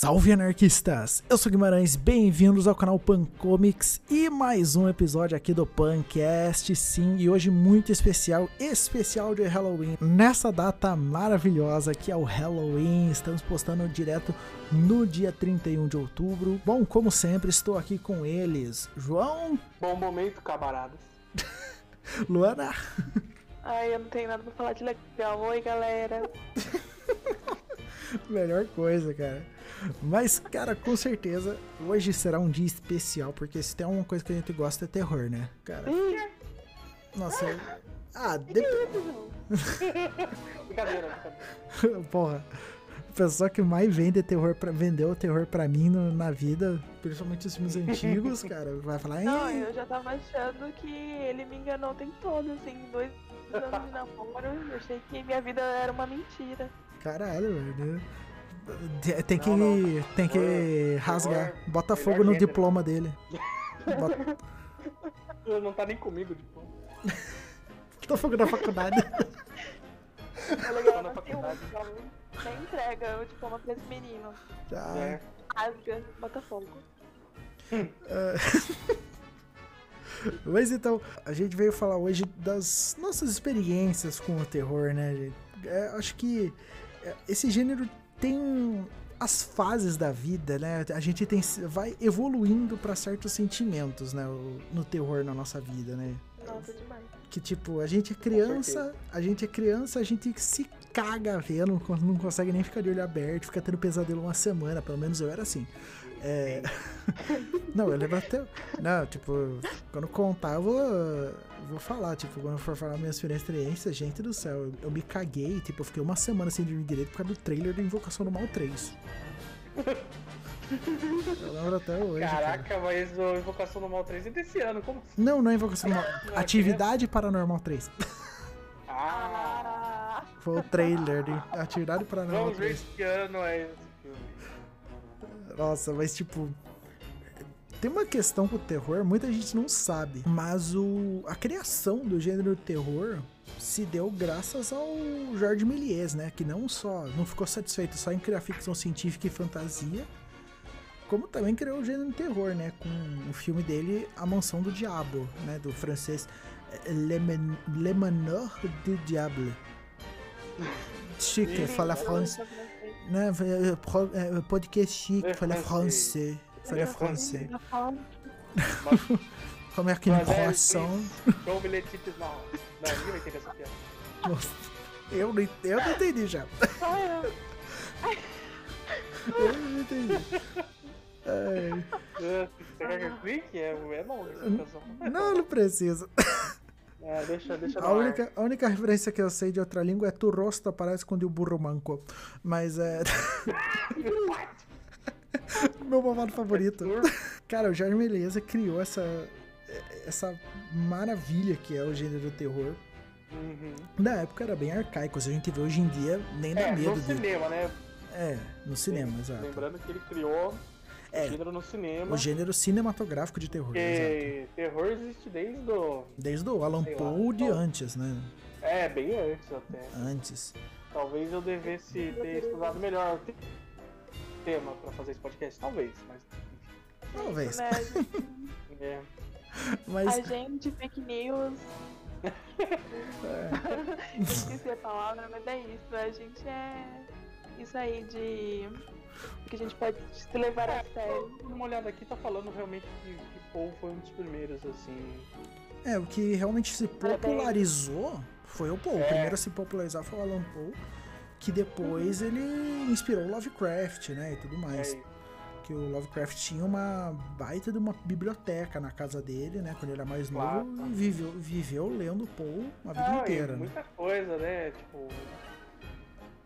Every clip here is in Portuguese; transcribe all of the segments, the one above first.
Salve anarquistas! Eu sou Guimarães, bem-vindos ao canal Pan Comics e mais um episódio aqui do Pancast, sim, e hoje muito especial, especial de Halloween. Nessa data maravilhosa que é o Halloween, estamos postando direto no dia 31 de outubro. Bom, como sempre, estou aqui com eles, João. Bom momento, camaradas. Luana. Ai, eu não tenho nada pra falar de legal. Oi, galera. Melhor coisa, cara. Mas, cara, com certeza, hoje será um dia especial, porque se tem uma coisa que a gente gosta é terror, né? Cara. Nossa. eu- Ah, dep... Brincadeira, brincadeira. porra. A pessoa que mais vende terror pra... vendeu terror pra mim no- na vida, principalmente os filmes antigos, cara, vai falar. Não, "Ih, eu já tava achando que ele me enganou o tempo todo, assim, dois anos de namoro. Eu achei que minha vida era uma mentira. Caralho, velho. Tem- que, Não, não. tem que Terror- rasgar. terror- Bota melhor fogo no gênero. diploma dele. Bota, não tá nem comigo, tipo. bota fogo na faculdade. É legal, na faculdade. então, nem entrega o diploma pra esse menino. Ah, É. Rasga, bota fogo. Mas então, a gente veio falar hoje das nossas experiências com o terror, né, gente? É, acho que é, esse gênero tem as fases da vida, né? A gente tem, vai evoluindo pra certos sentimentos, né? No terror na nossa vida, né? Nossa, demais. Que tipo, a gente é criança, a gente é criança, a gente se caga vendo, não consegue nem ficar de olho aberto, fica tendo pesadelo uma semana, pelo menos eu era assim. É... não, eu lembro até. Não, tipo, quando contar, eu vou, vou falar, tipo, quando eu for falar minhas experiências, gente do céu, eu, eu me caguei, tipo, eu fiquei uma semana sem dormir direito por causa do trailer da Invocação do Mal 3. Eu lembro até hoje. cara. Caraca, mas o Invocação do Mal 3 é desse ano, como assim? Não, não é Invocação do Mal. É Atividade Paranormal 3. Ah, Foi o trailer de Atividade Paranormal vamos ver 3. se que ano é esse. Nossa, mas tipo. Tem uma questão com o terror, muita gente não sabe. Mas o, a criação do gênero terror se deu graças ao Georges Méliès, né? Que não só não ficou satisfeito só em criar ficção científica e fantasia, como também criou o gênero terror, né? Com o filme dele, A Mansão do Diabo, né? Do francês eh, Le, Man- Le Manoir du Diable. Chique, fala français. Né, euh, pro- euh, podcast chique, fala français. français. Fala français. Mas Como é que é, croissant? João Bilhetites não. Não, ninguém vai entender essa piada. Eu não, eu não entendi já. Eu não entendi. Ai, É, Você quer que eu explique? É, é não, não precisa. É, deixa, deixa A única, a única referência que eu sei de outra língua é tu rosta parece quando o burro manco. Mas é. Meu mamado favorito. Cara, o Jorge Meleza criou essa, essa maravilha que é o gênero do terror. Uhum. Na época era bem arcaico, se a gente vê hoje em dia, nem dá É, medo no dele. cinema, né? É, no cinema, exato. Lembrando que ele criou É. o gênero no cinema. O gênero cinematográfico de terror, exato. Porque terror existe desde o. Desde o Alan Poe de então- antes, né? É, bem antes até. Antes. Talvez eu devesse ter estudado melhor o te- tema pra fazer esse podcast. Talvez, mas. Talvez. Né? É. Mas A gente, fake news. Esqueci a palavra, mas é isso. A gente é isso aí de. Que a gente pode se levar a sério. Uma olhada aqui tá falando realmente que, que Paul foi um dos primeiros, assim. é, o que realmente se popularizou foi o Poe. O É. primeiro a se popularizar foi o Alan Poe, que depois ele inspirou o Lovecraft, né? E tudo mais. É, Que o Lovecraft tinha uma baita de uma biblioteca na casa dele, né? Quando ele era mais Claro. novo, e viveu, viveu lendo Poe a vida e inteira, né? muita coisa, né? Tipo.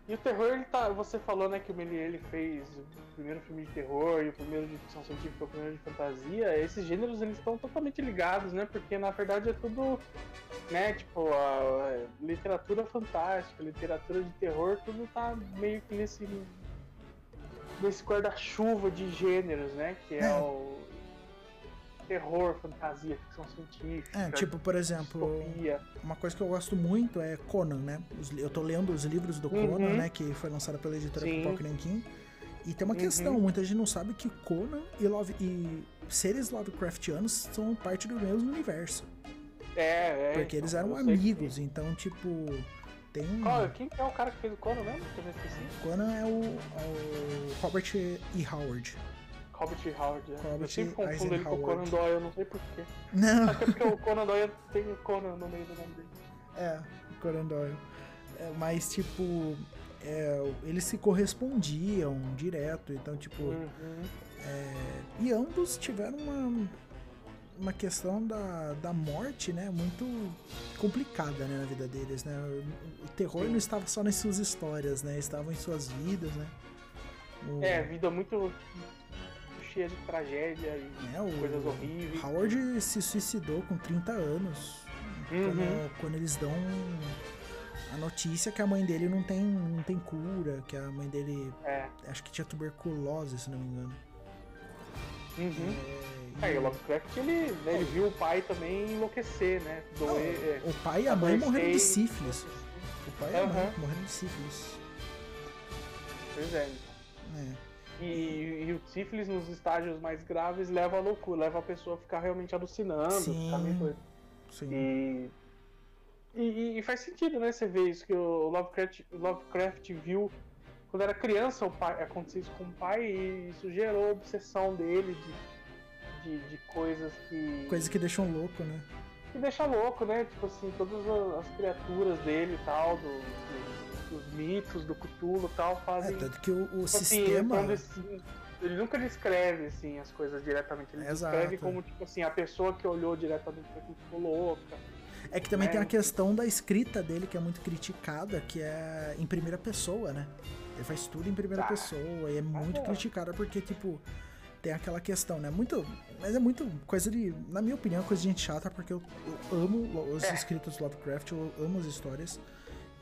E o terror, ele tá. Você falou, né, que o Méliès ele fez o primeiro filme de terror e o primeiro de ficção científica, o primeiro de fantasia. Esses gêneros eles estão totalmente ligados, né? Porque na verdade é tudo, né? Tipo, a, a literatura fantástica, literatura de terror, tudo tá meio que nesse. nesse guarda-chuva de gêneros, né? Que é, É. o. Terror, fantasia, ficção científica. É, tipo, por exemplo, distopia. uma coisa que eu gosto muito é Conan, né? Eu tô lendo os livros do Uhum. Conan, né? Que foi lançado pela editora. Pipoca Nankin. E tem uma Uhum. questão, muita gente não sabe que Conan e, Love, e seres Lovecraftianos são parte do mesmo universo. É, é. Porque eles então, eram amigos, então, tipo, tem um. Qual, quem que é o cara que fez o Conan mesmo? Que eu esqueci. Conan é o, é o Robert E. Howard. Robert Howard. é. Eu sempre confundo ele com o. Conan Doyle, não sei porquê. Não, Até porque o Conan Doyle tem o Conan no meio do nome dele. é, Conan Doyle. É, mas, tipo, é, eles se correspondiam direto, então, tipo. Uhum. E ambos tiveram uma, uma questão da, da morte, né? Muito complicada né, na vida deles, né? O, o terror Sim. não estava só nas suas histórias, né? Estava em suas vidas, né? O- É, vida muito cheia de tragédia e né, o coisas horríveis. Howard se suicidou com 30 anos. Uhum. Quando, quando eles dão a notícia que a mãe dele não tem, não tem cura, que a mãe dele É. acho que tinha tuberculose, se não me engano. Uhum. É, É, e- e o Lovecraft, ele, né, ele viu o pai também enlouquecer, né? Doer, é, o pai e a mãe morreram de e- sífilis. O pai e a mãe morreram de sífilis. Pois é. É. E, e o sífilis nos estágios mais graves leva à loucura, leva a pessoa a ficar realmente alucinando, Sim. ficar meio doido. Sim. E, e, e faz sentido, né? Você vê isso que o Lovecraft, Lovecraft viu quando era criança, o pai, acontecia isso com o pai e isso gerou a obsessão dele de, de, de coisas que. Coisa que deixam louco, né? que deixa louco, né? Tipo assim, todas a- as criaturas dele e tal, do, do- dos mitos, do Cthulhu e tal, É, fazem. tanto que o, o Tipo assim, sistema. quando esse- ele nunca descreve assim as coisas diretamente, ele Exato. descreve como tipo assim, a pessoa que olhou diretamente pra aquilo ficou louca. É que também né? tem a questão da escrita dele, que é muito criticada, que é em primeira pessoa, né? Ele faz tudo em primeira Ah. pessoa e é muito é. criticada porque, tipo, tem aquela questão, né? Muito. Mas é muito coisa de. Na minha opinião, é coisa de gente chata, porque eu, eu amo os É. escritos do Lovecraft, eu amo as histórias.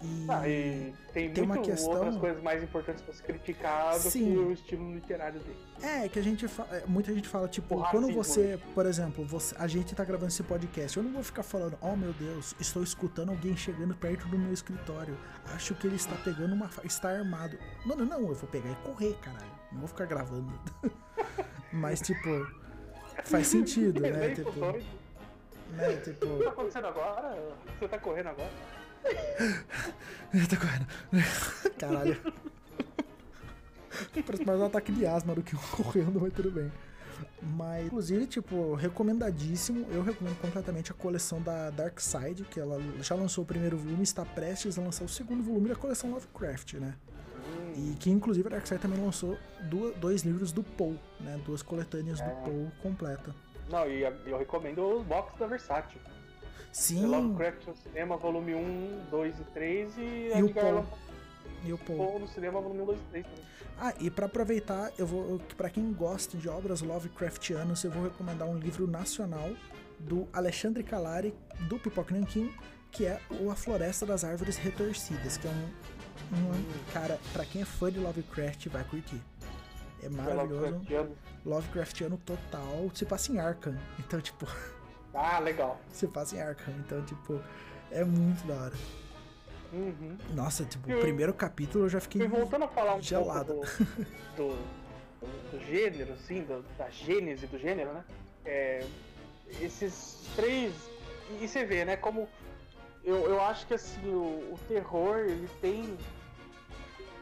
E. Ah, e tem, tem uma questão- outras coisas mais importantes pra se criticar do Sim. que o estilo literário dele. É, que a gente fa... é, muita gente fala, tipo, O quando racismo, você, por exemplo, você... a gente tá gravando esse podcast, eu não vou ficar falando, oh meu Deus, estou escutando alguém chegando perto do meu escritório. Acho que ele está pegando uma está armado. Mano, não, eu vou pegar e correr, caralho. Não vou ficar gravando. Mas, tipo, faz sentido, né? Exemplo Tipo, doido. né? O que tá Tipo, acontecendo agora? Você tá correndo agora? Eu tô correndo. Caralho. Parece mais um ataque de asma do que um correndo, mas tudo bem. Mas, inclusive, tipo, recomendadíssimo. Eu recomendo completamente a coleção da Dark Side, que ela já lançou o primeiro volume está prestes a lançar o segundo volume da coleção Lovecraft, né? E que, inclusive, a Dark Side também lançou duas- dois livros do Poe, né? Duas coletâneas do Poe completa. Não, e eu recomendo os box da Versátil. Sim, Lovecraft no cinema, volume 1, 2 e 3 e, E o Edgar. Allan e o Poe. Poe no cinema, volume 1, 2 e 3 também. Ah, e pra aproveitar, eu vou, para quem gosta de obras Lovecraftianas, eu vou recomendar um livro nacional do Alexandre Calari, do Pipoca Nanquim, que é o A Floresta das Árvores Retorcidas, que é um, um cara, pra quem é fã de Lovecraft, vai curtir. É maravilhoso, Lovecraftiano. Lovecraftiano total, se passa em Arkham, então, tipo, Ah, legal. se passa em Arkham, então, tipo, é muito da hora. Uhum. Nossa, tipo, o Eu- primeiro capítulo eu já fiquei E voltando a falar um gelado. do, do, do gênero, assim, do- da gênese do gênero, né? É, esses três. E você vê, né? Como. Eu, eu acho que assim, o, o terror, ele tem.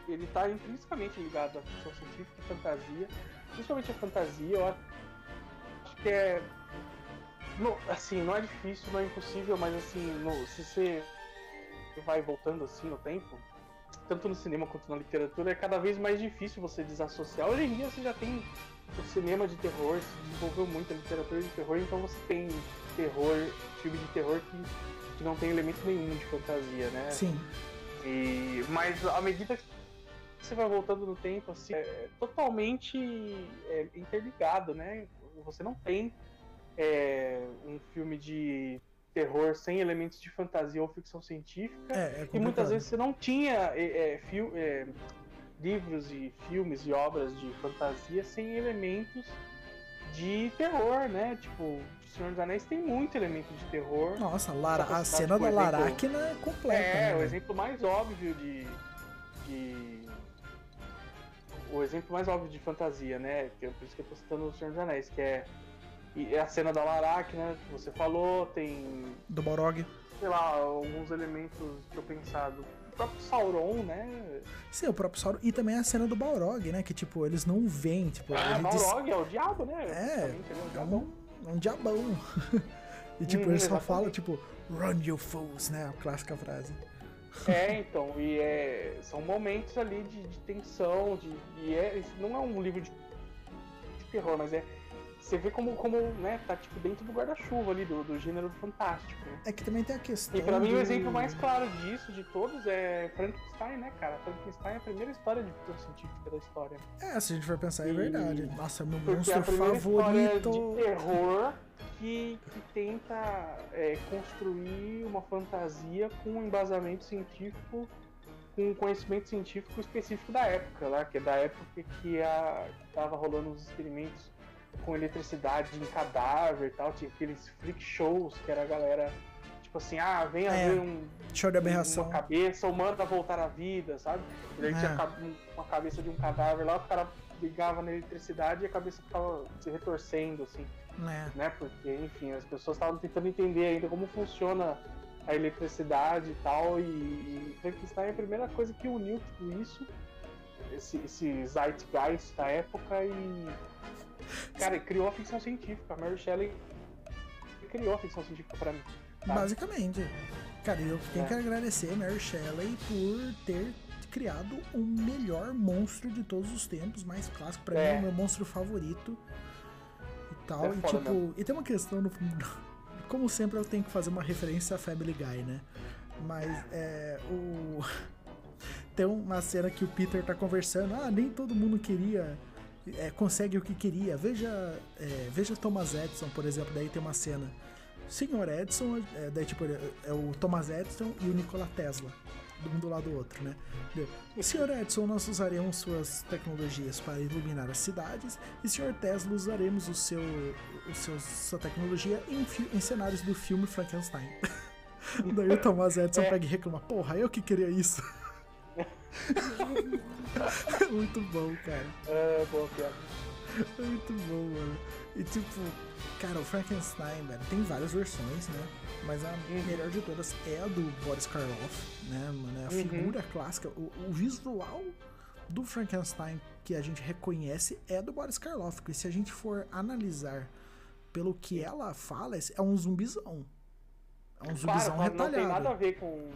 Ele tá intrinsecamente ligado à ficção científica e fantasia. Principalmente a fantasia, eu acho que é. Não- assim, não é difícil, não é impossível, mas assim, no- se você vai voltando assim no tempo, tanto no cinema quanto na literatura, é cada vez mais difícil você desassociar. Hoje em dia você já tem o cinema de terror, se desenvolveu muito a literatura de terror, então você tem terror, filme de terror que, que não tem elemento nenhum de fantasia, né? Sim, E, mas à medida que você vai voltando no tempo, assim, é totalmente é, interligado, né? Você não tem é, um filme de terror sem elementos de fantasia ou ficção científica. é, é E muitas vezes você não tinha é, é, fil- é, livros e filmes e obras de fantasia sem elementos de terror, né? Tipo, Senhor dos Anéis tem muito elemento de terror. Nossa, Lara, a cena da Laracna é completa. É, né, o exemplo mais óbvio de. de o exemplo mais óbvio de fantasia, né? É por isso que eu tô citando o Senhor dos Anéis, que é, e é a cena da Larak, né? Que você falou, tem, Do Borog. sei lá, alguns elementos que eu pensado. O próprio Sauron, né? Sim, o próprio Sauron. E também a cena do Balrog, né? Que, tipo, eles não veem, tipo, Ah, ele diz- Balrog é o diabo, né? É, é o é um, é um diabão. e, tipo, Uhum, ele só exatamente. fala, tipo, run you fools, né? A clássica frase. É, então, e é, são momentos ali de, de tensão, de, e é, não é um livro de, de terror, mas é. Você vê como, como né, tá tipo dentro do guarda-chuva ali, do, do gênero fantástico. Né? É que também tem a questão. E pra mim do- o exemplo mais claro disso, de todos, é Frankenstein, né, cara? Frankenstein é a primeira história de ficção científica da história. É, se a gente for pensar, é E- verdade. Nossa, meu é a monstro primeira favorito. de terror que, que tenta é, construir uma fantasia com um embasamento científico, com um conhecimento científico específico da época, lá, que é da época que, a, que tava rolando os experimentos com eletricidade em cadáver e tal, tinha aqueles freak shows que era a galera, tipo assim, ah, vem É, ver um, Show de aberração. uma cabeça humana voltar à vida, sabe? E daí É. tinha um- uma cabeça de um cadáver lá, o cara ligava na eletricidade e a cabeça ficava se retorcendo, assim, né? né? Porque, enfim, as pessoas estavam tentando entender ainda como funciona a eletricidade e tal, e, e Frankenstein é a primeira coisa que uniu tudo isso, esse, esse zeitgeist da época e. Cara, criou a ficção científica. A Mary Shelley criou a ficção científica pra mim. Tá. Basicamente. Cara, eu tenho É. que agradecer a Mary Shelley por ter criado o melhor monstro de todos os tempos, mais clássico. Pra É. mim, é o meu monstro favorito. E tal. É e tipo, mesmo. e tem uma questão no. Como sempre, eu tenho que fazer uma referência a Family Guy, né? Mas é. O. Tem uma cena que o Peter tá conversando. Ah, nem todo mundo queria. É, consegue o que queria. Veja, é, veja Thomas Edison, por exemplo. Daí tem uma cena. Senhor Edison, é, daí tipo, é, o Thomas Edison e o Nikola Tesla. Um do lado do outro, né? Senhor Edison, nós usaremos suas tecnologias para iluminar as cidades. E Senhor Tesla, usaremos o seu, o seu, sua tecnologia em, em cenários do filme Frankenstein. daí o Thomas Edison É. pega e reclama: Porra, eu que queria isso. Muito bom, cara. É, boa piada. Muito bom, mano. E tipo, cara, o Frankenstein, velho, tem várias versões, né? Mas a Uhum. melhor de todas é a do Boris Karloff, né, mano? É a Uhum. figura clássica, o, o visual do Frankenstein que a gente reconhece é do Boris Karloff. E se a gente for analisar pelo que ela fala, é um zumbizão. É um zumbizão Claro, não tem nada a retalhado. ver com.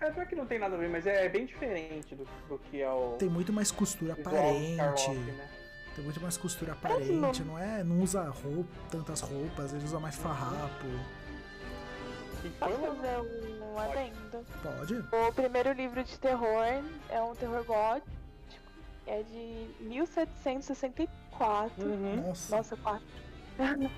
É, não é que não tem nada a ver, mas é bem diferente do, do que é o. Tem muito mais costura aparente. Né? Tem muito mais costura aparente, não é? Não usa roupa, tantas roupas, ele usa mais farrapo. Posso uma- fazer um adendo? Pode? O primeiro livro de terror é um terror gótico. É de 1764. Uhum. Nossa. Nossa, quatro.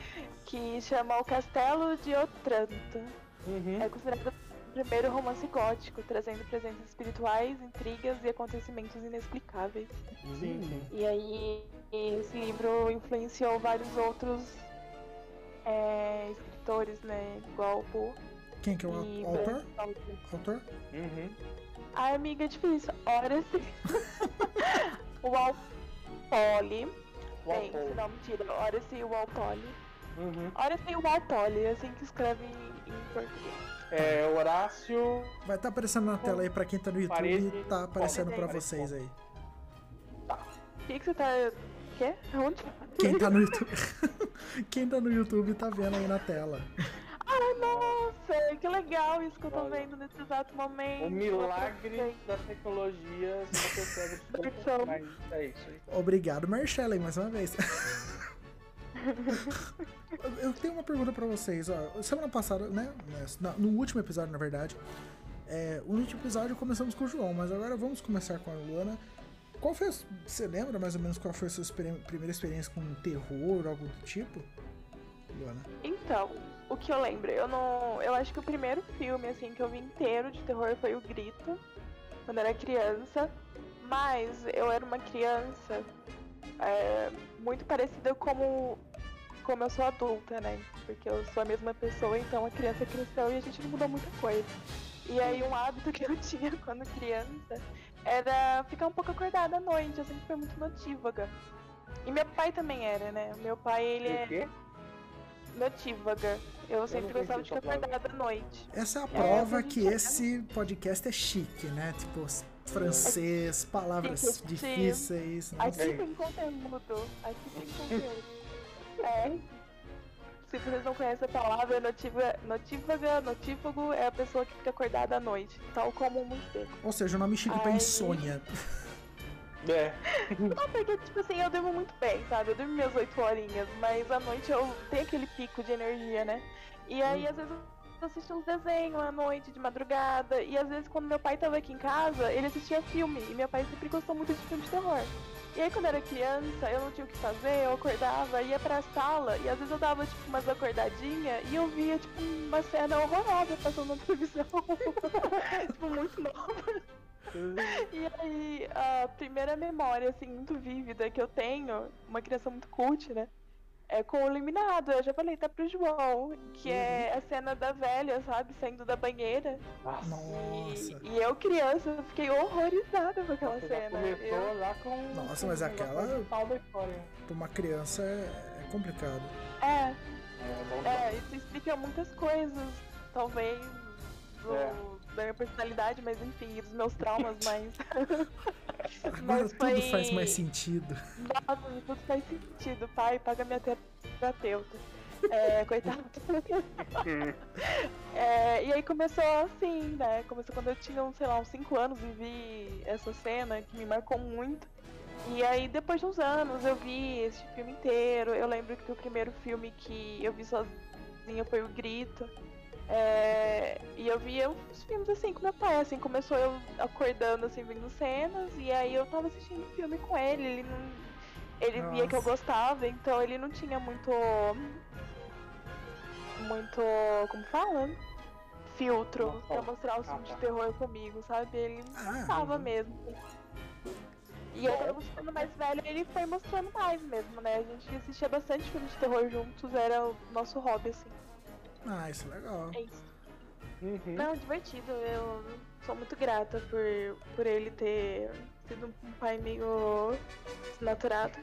que chama O Castelo de Otranto. Uhum. É considerado primeiro romance gótico, trazendo presenças espirituais, intrigas e acontecimentos inexplicáveis. Sim, sim. E aí, esse livro influenciou vários outros é, escritores, né? Igual o Poe Quem que é o e autor? Autor? Uhum. Ai, amiga, é difícil. Ora sim. o Walpole. Tem, se não, mentira. Ora sim, o Walpole. Uhum. Ora sim, o Walpole. É assim que escreve em, em português. É, Horácio. Vai estar aparecendo na tela aí pra quem tá no YouTube, Parede- tá aparecendo pra Parede- vocês aí. O que, que você tá. Quê? Onde? Quem tá no YouTube. quem tá no YouTube tá vendo aí na tela. Ai, nossa, que legal isso que eu tô Olha. vendo nesse exato momento. O milagre da tecnologia se você pega de Versão. conta, mas é isso aí. Obrigado, Marshall, mais uma vez. Eu tenho uma pergunta pra vocês, ó. Semana passada, né? No último episódio, na verdade. É, o último episódio começamos com o João, mas agora vamos começar com a Luana. Qual foi. Você lembra mais ou menos qual foi a sua primeira experiência com terror, algo do tipo? Luana. Então, o que eu lembro, eu não. Eu acho que o primeiro filme, assim, que eu vi inteiro de terror foi o Grito, quando eu era criança. Mas eu era uma criança é, muito parecida como, como eu sou adulta, né? Porque eu sou a mesma pessoa, então a criança cresceu e a gente não mudou muita coisa. E aí um hábito que eu tinha quando criança era ficar um pouco acordada à noite. Eu sempre fui muito notívaga. E meu pai também era, né? Meu pai, ele O é quê? notívaga. Eu sempre não gostava de ficar acordada à noite. Essa é a É, prova essa que é- esse podcast é chique, né? Tipo, francês, palavras Chique, difíceis. Nossa. Aqui tem conteúdo. Aqui tem conteúdo. É. Se vocês não conhecem a palavra, notívaga, notívaga, notívago é a pessoa que fica acordada à noite, tal como um morcego. Ou seja, o nome chique pra Ai. insônia. É. Não, porque, tipo assim, eu durmo muito bem, sabe? Eu durmo minhas 8 horinhas, mas à noite eu tenho aquele pico de energia, né? E aí, às vezes, eu assisto uns desenhos à noite, de madrugada, e às vezes, quando meu pai tava aqui em casa, ele assistia filme, e meu pai sempre gostou muito de filme de terror. E aí, quando eu era criança, eu não tinha o que fazer, eu acordava, ia pra sala, e às vezes eu dava, tipo, umas acordadinhas, e eu via, tipo, uma cena horrorosa passando na televisão. tipo, muito nova. E aí, a primeira memória, assim, muito vívida que eu tenho, uma criança muito cult, né? É com o Eliminado. Eu já falei, tá pro João, que é a cena da velha, sabe? Saindo da banheira. Nossa. E, e eu, criança, eu fiquei horrorizada com aquela Você cena. Eu- lá com. Nossa, com mas o aquela-. Pra uma criança é, é complicado. É, É, bom é, isso explica muitas coisas, talvez, do- É. da minha personalidade, mas enfim, dos meus traumas, mas. Agora Mas tudo foi- faz mais sentido. Nossa, tudo faz sentido, pai, paga minha terapeuta. É, coitado. É, e aí começou assim, né? Começou quando eu tinha, sei lá, uns 5 anos e vi essa cena que me marcou muito. E aí depois de uns anos eu vi esse filme inteiro. Eu lembro que o primeiro filme que eu vi sozinha foi o Grito. É, e eu via os filmes assim com meu pai, assim, começou eu acordando assim, vendo cenas, e aí eu tava assistindo o filme com ele, ele não. Ele via que eu Nossa. gostava, então ele não tinha muito. Muito. como fala? Filtro pra mostrar os Ah, filmes tá. de terror comigo, sabe? Ele Ah, tava mesmo. E eu fui ficando mais velho, ele foi mostrando mais mesmo, né? A gente assistia bastante filme de terror juntos, era o nosso hobby, assim. Ah, isso é legal. É isso. Uhum. Não, divertido. Eu sou muito grata por, por ele ter sido um pai meio desnaturado.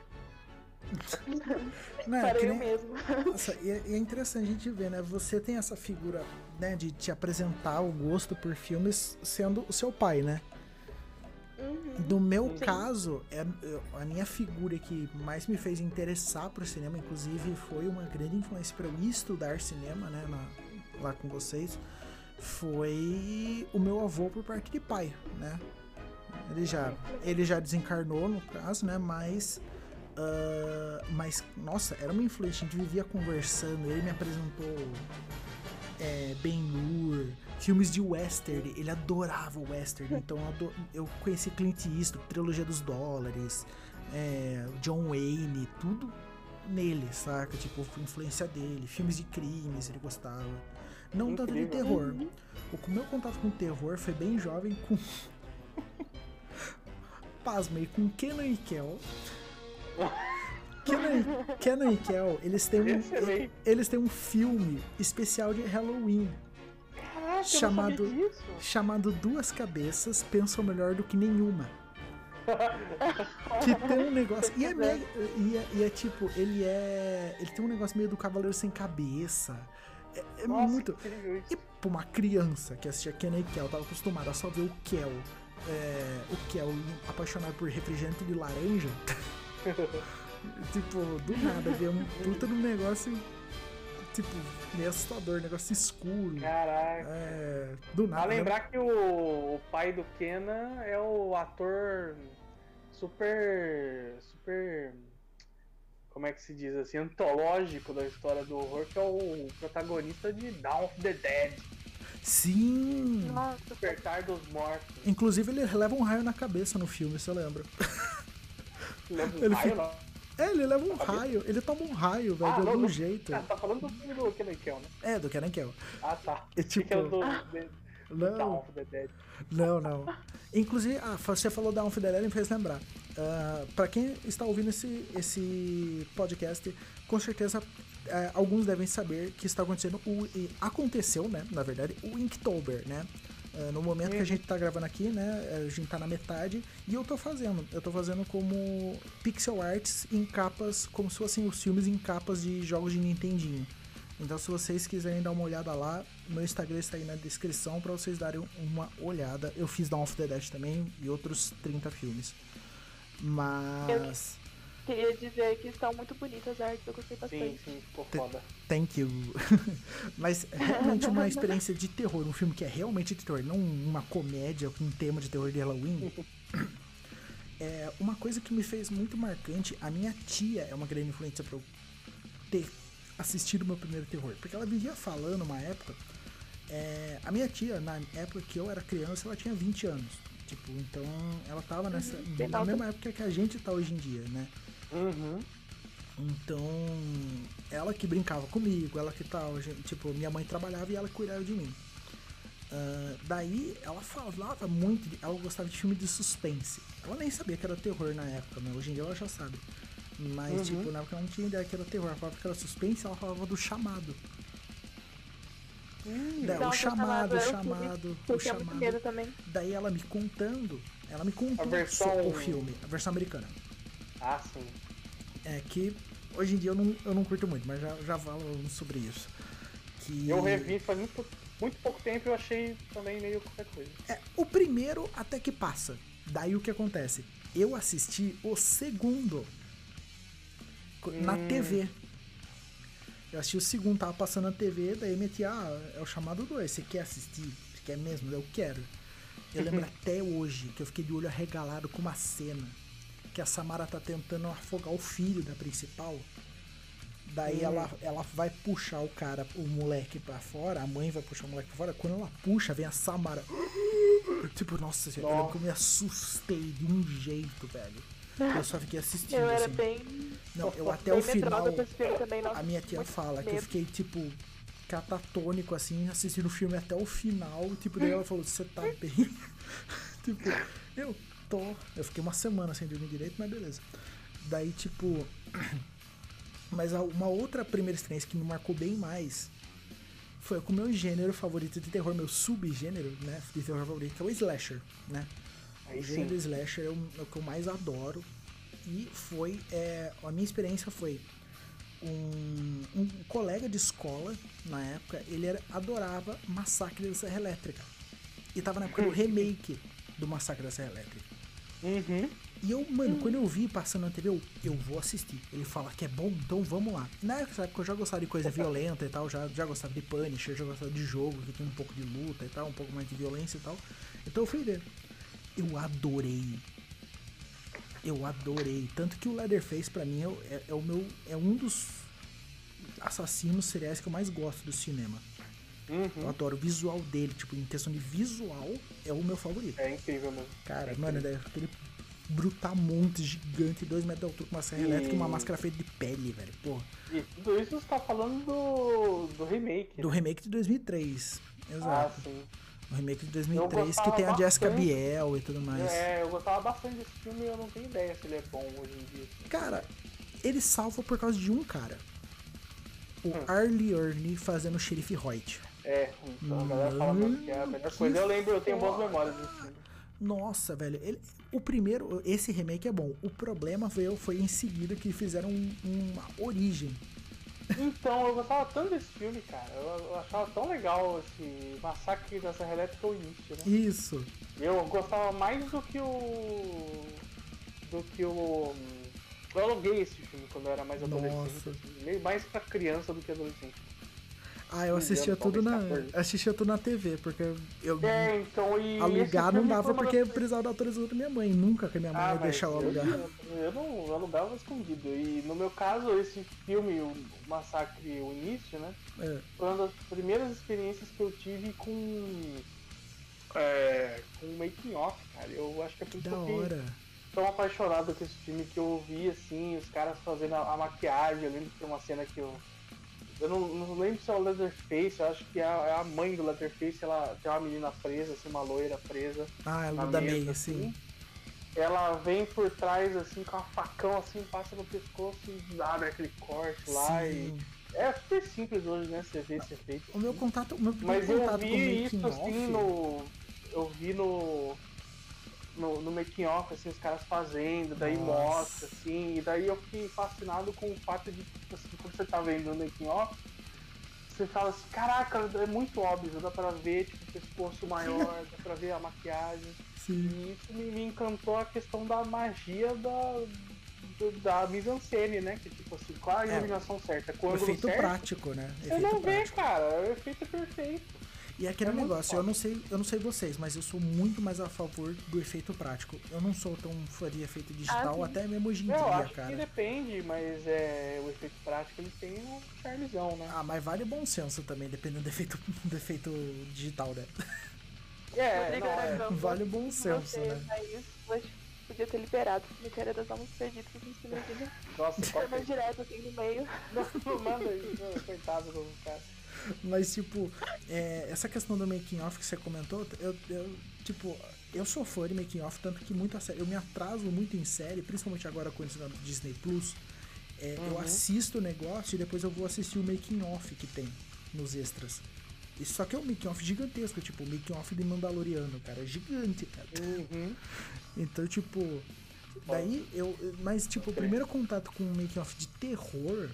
Não, é Para eu nem- mesmo. Nossa, e é, e é interessante a gente ver, né? Você tem essa figura, né, de te apresentar o gosto por filmes sendo o seu pai, né? Uhum. No meu Sim. caso, é, a minha figura que mais me fez interessar por cinema, inclusive foi uma grande influência para eu ir estudar cinema, né, na- lá com vocês, foi o meu avô por parte de pai, né? Ele já, ele já desencarnou, no caso, né? Mas, ah, mas, nossa, era uma influência. A gente vivia conversando. Ele me apresentou é, Ben-Hur, filmes de western. Ele adorava o western. Então eu, eu conheci Clint Eastwood, Trilogia dos Dólares, é, John Wayne, tudo nele, saca? Tipo, influência dele. Filmes de crimes ele gostava. Não tanto de terror. O meu contato com terror foi bem jovem com. Pasmei, com Kenan e Kel. Kenan, e- e Kel, eles têm, um, Excelente. eles têm um filme especial de Halloween Caraca, chamado- chamado Duas Cabeças Pensam Melhor do que Nenhuma. Que tem um negócio. E é, meio, e, é, e é tipo, ele é. Ele tem um negócio meio do Cavaleiro Sem Cabeça. É, é Nossa, muito. E pra uma criança que assistia Kenan e Kel, tava acostumada a só ver o Kel, é, o Kel apaixonado por refrigerante de laranja. tipo, do nada, ver um puta de um negócio, tipo, meio assustador, negócio escuro. Caraca. É, do A nada. né? lembrar que o, o pai do Kenan é o ator super. super. Como é que se diz assim? Antológico da história do horror, que é o protagonista de Dawn of the Dead Sim! Nossa, Despertar dos Mortos. Inclusive, ele leva um raio na cabeça no filme, você lembra? Lembra do Ele raio, fica- não? É, ele leva um raio, ele toma um raio, velho, Ah, de algum não. jeito. Ah, tá falando do filme do Kenan Kel, né? É, do Kenan Kel. Ah, tá. É Que é tipo. do, Não. Dawn of the Dead. Não, não. Inclusive, ah, você falou da Unfidelity me fez lembrar. Ah, pra quem está ouvindo esse, esse podcast, com certeza ah, alguns devem saber que está acontecendo o. e aconteceu, né? Na verdade, o Inktober, né? Uh, no momento que a gente tá gravando aqui, né? A gente tá na metade. E eu tô fazendo. Eu tô fazendo como pixel arts em capas, como se fossem os filmes em capas de jogos de Nintendinho. Então, se vocês quiserem dar uma olhada lá, meu Instagram está aí na descrição para vocês darem uma olhada. Eu fiz Dawn of the Dead também e outros 30 filmes. Mas. Queria dizer que estão muito bonitas as artes, eu gostei bastante. Sim, sim, ficou foda. Thank you. Mas realmente uma experiência de terror, um filme que é realmente de terror, não uma comédia com um tema de terror de Halloween. É uma coisa que me fez muito marcante. A minha tia é uma grande influência para eu ter assistido meu primeiro terror, porque ela vivia falando uma época. É, a minha tia, na época que eu era criança, ela tinha 20 anos. Tipo, então ela tava nessa. Uhum, na mesma época que a gente tá hoje em dia, né? Uhum. Então, ela que brincava comigo, ela que tal, tipo, minha mãe trabalhava e ela cuidava de mim. Uh, daí ela falava muito, de, ela gostava de filme de suspense. Ela nem sabia que era terror na época, né? Hoje em dia ela já sabe. Mas, uhum. tipo, na época ela não tinha ideia que era terror. Ela falava que era suspense, ela falava do chamado. Hum, daí, o chamado, o chamado, o chamado. Também. Daí ela me contando, ela me contou versão... o filme, a versão americana. Ah, sim. É que hoje em dia eu não, eu não curto muito, mas já, já falamos sobre isso. Que... Eu revi faz muito, muito pouco tempo e eu achei também meio qualquer coisa. É, o primeiro até que passa. Daí o que acontece? Eu assisti o segundo na hum. TV. Eu assisti o segundo, tava passando na TV, daí meti, ah, é o chamado 2, você quer assistir? Você quer mesmo? Eu quero. Eu lembro até hoje que eu fiquei de olho arregalado com uma cena que a Samara tá tentando afogar o filho da principal. Daí hum. ela, ela vai puxar o cara, o moleque pra fora, a mãe vai puxar o moleque pra fora. Quando ela puxa, vem a Samara. Tipo, nossa, nossa. eu me assustei de um jeito, velho. Eu só fiquei assistindo. Eu era assim. bem. Não, eu até o final. Também, a minha tia fala medo. que eu fiquei, tipo, catatônico, assim, assistindo o filme até o final. Tipo, daí ela falou: Você tá bem? tipo, eu Eu fiquei uma semana sem dormir direito, mas beleza. Daí, tipo. Mas uma outra primeira experiência que me marcou bem mais foi com o meu gênero favorito de terror, meu subgênero, né? De terror favorito, que é o slasher, né? Aí o gênero slasher é o, é o, que eu mais adoro. E foi. É, a minha experiência foi. Um, um, colega de escola, na época, ele era, adorava Massacre da Serra Elétrica. E tava na época do remake do Massacre da Serra Elétrica. Uhum. E eu, mano, quando eu vi passando na TV, eu, eu vou assistir. Ele fala que é bom, então vamos lá. Na época eu já gostava de coisa violenta e tal, já, já gostava de Punisher, já gostava de jogo que tem um pouco de luta e tal, um pouco mais de violência e tal. Então eu fui ver. Eu adorei. Eu adorei. Tanto que o Leatherface, pra mim, é, é, é o meu. É um dos assassinos seriais que eu mais gosto do cinema. Uhum. Eu adoro o visual dele, tipo, em questão de visual, é o meu favorito. É incrível mesmo. Cara, é mano, incrível. aquele brutamonte gigante, dois metros de altura, com uma serra e... elétrica e uma máscara feita de pele, velho. Porra. E tudo isso você tá falando do, do remake. Do remake de 2003. Exato. Ah, sim. O remake de 2003 que tem a Jessica Biel e tudo mais. É, eu gostava bastante desse filme e eu não tenho ideia se ele é bom hoje em dia. Cara, ele salva por causa de um cara. O hum. Arlie Ernie fazendo o xerife Hoyt. É, então a galera fala que é a melhor coisa. Eu lembro, eu tenho boas memórias desse filme. Nossa, velho. Ele, o primeiro, esse remake é bom. O problema veio, foi em seguida que fizeram um, uma origem. Então, eu gostava tanto desse filme, cara. Eu, eu achava tão legal esse Massacre da Serra Elétrica o início, né? Isso. Eu gostava mais do que o. do que o. Eu aluguei esse filme quando eu era mais adolescente. Nossa. Assim, mais pra criança do que adolescente. Ah, eu assistia tudo na. Assistia tudo na TV, porque eu. É, então e. Alugar não dava porque eu precisava da autorização da minha mãe. Nunca que a minha mãe ah, ia deixar eu alugar. Eu, eu não eu alugava escondido. E no meu caso, esse filme, o Massacre, o início, né? É. Foi uma das primeiras experiências que eu tive com. É, com making off, cara. Eu acho que é por isso que eu tão apaixonado com esse filme que eu vi assim, os caras fazendo a, a maquiagem. Eu lembro que tem uma cena que eu eu não, não, lembro se é o Leatherface, eu acho que é a, é a, mãe do Leatherface, ela tem uma menina presa, assim, uma loira presa. Ah, ela da meia, assim. sim. Ela vem por trás, assim, com uma facão, assim, passa no pescoço e abre aquele corte lá sim. e... É super simples hoje, né? Você vê esse efeito. O meu contato. O meu Mas contato eu vi isso assim no. eu vi no. No, no making off, assim, os caras fazendo, daí Nossa. mostra, assim, e daí eu fiquei fascinado com o fato de, tipo assim, quando você tá vendo o making off, você fala assim, caraca, é muito óbvio, dá pra ver, tipo, o pescoço maior, dá pra ver a maquiagem. Sim. E isso me, me encantou a questão da magia da, da mise-en-scène, né? Que tipo assim, qual a É. iluminação certa? O Com o ângulo efeito certo, prático, né? você Efeito não vê, prático. cara. O efeito é perfeito. E aquele É negócio, eu não sei, eu não sei vocês, mas eu sou muito mais a favor do efeito prático. Eu não sou tão fã de efeito digital, sim. até mesmo hoje em Eu dia, acho que cara. depende, mas é, o efeito prático ele tem um charmezão, né? Ah, mas vale bom senso também, dependendo do efeito, do efeito digital, né? é, não, é. Vale bom senso, você, né? Mas você podia ter liberado o cemitério das almas perdidas no finalzinho. Nossa, mais qualquer... direto assim no meio. não, não manda isso, coitado do cara. Mas, tipo, é, essa questão do making off que você comentou, eu, eu, tipo, eu sou fã de making off, tanto que muita série, eu me atraso muito em série, principalmente agora com esse Disney Plus. É, Eu Uhum. assisto o negócio e depois eu vou assistir o making off que tem nos extras. Só que é um making off gigantesco, tipo, o making off de Mandaloriano, cara, é gigante, cara. Uhum. Então, tipo, daí eu. Mas, tipo, o primeiro contato com o making off de terror.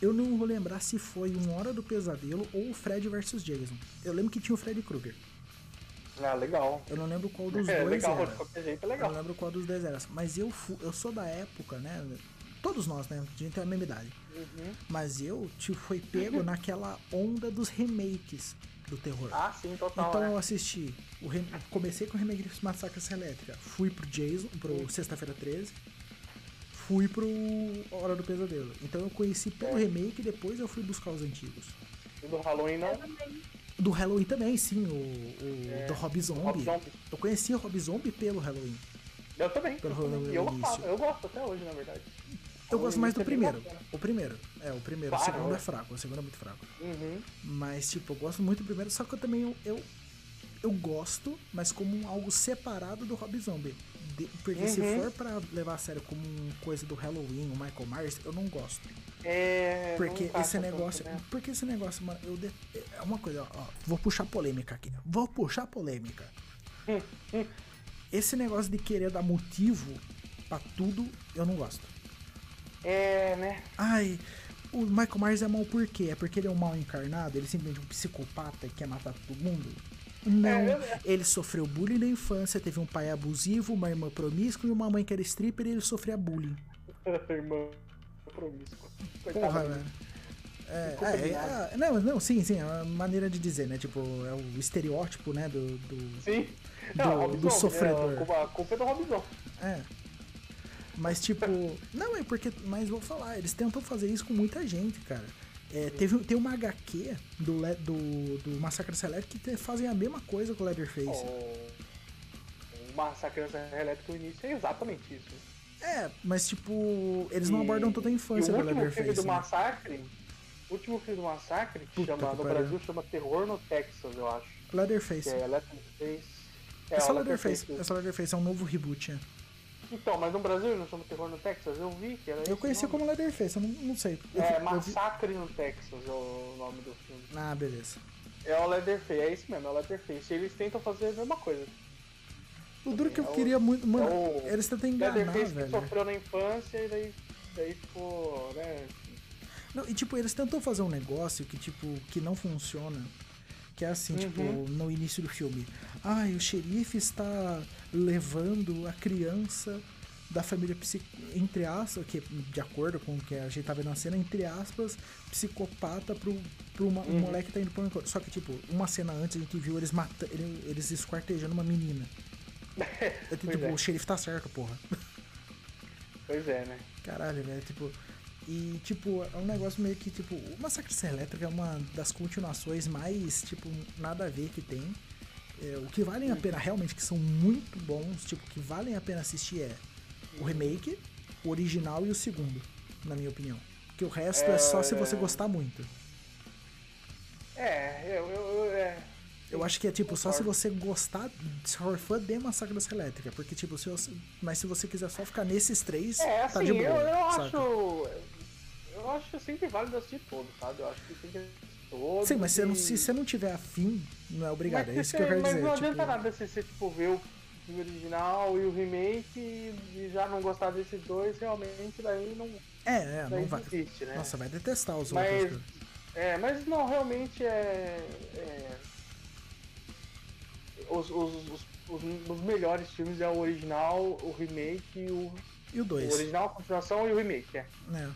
Eu não vou lembrar se foi Uma Hora do Pesadelo ou o Fred vs Jason. Eu lembro que tinha o Freddy Krueger. Ah, legal. Eu não lembro qual dos É dois legal, era. de qualquer jeito é Eu não legal. lembro qual dos dois era. Mas eu, eu sou da época, né? Todos nós, né? A gente tem a mesma idade. Uhum. Mas eu, tipo, fui pego naquela onda dos remakes do terror. Ah, sim, total. Então né? eu assisti. O rem- Comecei com o remake de Massacre Elétrica. Fui pro Jason, pro Sexta-feira 13. Fui pro Hora do Pesadelo. Então eu conheci pelo remake e depois eu fui buscar os antigos. E do Halloween não. Do Halloween também, sim, o, o É, do Rob Zombie. Rob Zombie. Eu conheci o Rob Zombie pelo Halloween. Eu também. Pelo eu, também. Halloween eu, gostava, eu gosto até hoje, na verdade. Eu gosto mais do Halloween é primeiro. O primeiro. É, o primeiro. Claro, o segundo é. é fraco. O segundo é muito fraco. Uhum. Mas, tipo, eu gosto muito do primeiro, só que eu também eu, eu, eu gosto, mas como algo separado do Rob Zombie. Porque se Uhum. for pra levar a sério como coisa do Halloween, o Michael Myers, eu não gosto. É. Porque esse tanto, negócio. né? Porque esse negócio, mano, eu é uma coisa, ó, vou puxar polêmica aqui. Vou puxar polêmica. Esse negócio de querer dar motivo pra tudo, eu não gosto. É, né? Ai, o Michael Myers é mal por quê? É porque ele é um mal encarnado? Ele é simplesmente um psicopata e quer matar todo mundo? Não, É, é. ele sofreu bullying na infância, teve um pai abusivo, uma irmã promíscua e uma mãe que era stripper e ele sofria bullying. Irmã promíscua. Coitado Porra, velho. É, é, é, não, não, sim, sim, é uma maneira de dizer, né? Tipo, é o estereótipo, né? Do. do Sim. do- Rob do Zombie, sofredor. né? A culpa, é do Robson. é. Mas, tipo, não, é porque. Mas vou falar, eles tentam fazer isso com muita gente, cara. É, teve, tem uma HQ do, do, do Massacre Select que fazem a mesma coisa com o Leatherface. O, o Massacre da Serra Elétrica, o início é exatamente isso. É, mas tipo, eles não E- abordam toda a infância o do Leatherface. filme do né? Massacre, o último filme do Massacre, que Puta chama, que no pariu. Brasil chama Terror no Texas, eu acho. Leatherface. É Leatherface. É, Essa o Leatherface, Leatherface. essa Leatherface é um novo reboot, né? Então, mas no Brasil não chama Terror no Texas? Eu vi que era Eu conheci como Leatherface, eu não, não sei. Eu, É, eu vi- Massacre no Texas é o nome do filme. Ah, beleza. É o Leatherface, é isso mesmo, é o Leatherface. E eles tentam fazer a mesma coisa. O duro que eu É o- queria muito. Mano, é o eles tentam enganar, Leatherface que velho. sofreu na infância e daí, daí ficou, né? Não, e tipo, eles tentam fazer um negócio que, tipo, que não funciona. Que é assim, tipo, Uhum. no início do filme. Ai, o xerife está levando a criança da família entre aspas, que de acordo com o que a gente tá vendo na cena, entre aspas, psicopata pro, pro uma- um Uhum. moleque que tá indo pra um encontro. Só que, tipo, uma cena antes a gente viu eles matando. Eles esquartejando uma menina. É, tipo, é. o xerife tá certo, porra. Pois é, né? Caralho, velho, tipo. E, tipo, é um negócio meio que, tipo, o Massacre Elétrica é uma das continuações mais, tipo, nada a ver que tem. É, o que valem a pena, realmente, que são muito bons, tipo, que valem a pena assistir é o remake, o original e o segundo, na minha opinião. Porque o resto é, só se você É. gostar muito. É, eu, eu, eu- é. Eu acho que é tipo, só se você gostar, se for fã de Massacre Elétrica. Porque, tipo, se você, mas se você quiser só ficar nesses três, É, tá assim, de boa. eu, eu acho. Eu acho sempre válido assistir todo, sabe? Eu acho que tem que assistir todos. Sim, mas se, não, e- se você não tiver afim, não é obrigado. Mas é isso que eu quero mas dizer. não tipo, adianta nada se você tipo, ver o filme original e o remake e já não gostar desses dois, realmente daí não, É, é, daí não vai. desiste, né? Nossa, vai detestar os Mas- outros. cara. É, mas não, realmente é. é- Os, os, os, os- melhores filmes é o original, o remake e o. E o O 2? original, a continuação e o remake, é. né?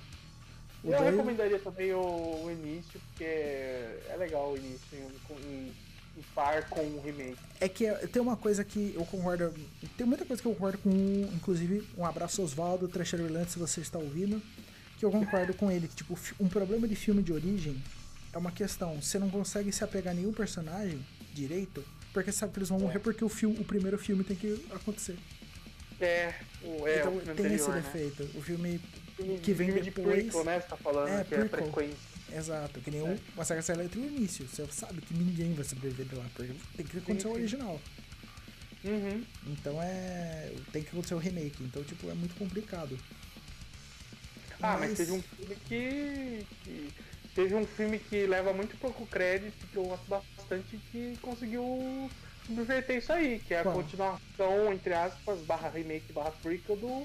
O Eu recomendaria também o, o início, porque é legal o início em, em, em par com o remake. É que é- tem uma coisa que eu concordo. Tem muita coisa que eu concordo com. Inclusive, um abraço Oswaldo, Treasure Land, se você está ouvindo. Que eu concordo com ele. Que, tipo, um problema de filme de origem é uma questão. Você não consegue se apegar a nenhum personagem direito. Porque você sabe que eles vão morrer porque o, filme, o primeiro filme tem que acontecer. É, o, é, então o filme tem esse anterior, né? defeito. O filme. Que vem de depois- prequel, né? Você tá falando, É, que é a prequel. frequência. Exato, que nem É. o Massacre no início. Você sabe que ninguém vai sobreviver de lá. Porque tem que acontecer o original. Uhum. Então é. Tem que acontecer o remake. Então, tipo, é muito complicado. Ah, mas teve um filme que, que- Teve um filme que leva muito pouco crédito, que eu gosto bastante, que conseguiu subverter isso aí, que é a Qual? continuação, entre aspas, barra remake, barra prequel do,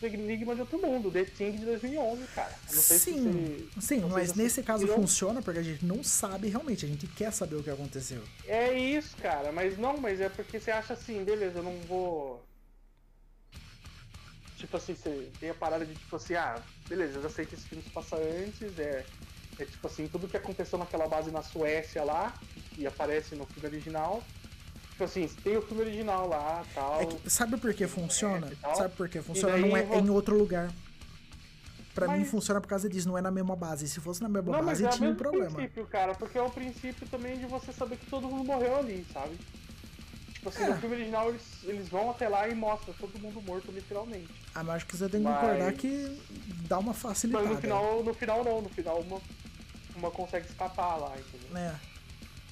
do Enigma de Outro Mundo, The Thing de 2011, cara. Sei se Sim, sim, mas se nesse caso funciona porque a gente não sabe realmente, a gente quer saber o que aconteceu. É isso, cara, mas não, mas é porque você acha assim, beleza, eu não vou. Tipo assim, você tem a parada de tipo assim, ah, beleza, eu já sei que esse filme se passa antes, é, é tipo assim, tudo que aconteceu naquela base na Suécia lá, e aparece no filme original. Tipo assim, tem o filme original lá tal. É que- sabe por que funciona? tal. Sabe por que funciona? daí Não é, é em outro lugar. Pra mim Mas- funciona por causa disso, não é na mesma base. Se fosse na mesma Não, mas base, é o tinha um problema. princípio, cara, porque é o princípio também de você saber que todo mundo morreu ali, sabe? Tipo assim, É. no filme original eles, eles vão até lá e mostram todo mundo morto literalmente. Ah, mas acho que você tem que Mas- concordar que dá uma Mas facilitada. no final, no final não, no final uma, uma consegue escapar lá, entendeu? né?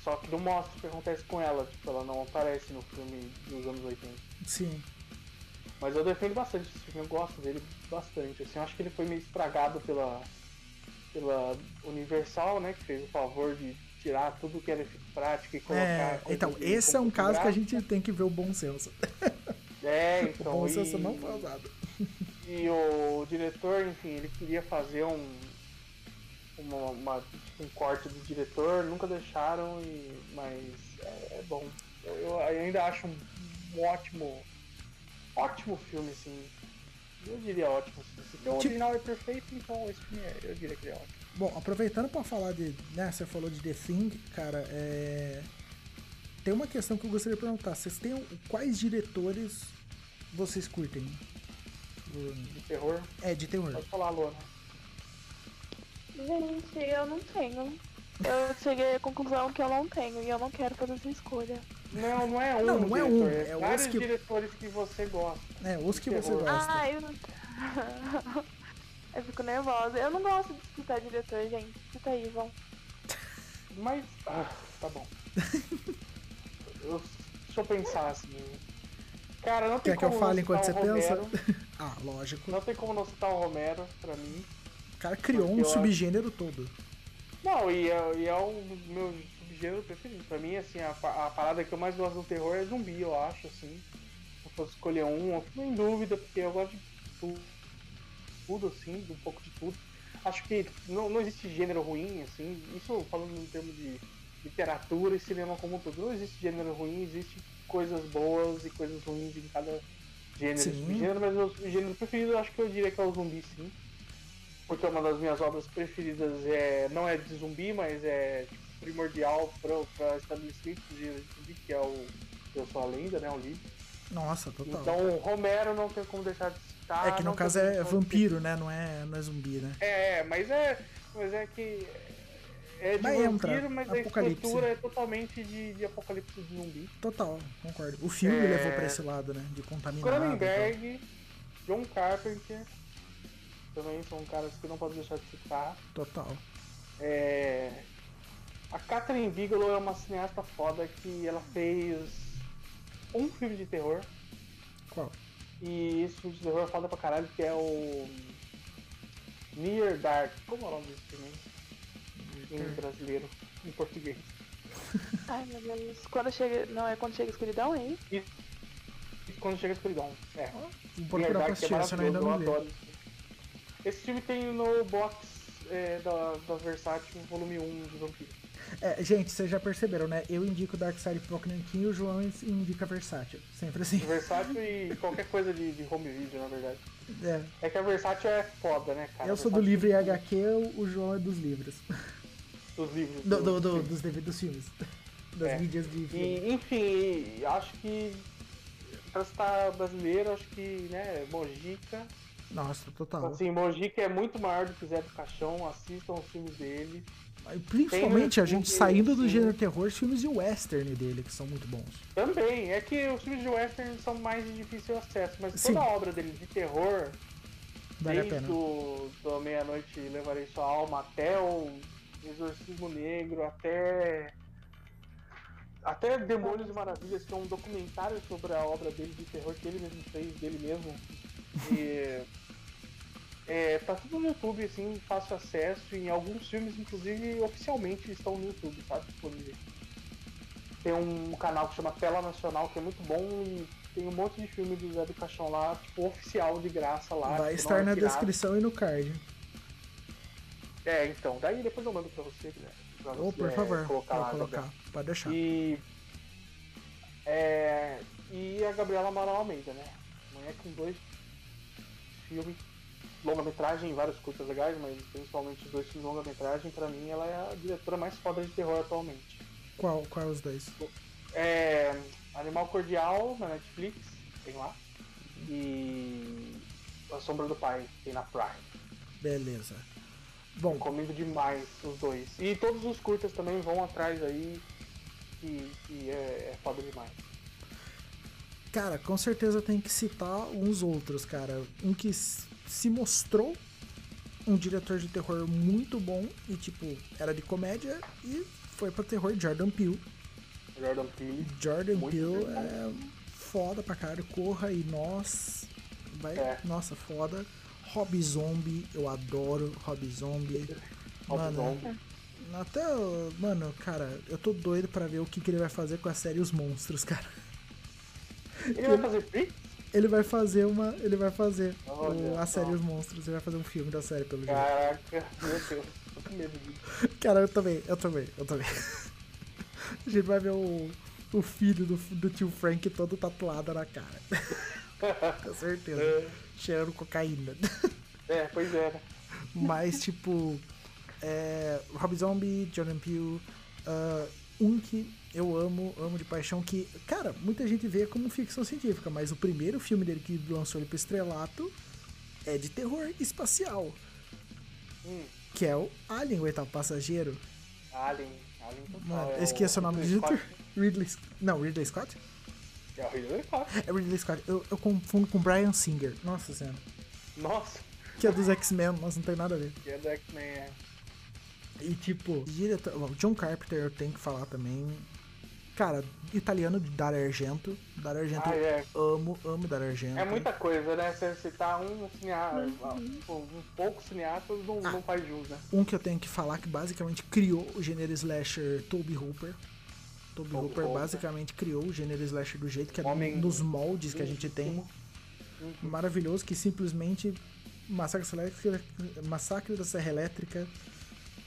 Só que não mostra o que acontece com ela, tipo, ela não aparece no filme dos anos 80. Sim. Mas eu defendo bastante esse filme, eu gosto dele bastante. Assim, eu acho que ele foi meio estragado pela, pela Universal, né? Que fez o favor de tirar tudo que era efeito prático e colocar. É, então, esse é um caso que a gente tem que ver o bom senso. É, O então. bom e, senso não foi usado. e o diretor, enfim, ele queria fazer um. Uma, uma- um corte do diretor, nunca deixaram, e, mas é, é bom. Eu, eu ainda acho um, um ótimo. Ótimo filme, assim. Eu diria ótimo. Assim. O Tipo- original é perfeito, então esse filme é, eu diria que ele é ótimo. Bom, aproveitando pra falar de. Né, você falou de The Thing, cara, é. Tem uma questão que eu gostaria de perguntar. Vocês têm. Quais diretores vocês curtem? De terror, É, de terror. pode falar, Luana. Gente, eu não tenho. Eu cheguei à conclusão que eu não tenho e eu não quero fazer essa escolha. Não, não é um Não, não é um, é, é os vários que- diretores que você gosta. É, os que você gosta. Ah, eu. eu fico nervosa. Eu não gosto de disputar diretor, gente. Cita aí, vão. Mas. Ah, tá bom. Eu- deixa eu pensar assim. Cara, não tem Quer que eu como fale enquanto você o pensa? Romero. Ah, lógico. Não tem como não citar o Romero, pra mim. O cara criou Porque um eu acho- subgênero todo. Não, e é, e é o meu subgênero preferido. Pra mim, assim, a, a parada que eu mais gosto do terror é zumbi, eu acho, assim. Se eu fosse escolher um, eu fico em dúvida, porque eu gosto de tudo, tudo assim, de um pouco de tudo. Acho que não, não existe gênero ruim, assim. Isso falando em termos de literatura e cinema como um todo. Não existe gênero ruim, existe coisas boas e coisas ruins em cada gênero. Sim. subgênero, mas o gênero preferido eu acho que eu diria que é o zumbi, sim. Porque uma das minhas obras preferidas é não é de zumbi, mas é tipo, primordial para estabelecimento do gênero de zumbi, que é o Eu Sou a Lenda, né? O livro. Nossa, total. Então, Romero não tem como deixar de citar. é que no caso é vampiro, né? Não é, não é zumbi, né? é, é, mas é. Mas é que. É de Mas entra, vampiro, mas a estrutura é totalmente de, de apocalipse de zumbi. Total, concordo. O filme É. levou pra esse lado, né? De contaminar. Cronenberg, John Carpenter. Também são caras que não posso deixar de citar. Total. É... A Catherine Bigelow é uma cineasta foda que ela fez um filme de terror. Qual? E esse filme de terror é foda pra caralho, que é o Near Dark. Como é o nome desse filme? em brasileiro, em português. Ai, meu Deus. Quando chega. Não, é quando chega a escuridão, hein? E quando chega a escuridão. É. Vou procurar pra Verdade que é essa eu ainda não vi. Esse filme tem no box é, da, da Versátil, volume 1 de Vampiro. É, gente, vocês já perceberam, né? Eu indico Dark Side pro Nankin e o João indica Versátil. Sempre assim. Versátil e qualquer coisa de, de home video, na verdade. É. É que a Versátil é foda, né, cara? Eu sou do livro e tem HQ, o João é dos livros. Dos livros. Do, do, dos do- filmes. dos, DVD dos filmes. Das É. mídias de filme. E, enfim, acho que pra estar brasileiro, acho que, né, Mojica. Nossa, total. Assim, Mojica é muito maior do que Zé do Caixão, assistam os filmes dele. Principalmente a gente saindo do sim. gênero terror, os filmes de western dele, que são muito bons. Também, é que os filmes de western são mais de difícil acesso, mas Sim. toda a obra dele de terror, Vale a desde pena. do, do Meia-Noite Levarei Sua Alma até o Exorcismo Negro, até. Até Demônios e Maravilhas, que é um documentário sobre a obra dele de terror que ele mesmo fez, dele mesmo. E. É, tá tudo no YouTube, assim, fácil acesso, e em alguns filmes, inclusive, oficialmente estão no YouTube, sabe? Disponíveis. Tem um canal que chama Tela Nacional, que é muito bom, e tem um monte de filme do Zé do Caixão lá, tipo, oficial de graça lá. Vai estar é na pirata. descrição e no card. É, então, daí depois eu mando pra você, né? Pra você, por é, favor, colocar pode lá, colocar. Gabriel. Pode deixar. E. É, e a Gabriela Amaral Almeida, né? Mulher com dois filmes, longa-metragem, vários curtas legais, mas principalmente os dois filmes longa-metragem, pra mim ela é a diretora mais foda de terror atualmente. Qual, qual os dois? É, Animal Cordial na Netflix, tem lá. E. A Sombra do Pai, tem na Prime. Beleza. Bom, Recomendo demais os dois. E todos os curtas também vão atrás aí, que, que é, é foda demais. cara, com certeza tem que citar uns outros, cara. Um que se mostrou um diretor de terror muito bom e, tipo, era de comédia e foi pra terror Jordan Peele. Jordan Peele. Jordan Muito Peele é foda pra caralho. Corra e nós. Vai, É. Nossa, foda. Rob Zombie, eu adoro Rob Zombie. Mano, Zombie. até, mano, cara, eu tô doido pra ver o que, que ele vai fazer com a série Os Monstros, cara. Ele vai fazer free? Ele vai fazer uma. Ele vai fazer Olha o- a série Os Monstros. Ele vai fazer um filme da série, pelo jeito. Caraca, meu Deus, tô com medo disso. Cara, eu também, eu também, eu também. A gente vai ver o, o filho do, do tio Frank todo tatuado na cara. Com certeza. É, Cheirando cocaína. é, pois é, né? Mas, tipo, é, Rob Zombie, Jordan Peele, ah, um que eu amo, amo de paixão, que, cara, muita gente vê como ficção científica, mas o primeiro filme dele que lançou ele pro estrelato é de terror espacial, Hum, que é o Alien, o oitavo passageiro. Alien, Alien total. Mano, é eu esqueci o nome do Ridley diretor. Scott. Ridley, não, Ridley Scott? É o Ridley Scott. É Ridley Scott. Eu, eu confundo com Brian Singer. Nossa senhora. Nossa, Que é dos X-Men, mas não tem nada a ver. que é do X-Men, é. E tipo, diretor. John Carpenter eu tenho que falar também. Cara, italiano de Dario Argento. Dario Argento Ah, é. eu amo, amo Dario Argento. É muita coisa, né? Você citar um cineasta, um pouco cineasta não, Ah. não faz jus, né? Um que eu tenho que falar que basicamente criou o gênero slasher Toby Hooper. Toby Toby Hooper Hooper. basicamente criou o gênero slasher do jeito que é Homem- nos moldes que a gente tem. Uhum. Maravilhoso que simplesmente Massacre, Elétrica, Massacre da Serra Elétrica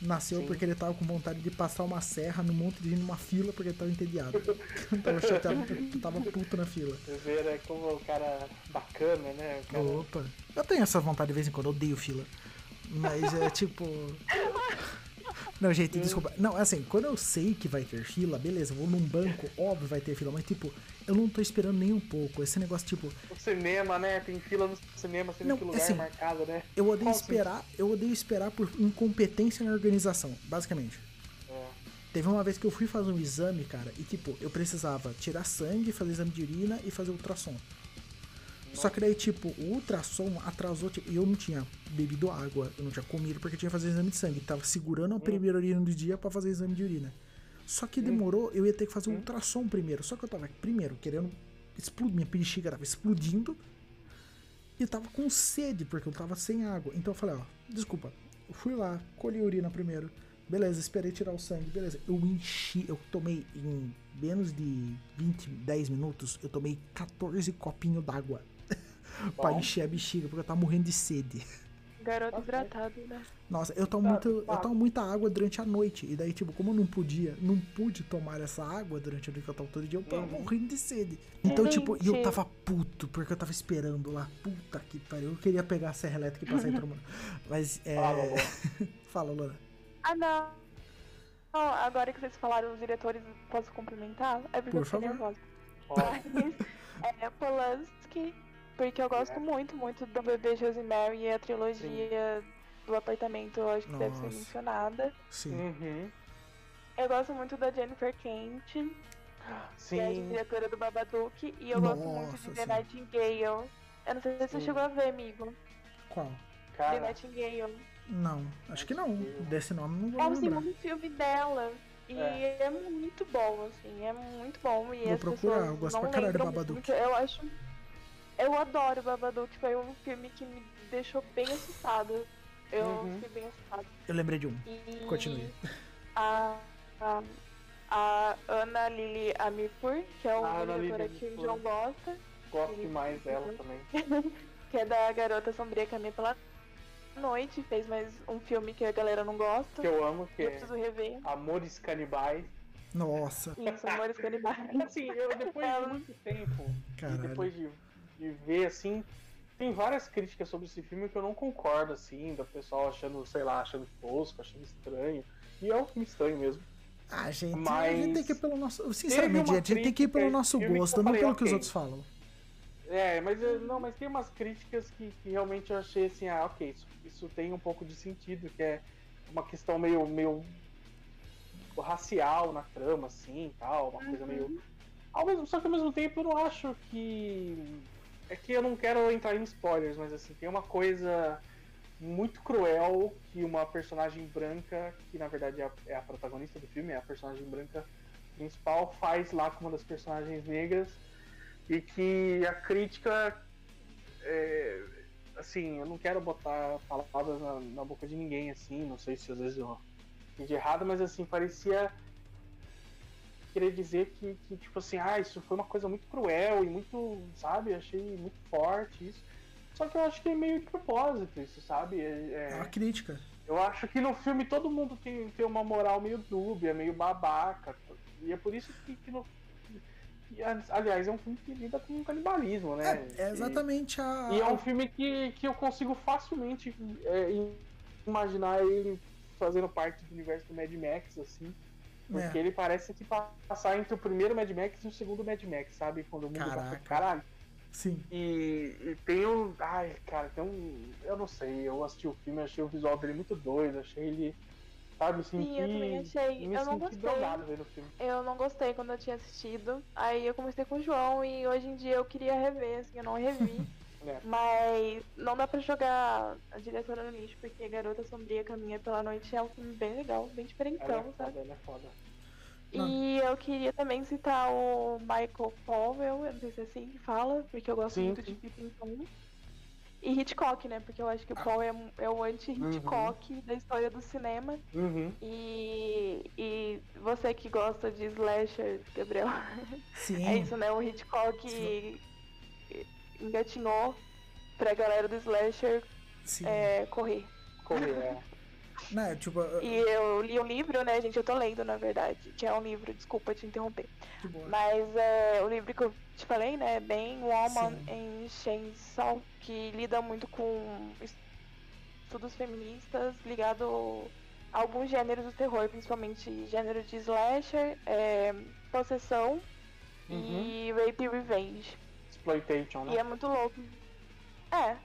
nasceu Sim. porque ele tava com vontade de passar uma serra no monte de gente numa fila porque ele tava entediado. tava chateado, tava puto na fila. Você vê, né, como o cara bacana, né? Cara... Opa. Eu tenho essa vontade de vez em quando, eu odeio fila. Mas é tipo. Não, gente, desculpa. Não, assim, quando eu sei que vai ter fila, beleza, eu vou num banco, óbvio vai ter fila, mas tipo, eu não tô esperando nem um pouco. Esse negócio, tipo, O cinema, né? Tem fila no cinema, sendo Não, que lugar assim, marcado, né? eu odeio Qual esperar, eu odeio esperar por incompetência na organização, basicamente. É. Teve uma vez que eu fui fazer um exame, cara, e tipo, eu precisava tirar sangue, fazer exame de urina e fazer ultrassom. Só que daí, tipo, o ultrassom atrasou, tipo, eu não tinha bebido água, eu não tinha comido porque eu tinha que fazer exame de sangue. Tava segurando a primeira urina do dia pra fazer exame de urina. Só que demorou, eu ia ter que fazer o ultrassom primeiro. Só que eu tava, primeiro, querendo explodir, minha bexiga tava explodindo. E eu tava com sede, porque eu tava sem água. Então eu falei, ó, desculpa, eu fui lá, colhi a urina primeiro, Beleza, esperei tirar o sangue, beleza. Eu enchi, eu tomei em menos de 20, 10 minutos, eu tomei 14 copinhos d'água. Pra encher a bexiga, porque eu tava morrendo de sede. Garoto hidratado, né? Nossa, eu tomo, Tá, muito, eu tá. tomo muita água durante a noite. E daí, tipo, como eu não podia, não pude tomar essa água durante a noite que eu tava todo dia, eu tava Uhum. morrendo de sede. Então, tipo, e eu tava puto, porque eu tava esperando lá. Puta que pariu. Eu queria pegar a serra elétrica e passar em todo mundo. Mas, é. Fala, Lona. Ah, não. Não, agora que vocês falaram os diretores, posso complementar? É porque Por eu fiquei favor. nervosa. Mas, é Polanski, porque eu gosto É. muito, muito do Bebê Rosemary e a trilogia do apartamento, eu acho que deve ser Nossa. mencionada. Sim. Uhum. Eu gosto muito da Jennifer Kent, que é a Sim. diretora do Babadook, e eu gosto muito Nossa, de The sim. Nightingale. Eu não sei se você Sim. chegou a ver, amigo. Qual? The Cara, Nightingale. Não, acho que não. Desse nome não vou É o segundo filme dela. E É. é. muito bom, assim, é muito bom. E Vou as procurar, eu gosto pra caralho de lembram Babadook. muito. Eu acho. Eu adoro Babadook, foi um filme que me deixou bem assustada. Eu Uhum. fiquei bem assustada. Eu lembrei de um. E Continue. A, a, a Ana Lili Amirpur, que é uma diretora que o. João gosta, gosto demais dela também. que é da Garota Sombria Caminha pela Noite, fez mais um filme que a galera não gosta. Que eu amo, que Eu é preciso rever. Amores Canibais. Nossa, Isso, Amores Canibais. Assim, eu depois de muito tempo, e caralho. depois de, de ver, assim, tem várias críticas sobre esse filme que eu não concordo, assim, do pessoal achando, sei lá, achando tosco, achando estranho. E é um filme estranho mesmo. Ah, gente, a Mas gente tem que ir pelo nosso. Sinceramente, a gente tem que ir pelo nosso gosto, eu não falei, pelo que os outros falam. É, mas eu- não, mas tem umas críticas que, que realmente eu achei assim, ah, ok, isso, isso tem um pouco de sentido, que é uma questão meio, meio racial na trama, assim, tal, uma coisa meio. Ao mesmo, só que ao mesmo tempo eu não acho que. É que eu não quero entrar em spoilers, mas assim, tem uma coisa muito cruel que uma personagem branca, que na verdade é a, é a protagonista do filme, é a personagem branca principal, faz lá com uma das personagens negras e que a crítica é, assim, eu não quero botar palavras na, na boca de ninguém assim, não sei se às vezes eu fiz de errado, mas assim, parecia querer dizer que, que, tipo assim, ah, isso foi uma coisa muito cruel e muito, sabe, achei muito forte isso. Só que eu acho que é meio de propósito isso, sabe? É- É uma crítica. eu acho que no filme todo mundo tem, tem uma moral meio dúbia, meio babaca. E é por isso que, que no. aliás, é um filme que lida com canibalismo, né? É, é exatamente a. E, é um filme que, que eu consigo facilmente é, im- imaginar ele fazendo parte do universo do Mad Max, assim. Porque É. ele parece que passar entre o primeiro Mad Max e o segundo Mad Max, sabe? Quando o mundo tá Caraca. caralho. Sim. E, e tem um. Ai, cara, tem um. Eu não sei, eu assisti o filme, achei o visual dele muito doido, achei ele. Sabe, assim, Sim, eu também achei. Me Eu não gostei. drogado vendo o filme. Eu não gostei quando eu tinha assistido. Aí eu comecei com o João e hoje em dia eu queria rever, assim, eu não revi. É. Mas não dá pra jogar a diretora no lixo, porque Garota Sombria Caminha pela Noite é um filme bem legal, bem Ela diferentão, é sabe? foda, ela é foda. Não. E eu queria também citar o Michael Powell, eu não sei se é assim que fala, porque eu gosto Sim, muito sim. de Pippin Tom. E Hitchcock, né? Porque eu acho que o Paul é, é o anti-Hitchcock da história do cinema. Uhum. E, e você que gosta de slasher, Gabriel, Sim. é isso, né? O Hitchcock engatinhou pra galera do slasher é, correr. Correr, é. Né, tipo, E eu li um livro, né, gente? Eu tô lendo, na verdade, que é um livro, desculpa te interromper. Mas é, o livro que eu te falei, né, é bem Woman Sim. em Chainsaw, que lida muito com estudos feministas ligado a alguns gêneros do terror, principalmente gênero de slasher, é, possessão Uhum. e rape e revenge. Exploitation, E né? é muito louco. É,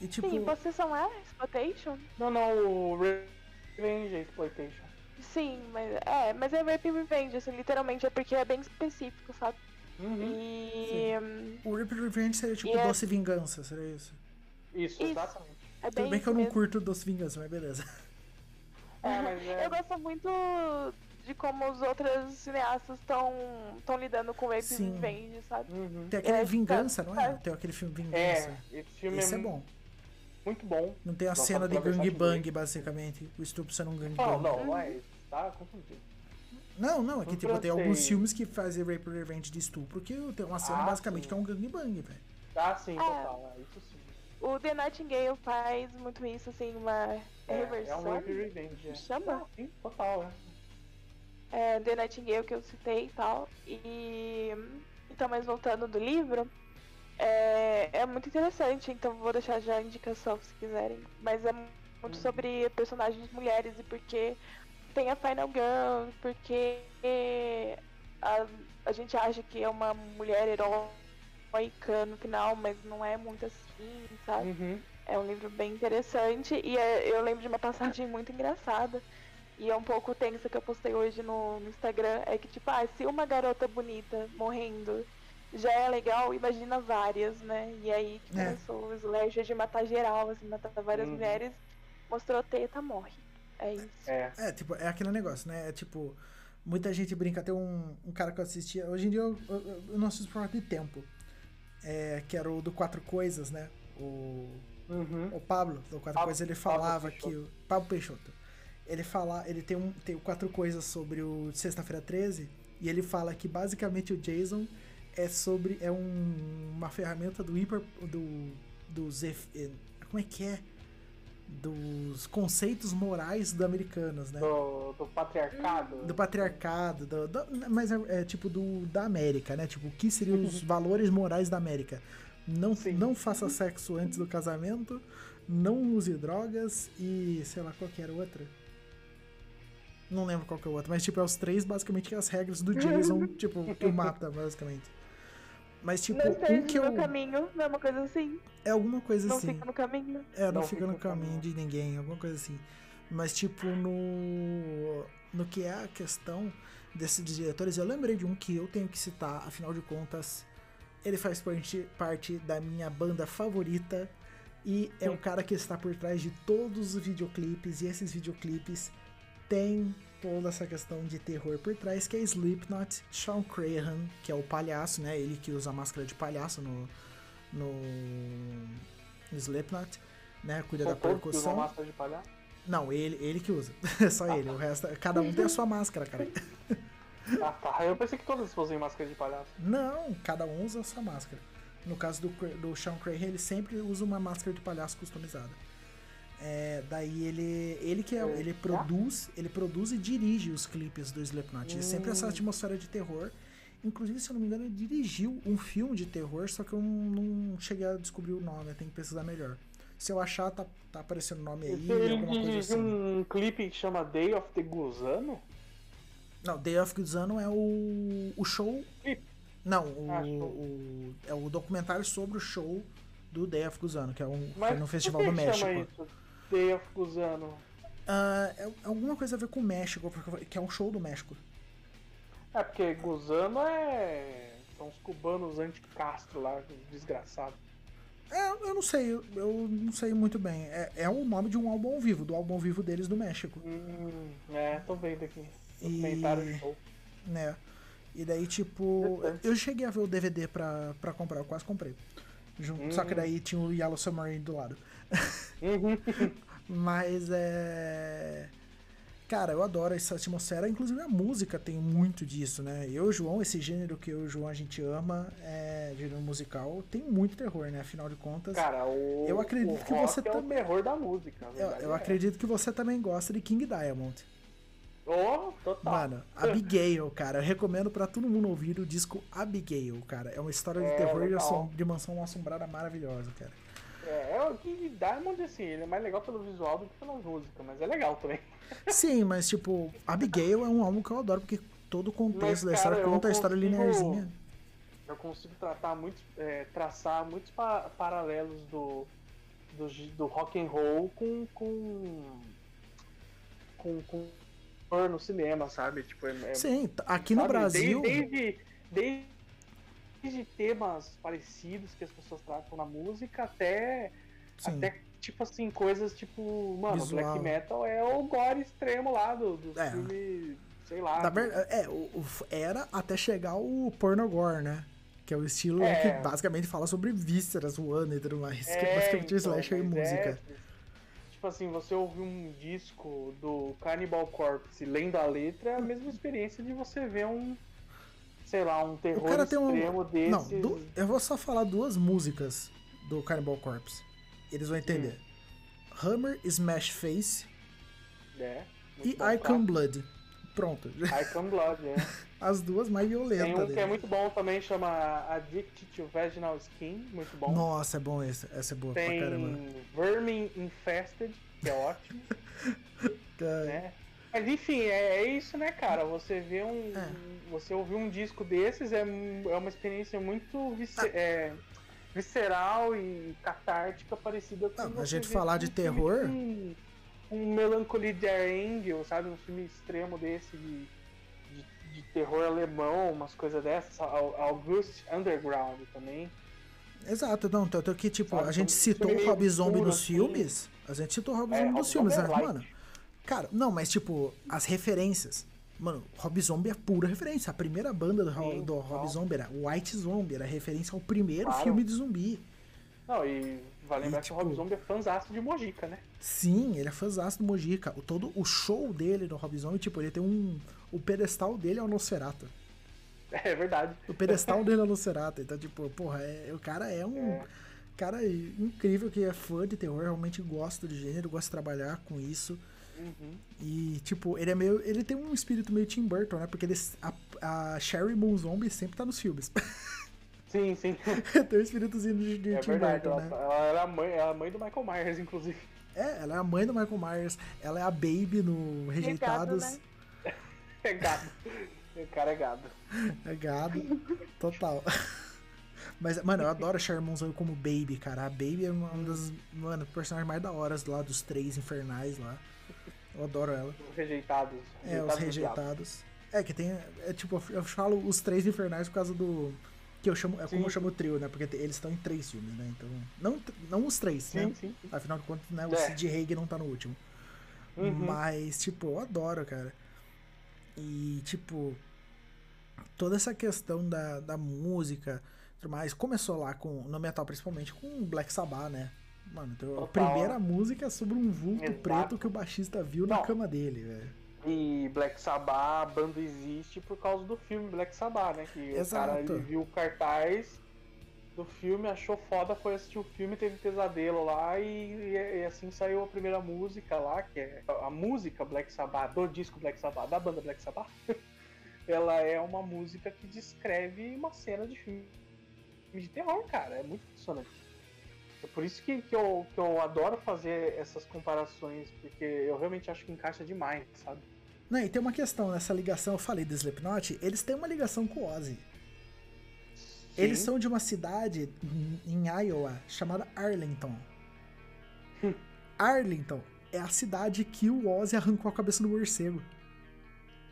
E tipo, sim, possessão é exploitation? Não, não, o Revenge é Exploitation. Sim, mas é, mas é rape e revenge, assim, literalmente é porque é bem específico, sabe? Uhum. E hum, o Rip Revenge seria tipo E é- Doce Vingança, seria isso? Isso, Isso. exatamente. é bem Tudo bem que eu não mesmo. curto Doce Vingança, mas beleza. É, mas é. Eu gosto muito de como os outros cineastas estão lidando com rape Sim. e revenge, sabe? Uhum. Tem aquele É, Vingança, tá, não é? tá. Tem aquele filme Vingança. É, esse filme Esse é mu- bom. muito bom. Não tem a cena de gangbang, basicamente. O estupro sendo um gangbang. Não, não, não é. Tá confundido. Não, não, é que tipo, tem alguns filmes que fazem rape revenge de estupro que tem uma cena Ah, basicamente sim. que é um gangbang, velho. Ah, sim, É. total. É, isso sim. O The Nightingale faz muito isso, assim, uma É, é reversão. um Rape Revenge. É. Chama? Ah, sim, total, é. É, The Nightingale que eu citei e tal. E. Então, mas voltando do livro, é, é muito interessante, então vou deixar já a indicação se quiserem. Mas é muito sobre personagens mulheres e porque tem a Final Girl, porque a, a gente acha que é uma mulher heróica no final, mas não é muito assim, sabe? Uhum. É um livro bem interessante e é- eu lembro de uma passagem muito engraçada. E é um pouco tensa que eu postei hoje no, no Instagram. É que, tipo, ah, se uma garota bonita morrendo já é legal, imagina várias, né? E aí É. começou o slasher de matar geral, assim, matar várias Uhum. mulheres. Mostrou teta, morre. É isso. É. É, tipo, é aquele negócio, né? É tipo, muita gente brinca. Tem um, um cara que eu assistia. Hoje em dia eu, eu, eu não assisto por falta de tempo. É, que era o do Quatro Coisas, né? O, Uhum. o Pablo do Quatro Pablo- Coisas, ele Pablo falava que. O, Pablo Peixoto. Ele fala, ele tem, um, tem Quatro Coisas sobre o Sexta-feira 13. E ele fala que basicamente o Jason é sobre. É um, uma ferramenta do hiper. do. dos. eh, Como é que é? Dos conceitos morais do americanos, né? Do, do patriarcado. do patriarcado, do, do- mas é, é tipo do da América, né? Tipo, o que seriam os valores morais da América? Não, Sim. não faça sexo antes do casamento, não use drogas e sei lá qual que era a outra. Não lembro qual que é o outro, mas tipo, é os três basicamente que as regras do Jason, tipo, que o mata, basicamente. Mas tipo, não um que eu. no caminho, não é uma coisa assim. É alguma coisa Não assim. fica no caminho. É, não, Não fica fica no caminho de ninguém, alguma coisa assim. Mas, tipo, no. No que é a questão desses diretores, eu lembrei de um que eu tenho que citar, afinal de contas, ele faz parte, parte da minha banda favorita e é o cara que está por trás de todos os videoclipes, e esses videoclipes têm toda essa questão de terror por trás, que é Slipknot, Sean Crahan, que é o palhaço, né? Ele que usa a máscara de palhaço no, no, no Slipknot, né? Cuida São da percussão. máscara de palhaço. Não, ele, ele que usa. Só ele. O resto, cada um tem a sua máscara, cara. Ah, tá. Eu pensei que todos fossem máscara de palhaço. Não, cada um usa a sua máscara. No caso do, do Sean Crahan, ele sempre usa uma máscara de palhaço customizada. É, daí ele, ele que é, ele produz, ele produz e dirige os clipes do Slipknot. É sempre essa Hum. atmosfera de terror. Inclusive, se eu não me engano, ele dirigiu um filme de terror, só que eu não, cheguei a descobrir o nome, eu tenho que pesquisar melhor. Se eu achar, tá, tá aparecendo o nome aí, Ele dirigiu assim. um clipe que chama Day of the Gusano? Não, Day of Guzano é o, o show. Não, o, Ah, show. o- é o documentário sobre o show do Day of Guzano, que é um, Mas no Festival do México. isso? Day of Gusano. Ah, é alguma coisa a ver com o México, que é um show do México. É porque Gusano é. São os cubanos anti-Castro lá, desgraçado. É, eu não sei, eu, não sei muito bem. É, é o nome de um álbum ao vivo, do álbum ao vivo deles do México, Hum, é, tô vendo aqui. E- Documentário show. né? E daí, tipo, eu cheguei a ver o DVD pra, pra comprar, eu quase comprei. Junto, Só que Hum. daí tinha o Yellow Submarine do lado. Uhum. Mas é. Cara, eu adoro essa atmosfera, inclusive a música tem muito disso, né? Eu João, esse gênero que eu e o João a gente ama, é gênero musical, tem muito terror, né? Afinal de contas, Cara, o. Eu acredito o que você é o terror da música. eu, eu é. acredito que você também gosta de King Diamond. Oh, total. Mano, Abigail, cara, eu recomendo pra todo mundo ouvir o disco Abigail, cara. É uma história de É, terror assom- de mansão assombrada maravilhosa, cara. É, é o King Diamond, assim, ele é mais legal pelo visual do que pela música, mas é legal também. Sim, mas tipo, Abigail é um álbum que eu adoro, porque todo o contexto Mas, da história cara, conta a história consigo- linearzinha. Eu consigo tratar muitos, é, traçar muitos pa- paralelos do, do, do rock and roll com com com, com no cinema, sabe? Tipo, é, é- Sim, t- aqui no sabe? Brasil. Desde, desde, desde temas parecidos que as pessoas tratam na música até, Sim. até tipo assim, coisas tipo, mano, Visual. black metal é o gore extremo lá do, do É. filme, sei lá. Verdade, é, o, era até chegar o pornogore, né? Que é o estilo É. que basicamente fala sobre vísceras voando e tudo mais. que é É, basicamente então, slasher e mas música. é, tipo assim, você ouvir um disco do Cannibal Corpse lendo a letra é a mesma experiência de você ver um, sei lá, um terror cara tem um- extremo desses. Não, du- eu vou só falar duas músicas do Cannibal Corpse. Eles vão entender. Hum. Hammer Smash Face É, e Icon tá? Blood. Pronto. Icon Blood, é. As duas mais violentas Tem um que dele. é muito bom também, chama Addicted to Vaginal Skin, muito bom. Nossa, é bom esse. Essa é boa pra Tem caramba. Vermin Infested, que é ótimo, né? Mas enfim, é, é isso, né, cara? Você vê um. É. Você ouvir um disco desses é, é uma experiência muito Ah. é, visceral e catártica, parecida com. Não, a gente falar um de filme terror- com Um Melancholy Dear Angel, sabe? Um filme extremo desse de, de, de terror alemão, umas coisas dessas. Au- August Underground também. Exato, não, tanto que, tipo, Sabe, a gente um citou o Rob Zombie nos assim. filmes. A gente citou o Rob É, Zombie nos filmes, né? Mano, cara, não, mas, tipo, as referências. Mano, Rob Zombie é pura referência. A primeira banda do, Sim, do Rob total. Zombie era White Zombie, era referência ao primeiro Claro. filme de zumbi. Não, e vale lembrar que o tipo- Rob Zombie é fãzaço de Mojica, né? Sim, ele é fãzaço do Mojica. O, todo o show dele no Rob Zombie, tipo, ele tem um. O pedestal dele é o Nosferatu. É verdade. O pedestal dele é o Nosferatu. Então, tipo, porra, é- o cara é um. É. Cara incrível que é fã de terror, realmente gosta de gênero, gosta de trabalhar com isso. Uhum. E, tipo, ele é meio. Ele tem um espírito meio Tim Burton, né? Porque ele, a, a Sherry Moon Zombie sempre tá nos filmes. Sim, sim. tem um espíritozinho de, de É Tim verdade. Burton, Ela, né? ela era a mãe, ela é a mãe do Michael Myers, inclusive. É, ela é a mãe do Michael Myers, ela é a Baby no Rejeitados. né? É gado. O cara é gado. É gado. Total. Mas, mano, eu adoro a Sherry Moon Zombie como Baby, cara. A Baby é uma das, mano, personagens mais da hora lá dos três infernais lá. Eu adoro ela. Os rejeitados. É, os rejeitados. É, que tem. É tipo, eu falo os três infernais por causa do. Que eu chamo. É como Sim. eu chamo o trio, né? Porque eles estão em três filmes, né? Então. Não, não os três, Sim, né? sim. sim. Afinal de contas, né? O É. Sid Haig não tá no último. Uhum. Mas, tipo, eu adoro, cara. E, tipo, toda essa questão da, da música e tudo mais, começou lá com, no metal, principalmente com Black Sabbath, né? Mano, então, a Total. primeira música é sobre um vulto Exato. preto que o baixista viu na Não. cama dele, velho. E Black Sabbath, a banda existe por causa do filme Black Sabbath, né? Que o Exato. cara ele viu o cartaz do filme, achou foda, foi assistir o filme, teve pesadelo lá e, e- e assim saiu a primeira música lá, que é a música Black Sabbath, do disco Black Sabbath, da banda Black Sabbath. Ela é uma música que descreve uma cena de filme de terror, cara. É muito impressionante. É por isso que, que, eu, que eu adoro fazer essas comparações, porque eu realmente acho que encaixa demais, sabe? Não, e tem uma questão nessa ligação, eu falei do Slipknot, eles têm uma ligação com o Ozzy. Eles Sim. são de uma cidade em- Iowa chamada Arlington. Arlington é a cidade que o Ozzy arrancou a cabeça do morcego.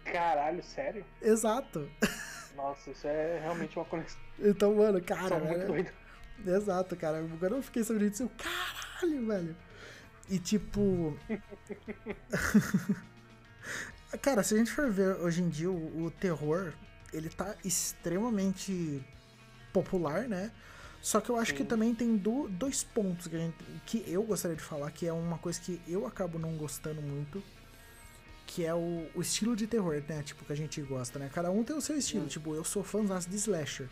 Caralho, sério? Exato. Nossa, isso é realmente uma conexão Então, mano, cara, muito né? Exato, cara. Agora eu fiquei sabendo disso, eu, caralho, velho. E tipo. cara, se a gente for ver hoje em dia o, o terror, ele tá extremamente popular, né? Só que eu acho que Sim. também tem do- dois pontos que, a gente- que eu gostaria de falar, que é uma coisa que eu acabo não gostando muito, que é o, o estilo de terror, né? Tipo, que a gente gosta, né? Cada um tem o seu estilo. Hum. Tipo, eu sou fãzão de slasher.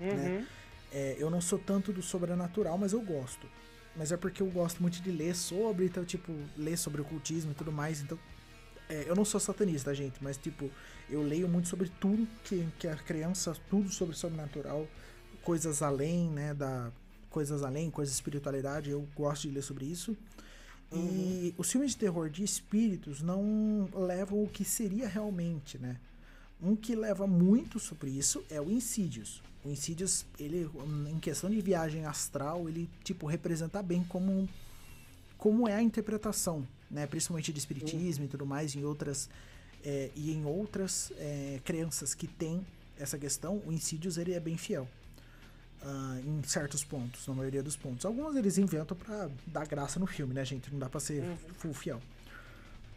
Uhum. É, eu não sou tanto do sobrenatural, mas eu gosto. Mas é porque eu gosto muito de ler sobre, então, tipo, ler sobre ocultismo e tudo mais. Então, é, eu não sou satanista, gente, mas, tipo, eu leio muito sobre tudo que, que a criança, tudo sobre sobrenatural, coisas além, né, da... Coisas além, coisas de espiritualidade, eu gosto de ler sobre isso. E os filmes de terror de espíritos não levam o que seria realmente, né? Um que leva muito sobre isso é o Insidious. O Insidious, ele, em questão de viagem astral, ele, tipo, representa bem como, como é a interpretação, né? Principalmente de espiritismo e tudo mais, em outras, é, e em outras é, crenças que tem essa questão, o Insidious, ele é bem fiel. ah, em certos pontos, na maioria dos pontos. Alguns eles inventam pra dar graça no filme, né, gente? Não dá pra ser Uhum. full fiel.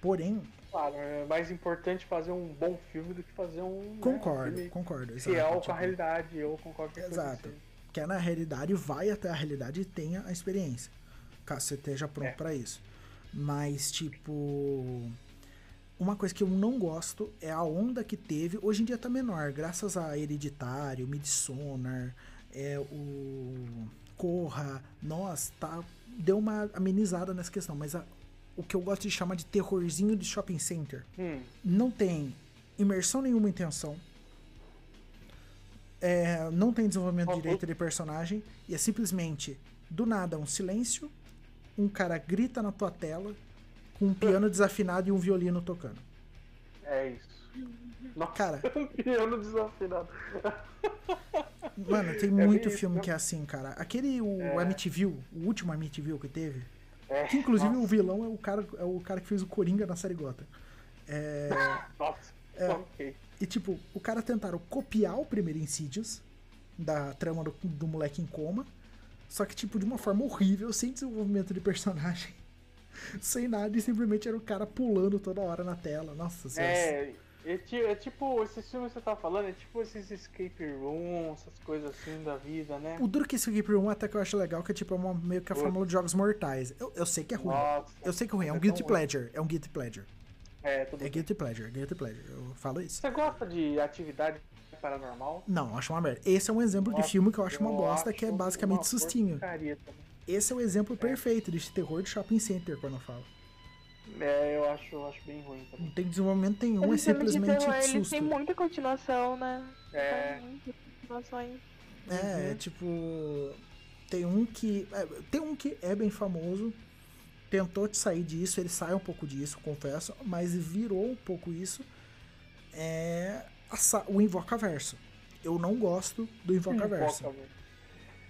Porém, Claro, é mais importante fazer um bom filme do que fazer um. né, concordo, filme concordo. exato, Fiel com a realidade ou com qualquer coisa. Exato. assim. que é na realidade, vai até a realidade e tenha a experiência. Caso você esteja pronto É. pra isso. Mas, tipo. Uma coisa que eu não gosto é a onda que teve. Hoje em dia tá menor, graças a Hereditário, Midsommar, é, o Corra. Nossa, tá. Deu uma amenizada nessa questão. Mas a- o que eu gosto de chamar de terrorzinho de shopping center Hum, não tem imersão nenhuma em tensão. É, não tem desenvolvimento Faltou. direito de personagem. E é simplesmente, do nada, um silêncio. Um cara grita na tua tela. Com um piano desafinado e um violino tocando. é isso. Nossa, Cara. piano desafinado. Mano, tem bem muito isso, filme né? que é assim, cara. Aquele, o É. Amityville, o último Amityville que teve. É, Que inclusive nossa, o vilão é o, cara, é o cara que fez o Coringa na série Gotham. É. Nossa, É. E tipo, o cara tentaram copiar o primeiro Insidious da trama do, do moleque em coma, só que tipo de uma forma horrível, sem desenvolvimento de personagem, sem nada, e simplesmente era o cara pulando toda hora na tela. Nossa senhora. É, é, é tipo, esses filmes que você tá falando, é tipo esses escape room, essas coisas assim da vida, né? O duro que esse Escape Room até que eu acho legal, que é tipo é uma, meio que a Oi. fórmula de jogos mortais. Eu, eu sei que é ruim. Nossa, Eu sei que é ruim, é um é guilty pleasure. É um guilty pleasure. é, tudo É guilty pleasure, é guilty pleasure. Eu falo isso. Você gosta de atividade paranormal? Não, eu acho uma merda. Esse é um exemplo de Nossa, filme que eu acho uma eu bosta, que é acho basicamente uma sustinho. Esse é o exemplo perfeito de terror de shopping center, quando eu falo. É, eu acho, eu acho bem ruim também. Não tem desenvolvimento nenhum, é simplesmente terror, eles susto. têm muita continuação, né? É. Tem muitas continuações. É, Uhum. tipo. Tem um que. é, tem um que é bem famoso. Tentou te sair disso, ele sai um pouco disso, confesso, mas virou um pouco isso. É. a o Invocaverso. Eu não gosto do Invocaverso. Velho.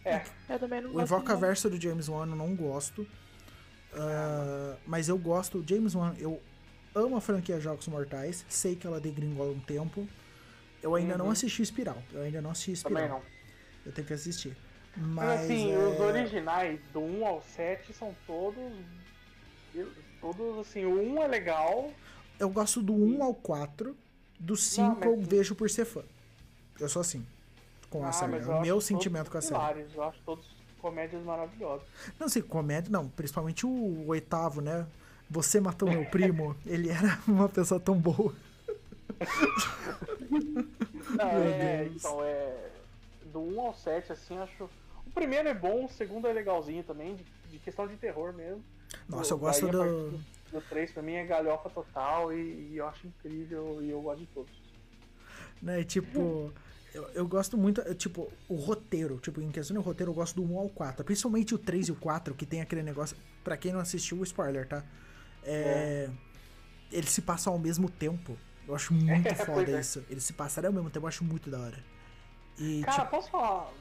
É, Eu também não O gosto. Invocaverso do James Wan eu não gosto. Ah, mas eu gosto. James Wan, eu amo a franquia Jogos Mortais. Sei que ela degringola um tempo. Eu ainda não Uhum. assisti Espiral. Eu ainda não assisti Espiral. também não. Eu tenho que assistir. Mas Mas. assim, é, os originais do 1 ao 7 são todos. Todos assim, o 1 é legal. Eu gosto do 1 ao 4. Do 5 mas- eu vejo por ser fã. Eu sou assim. Com a Ah, série. mas É o meu sentimento com a série. Eu acho todos comédias maravilhosas. Não sei, comédia, não. Principalmente o oitavo, né? Você matou meu primo. Ele era uma pessoa tão boa. Não, é, então é. Do 1 ao 7, assim, acho. O primeiro é bom, o segundo é legalzinho também, de, de questão de terror mesmo. Nossa, eu gosto daí, do, do 3 pra mim é galhofa total e, e eu acho incrível e eu gosto de todos. Né, tipo. Eu, eu gosto muito, eu, tipo, o roteiro, tipo, em questão de roteiro, eu gosto do 1 ao 4. Principalmente o 3 e o 4, que tem aquele negócio. Pra quem não assistiu, o spoiler, tá? É. Eles se passam ao mesmo tempo. Eu acho muito É, foda é. isso. Eles se passarem ao mesmo tempo, eu acho muito da hora. E, Cara, tipo, posso falar?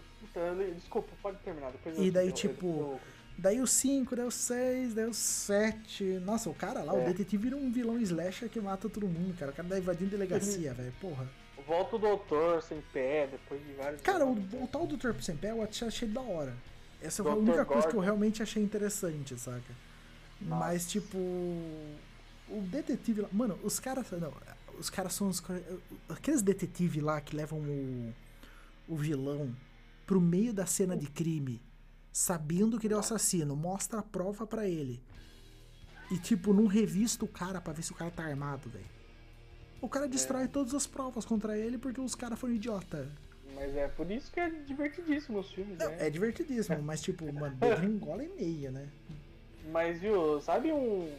Desculpa, pode terminar. Depois E daí, tipo, eu- daí o 5, daí o 6, daí o 7. Nossa, o cara lá, o É. detetive vira um vilão slasher que mata todo mundo, cara. O cara tá invadindo delegacia, velho. Porra. Volta o doutor sem pé, depois de vários. Cara, o, o tal do Torpo Sem Pé eu achei, da hora. Essa foi a única coisa que eu Gordon. realmente achei interessante, saca? Nossa. Mas, tipo. O detetive lá. Mano, os caras. Não, os caras são os. Aqueles detetives lá que levam o. O vilão pro meio da cena de crime, sabendo que ele é o assassino, mostra a prova pra ele. E, tipo, não revista o cara pra ver se o cara tá armado, velho. O cara destrói todas as provas contra ele porque os caras foram idiota. Mas é por isso que é divertidíssimo os filmes, Não, né? é divertidíssimo, mas tipo, mano, degringola e meia, né? Mas viu, sabe um.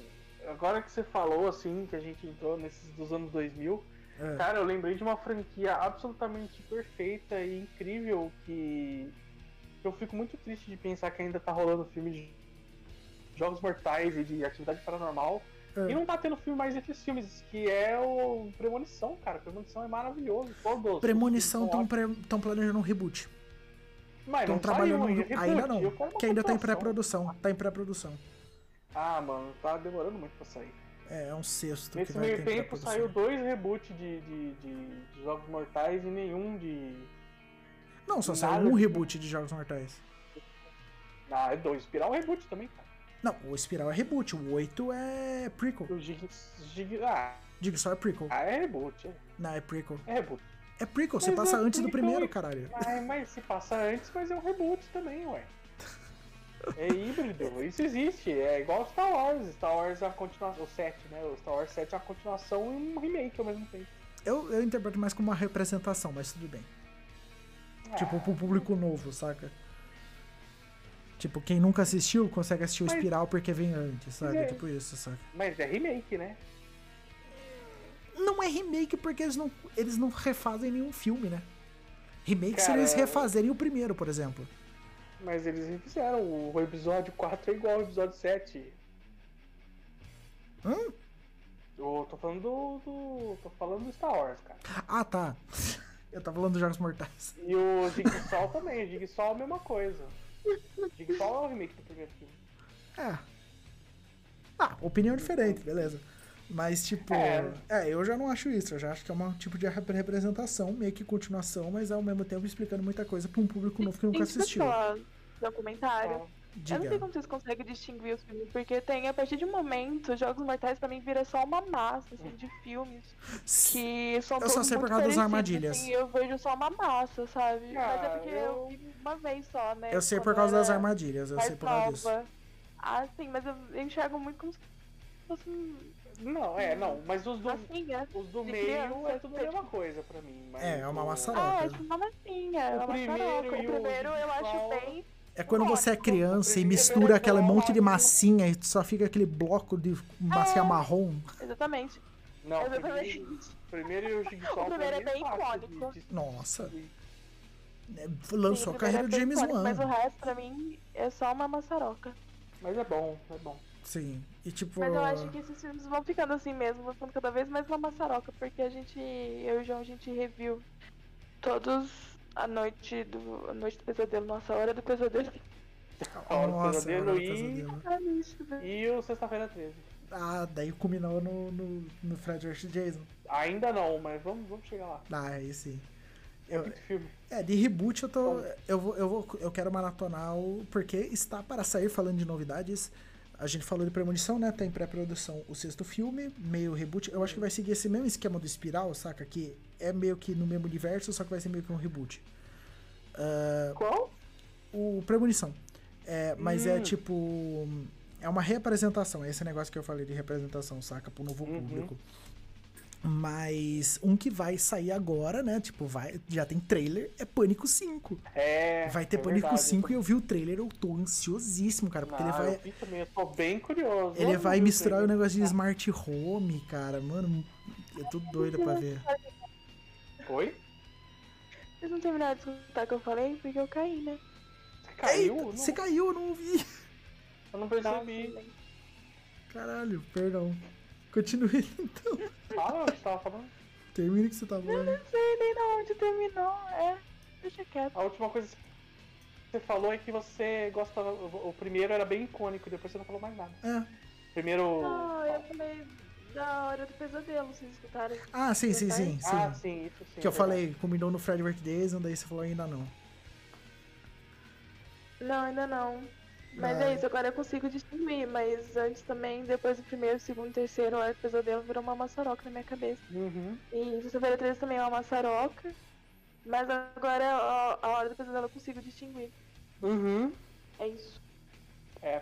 Agora que você falou assim, que a gente entrou nesses dos anos 2000, É. cara, eu lembrei de uma franquia absolutamente perfeita e incrível que eu fico muito triste de pensar que ainda tá rolando filme de jogos mortais e de atividade paranormal. É. E não tá tendo filme mais desses filmes, que é o Premonição, cara. Premonição é maravilhoso. Todos. Premonição estão são planejando um reboot. Mas Estão não trabalhando. saiu no- ainda, não. Que ainda tá em pré-produção. Tá em pré-produção. Ah, mano, tá demorando muito pra sair. É, é um sexto Nesse que vai meio tempo saiu dois reboots de, de, de- de Jogos Mortais e nenhum de. Não, só nada saiu um de- reboot de Jogos Mortais. Ah, é dois. Espiral é reboot também, cara. Não, o Espiral é reboot, o 8 é prequel. O Jig... Jig... Ah, Jigsaw é prequel. ah, é reboot. é- Não, é prequel. É reboot. É prequel, você Mas passa é antes do primeiro, caralho. Mas, mas se passa antes, mas é um reboot também, ué. É híbrido, isso existe. É igual Star Wars. Star Wars é a continuação. O 7, né? O Star Wars 7 é uma continuação e um remake ao mesmo tempo. Eu, eu interpreto mais como uma representação, mas tudo bem. Ah, Tipo, pro público novo, saca? Tipo, quem nunca assistiu consegue assistir o Mas- Espiral porque vem antes, saca? é. Tipo isso, saca? Mas é remake, né? Não é remake porque eles não, eles não refazem nenhum filme, né? Remake se Cara, eles refazerem o primeiro, por exemplo. Mas eles refizeram. O episódio 4 é igual ao episódio 7. Hã? Eu tô falando do, do. tô falando do Star Wars, cara. Ah, tá. Eu tava falando dos Jogos Mortais. E o Jigsaw também. O Jigsaw é a mesma coisa. Jigsaw é o remake do primeiro filme. É. Ah, opinião diferente, beleza. Mas, tipo, É. é. eu já não acho isso. Eu já acho que é um tipo de rep- representação, meio que continuação, mas ao mesmo tempo explicando muita coisa pra um público novo que nunca Tem que assistiu. falar documentário. Eu não sei Diga. como vocês conseguem distinguir os filmes, porque tem, a partir de um momento, Jogos Mortais pra mim vira só uma massa, assim, de filmes que são Eu só sei por causa das armadilhas. Assim, eu vejo só uma massa, sabe? Mas é Ah, porque eu... eu- vi uma vez só, né? Eu sei por causa das armadilhas, eu sei por causa disso. Ah, sim, mas eu enxergo muito como se fosse um Não, é, não. Mas os do, massinha. os do meio criança, é tudo a mesma coisa pra mim. mas É, é uma maçaroca. Ah, é tipo uma massinha, é O uma primeiro O o primeiro eu acho bem... É quando você é criança e mistura é aquele monte de massinha e só fica aquele bloco de massinha É. marrom. Exatamente. Não, o Exatamente. primeiro, primeiro e o Jigsaw O primeiro é bem icônico. Nossa. É, Sim, Lançou o a carreira é do James Wan. Mas o resto, pra mim, é só uma maçaroca. Mas é bom, é bom. Sim. E tipo. Mas eu acho que esses filmes vão ficando assim mesmo, vão ficando cada vez mais uma maçaroca, porque a gente, eu e o João, a gente reviu todos a noite do, a noite do pesadelo, nossa, a hora do pesadelo. A Hora do Nossa, Pesadelo Hora do e- Pesadelo. Velho. E o Sexta-feira 13. Ah, daí culminou no, no, no Fred vs Jason. Ainda não, mas vamos, vamos chegar lá. Ah, aí sim. É Eu, é, de reboot eu tô. Eu vou, eu vou. Eu quero maratonar o. Porque está para sair falando de novidades. A gente falou de premonição, né? Tá em pré-produção o sexto filme, meio reboot. Eu acho que vai seguir esse mesmo esquema do espiral, saca? Que é meio que no mesmo universo, só que vai ser meio que um reboot. Ah, Qual? o Premonição. É, mas é Hum. tipo. É uma representação, é esse negócio que eu falei de representação, saca? Pro novo Uhum. público. Mas um que vai sair agora, né? Tipo, vai, já tem trailer, é Pânico 5. É. Vai ter é Pânico verdade. 5 e eu vi o trailer, eu tô ansiosíssimo, cara, porque Ah, ele eu vai. vi também, eu tô bem curioso. Ele vai misturar o negócio de smart home, cara. Mano, eu tô doido pra ver. Oi? Vocês não terminaram de escutar o que eu falei? Porque eu caí, né? Você caiu? Eita, Não- você caiu, eu não ouvi. Eu não percebi. Caralho, perdão. Continue então. Fala o que você tava falando. Termina o que você tá falando. Não sei nem de onde terminou, é. Deixa quieto. A última coisa que você falou é que você gosta. O primeiro era bem icônico, depois você não falou mais nada. É. Primeiro. Não, eu falei da hora do pesadelo, vocês escutaram? Ah, sim, sim, sim, sim. Ah, sim, isso sim. Que eu verdade. falei, combinou no Fred vs. Jason, daí você falou ainda não. Não, ainda não. Mas Ah. é isso, agora eu consigo distinguir, mas antes também, depois do primeiro, segundo, terceiro, a hora do pesadelo virou uma maçaroca na minha cabeça. Uhum. E sexta-feira 13 também é uma maçaroca, mas agora a, a hora do pesadelo eu consigo distinguir. Uhum. É isso. É.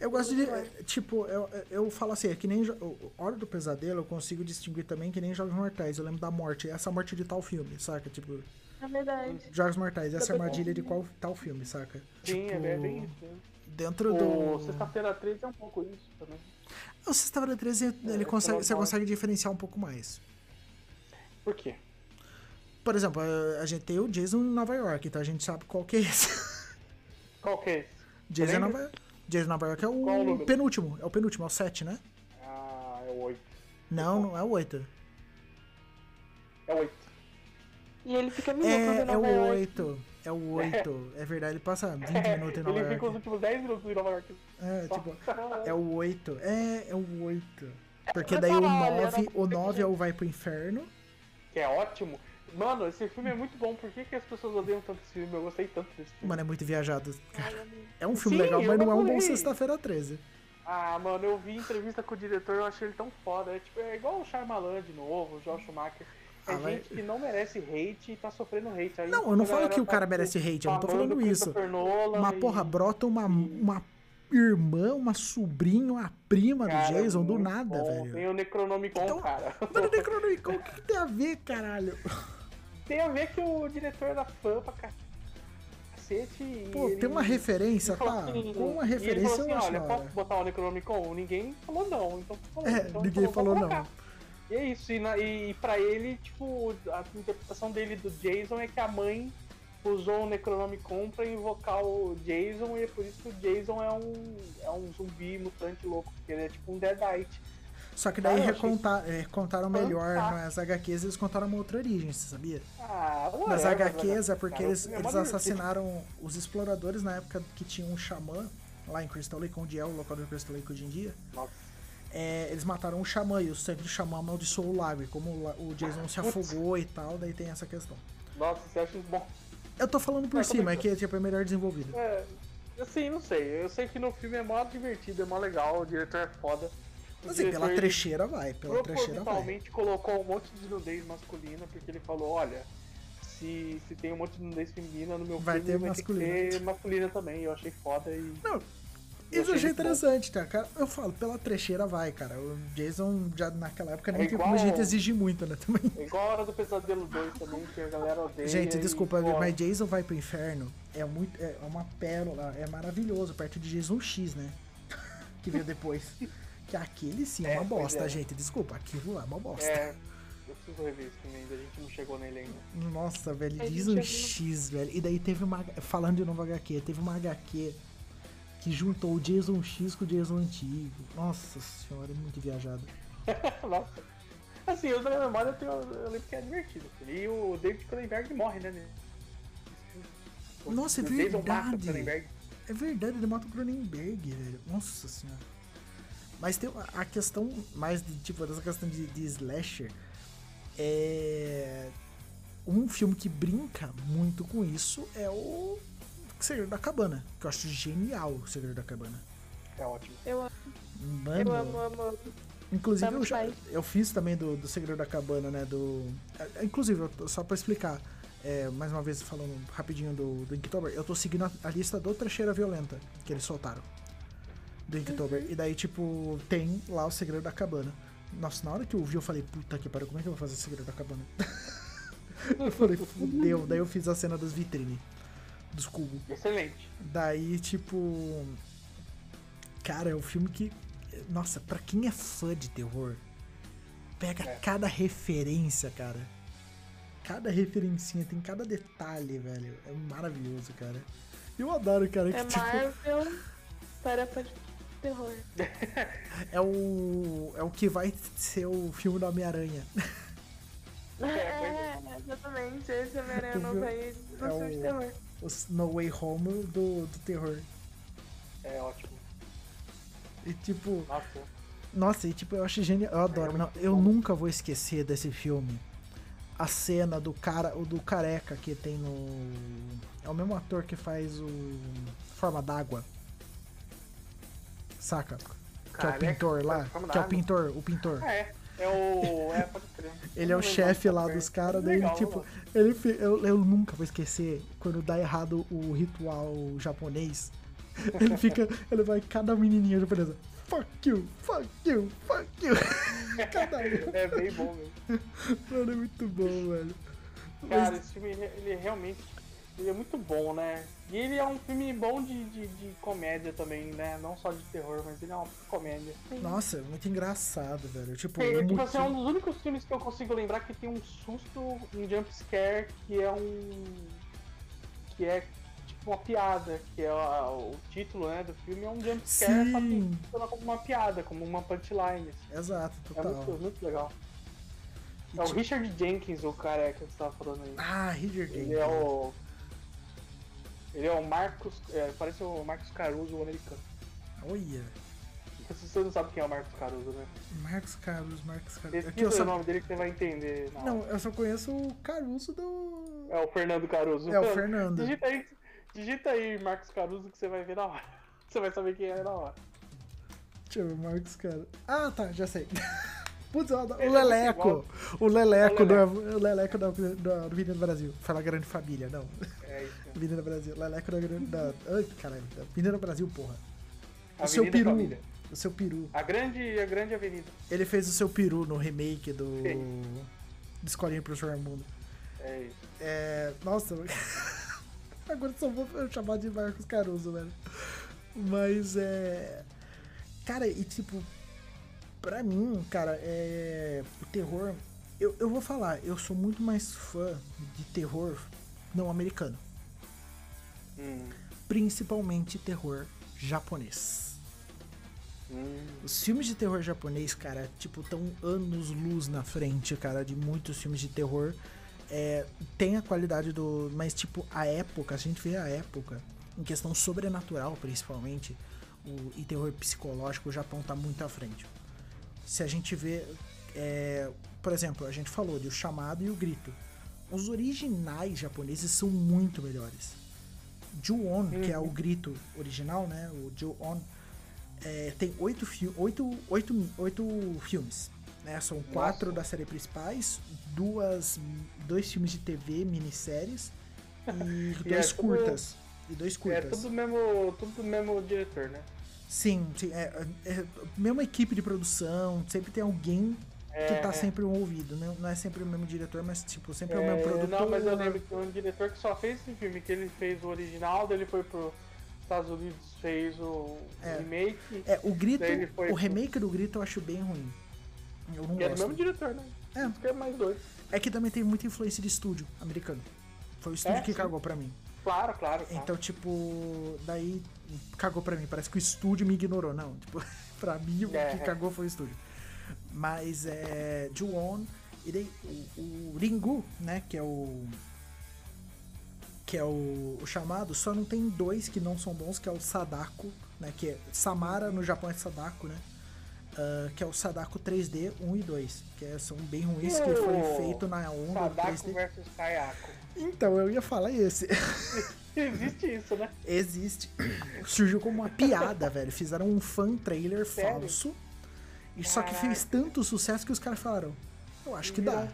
Eu gosto de. Tipo, eu, eu falo assim, é que nem. Hora do Pesadelo eu consigo distinguir também que nem Jogos Mortais. Eu lembro da morte, essa morte de tal filme, saca? Tipo, Na verdade. Jogos Mortais, essa armadilha de qual tal filme, saca? Sim, tipo, é bem- bem isso. Dentro O do. Sexta-feira 13 é um pouco isso também. O Sexta-feira 13, ele É, consegue, você consegue diferenciar um pouco mais. Por quê? Por exemplo, a, gente tem o Jason em Nova York, então a gente sabe qual que é esse. Qual que é esse? Jason em? Nova, Jason Nova York é o o penúltimo. É o penúltimo, é o 7, né? Ah, é o 8. Não, não é o 8. É o 8. E ele fica É, em é Nova o York. 8. É o 8. É verdade, ele passa 20 minutos em Nova Ele fica os York. últimos 10 minutos em Nova York. É, Só. tipo, é o 8. É, é o 8. Porque daí o tava olhando 9, o porque- 9 é o vai pro inferno. Que é ótimo. Mano, esse filme é muito bom. Por que, que as pessoas odeiam tanto esse filme? Eu gostei tanto desse filme. Mano, é muito viajado. Amigo. É um filme Sim, legal, mas não é um bom. Sexta-feira 13. Ah, mano, eu vi entrevista com o diretor, eu achei ele tão foda. É, tipo, é igual o Shyamalan de novo, o Joel Schumacher. É Ah, gente que não merece hate e tá sofrendo hate. Aí Não, eu não falo que o tá, cara tipo, merece hate, eu não tô falando o isso. Nolan Mas, e- porra, brota uma, uma irmã, uma sobrinha, uma prima do Cara, Jason do nada, bom. velho. Tem o Necronomicon, Então- cara. Mano, Necronomicon, o que, que tem a ver, caralho? Tem a ver que o diretor era fã pra cacete e Pô, ele- tem uma referência, falou tá? assim- Com uma referência falou eu assim, acho olha, da posso botar o Necronomicon? Ninguém falou não, então falou, É, então ninguém falou "Vou não." colocar. E é isso, e, na, e pra ele, tipo, a interpretação dele do Jason é que a mãe usou o Necronomicon pra invocar o Jason e é por isso que o Jason é um, é um zumbi mutante louco, porque ele é tipo um Deadite. Só que daí Ah, recontar, é, contaram melhor fantástico. nas HQs, eles contaram uma outra origem, você sabia? Ah, Nas whatever, HQs é cara, porque cara, eles, é eles divertido. assassinaram os exploradores na época que tinha um xamã lá em Crystal Lake, onde é o local do Crystal Lake hoje em dia. Nossa. É, eles mataram o xamã e o sangue do xamã amaldiçoou o lago. E como o, Jason se afogou e tal, daí tem essa questão. Nossa, você acha bom? Eu tô falando por Não, cima, é que tipo, é melhor desenvolvido. É, assim, não sei. Eu sei que no filme é mó divertido, é mó legal, o diretor é foda. O Mas assim, pela trecheira vai, pela trecheira vai. colocou um monte de nudez masculina, porque ele falou, olha, se, se tem um monte de nudez feminina no meu Vai filme, ter vai masculina. ter masculina também. Eu achei foda e... Não, isso eu achei interessante, tá? Cara, eu falo, pela trecheira vai, cara. O Jason já naquela época nem É igual- como a gente exigir muito, né? Também. É igual a Hora do Pesadelo 2 também, que a galera odeia. Gente, e, desculpa, pô, mas Jason vai pro inferno é muito. É uma pérola, é maravilhoso, perto de Jason X, né? que veio depois. Que aquele sim é É, uma pois bosta, é. gente. Desculpa, aquilo lá é uma bosta. É, eu preciso rever esse filme ainda, a gente não chegou nele ainda. Nossa, velho, já viu. X, velho. E daí teve uma. Falando de novo HQ, teve uma HQ que juntou o Jason X com o Jason antigo. Nossa senhora, é muito viajado. Nossa. Assim, eu na memória eu, tenho, eu lembro que é divertido. E o David Cronenberg morre, né? filme. O- Nossa, é o o verdade. É verdade, ele mata o Cronenberg, velho. Nossa senhora. Mas tem a- a questão mais de, tipo, dessa questão de, de slasher é. Um filme que brinca muito com isso é o Segredo da Cabana. Que eu acho genial o Segredo da Cabana. É ótimo. Eu, amo, Mano, eu amo, amo, amo. inclusive eu, já- eu fiz também do, do Segredo da Cabana, né? Do. é, Inclusive, eu tô- só pra explicar, é, mais uma vez falando rapidinho do, do Inktober, eu tô seguindo a, a lista do Trecheira Violenta que eles soltaram. Do Inktober. E daí, tipo, tem lá o Segredo da Cabana. Nossa, na hora que eu vi, eu falei, puta que pariu, como é que eu vou fazer o Segredo da Cabana? eu falei, fudeu. Daí eu fiz a cena das vitrines, dos cubos. Excelente. Daí, tipo. Cara, é um filme que. Nossa, pra quem é fã de terror, pega É. cada referência, cara. Cada referencinha, tem cada detalhe, velho. É maravilhoso, cara. Eu adoro, cara, que É tipo. Marvel para terror. É o. É o que vai ser o filme do Homem-Aranha. É, exatamente. Esse Homem-Aranha não vai no É filme de terror. O No Way Home do, do terror. É ótimo. E tipo. Nossa. Nossa, e tipo, eu acho genial. Eu adoro. É não, eu bom. nunca vou esquecer desse filme. A cena do cara, o do careca que tem no. É o mesmo ator que faz o. Forma d'água. Saca? Que é o Careca, pintor lá. Que é o pintor, o pintor. Ah, é. É o. É, pode crer. Ele é o chefe lá dos caras, daí tipo, mano. ele fe- eu, eu nunca vou esquecer quando dá errado o ritual japonês. Ele fica, ele vai cada menininha japonesa. Fuck you, fuck you, fuck you. cada um. É bem bom mesmo. Mano, é muito bom, velho. Cara, Mas- esse filme, ele é realmente. Ele é muito bom, né? E ele é um filme bom de, de, de comédia também, né? Não só de terror, mas ele é uma comédia. Nossa, é muito engraçado, velho. Tipo, É, o tipo motivo- assim, é um dos únicos filmes que eu consigo lembrar que tem um susto, um jump scare, que é um. que é tipo uma piada, que é a- o título né, do filme é um jump scare, só que Sim. funciona como uma piada, como uma punchline. assim. Exato, É total. muito, muito legal. E, É o Richard Jenkins, o cara que você tava falando aí. Ah, Hitler Ele é o. Ele é o Marcos. É, parece o Marcos Caruso o americano. Olha. Você não sabe quem é o Marcos Caruso, né? Marcos Caruso, Marcos Caruso. Aqui Pesquisa eu o só... nome dele que você vai entender. hora. Não, eu só conheço o Caruso do. É o Fernando Caruso. É o Fernando. Digita aí, digita aí Marcos Caruso que você vai ver na hora. Você vai saber quem é na hora. Deixa eu ver, Marcos, cara. Ah, tá, já sei. Putz, o é Leleco. O Leleco, O do, Leleco. o Leleco da, da, do Avenida do Brasil. Fala Grande Família, não. É isso. Avenida Brasil. Leleco da Grande. Da, ai, caralho. Da Avenida Brasil, porra. O Avenida seu peru. Família. O seu peru. A grande, a grande avenida. Ele fez o seu peru no remake do. Do Escolinha pro Raimundo. É isso. É. Nossa. Agora só vou chamar de Marcos Caruso, velho. Mas é. Cara, e tipo. Pra mim, cara, é. O terror. Eu, eu vou falar, eu sou muito mais fã de terror não americano. Hum. Principalmente terror japonês. Os filmes de terror japonês, cara, tipo, tão anos luz na frente, cara, de muitos filmes de terror. É, tem a qualidade do. Mas, tipo, a época, a gente vê a época, em questão sobrenatural, principalmente, o, e terror psicológico, o Japão tá muito à frente. Se a gente vê. é, por exemplo, a gente falou de O Chamado e o Grito. Os originais japoneses são muito melhores. Ju-On, que é o grito original, né? O Ju-On, é, tem oito, fi oito, oito, oito filmes. Né? São quatro da série principais, duas, dois filmes de TV, minisséries e E dois é tudo- curtas. E dois É curtas. tudo do mesmo, tudo do mesmo diretor, né? Sim, sim. É, é, mesma equipe de produção, sempre tem alguém que É, tá é. sempre envolvido. Não, não é sempre o mesmo diretor, mas tipo, sempre é, o É, mesmo produtor. Não, mas eu lembro que um diretor que só fez esse filme, que ele fez o original, daí ele foi pro Estados Unidos, fez o É. remake, É, o Grito, o pro- remake do Grito eu acho bem ruim. Eu não que é do gosto. mesmo diretor, né? É. Isso que é mais doido. É que também tem muita influência de estúdio americano. Foi o estúdio É, que sim. cagou pra mim. Claro, claro, claro. Então, tipo, daí cagou pra mim. Parece que o estúdio me ignorou. Não, tipo, pra mim o É, que cagou foi o estúdio. Mas é. Ju-On. E daí o, o Ringu, né? Que é o. Que é o, o chamado, só não tem dois que não são bons, que é o Sadako, né? Que é Samara no Japão é Sadako, né? Ah, que é o Sadako 3D 1 e 2, que é- são bem ruins, que foi feito na onda Sadako 3D. versus Kayako. Então, eu ia falar esse. Existe isso, né? Existe. Surgiu como uma piada, velho. Fizeram um fan trailer Sério? falso. E só que fez tanto sucesso que os caras falaram. Eu acho que dá.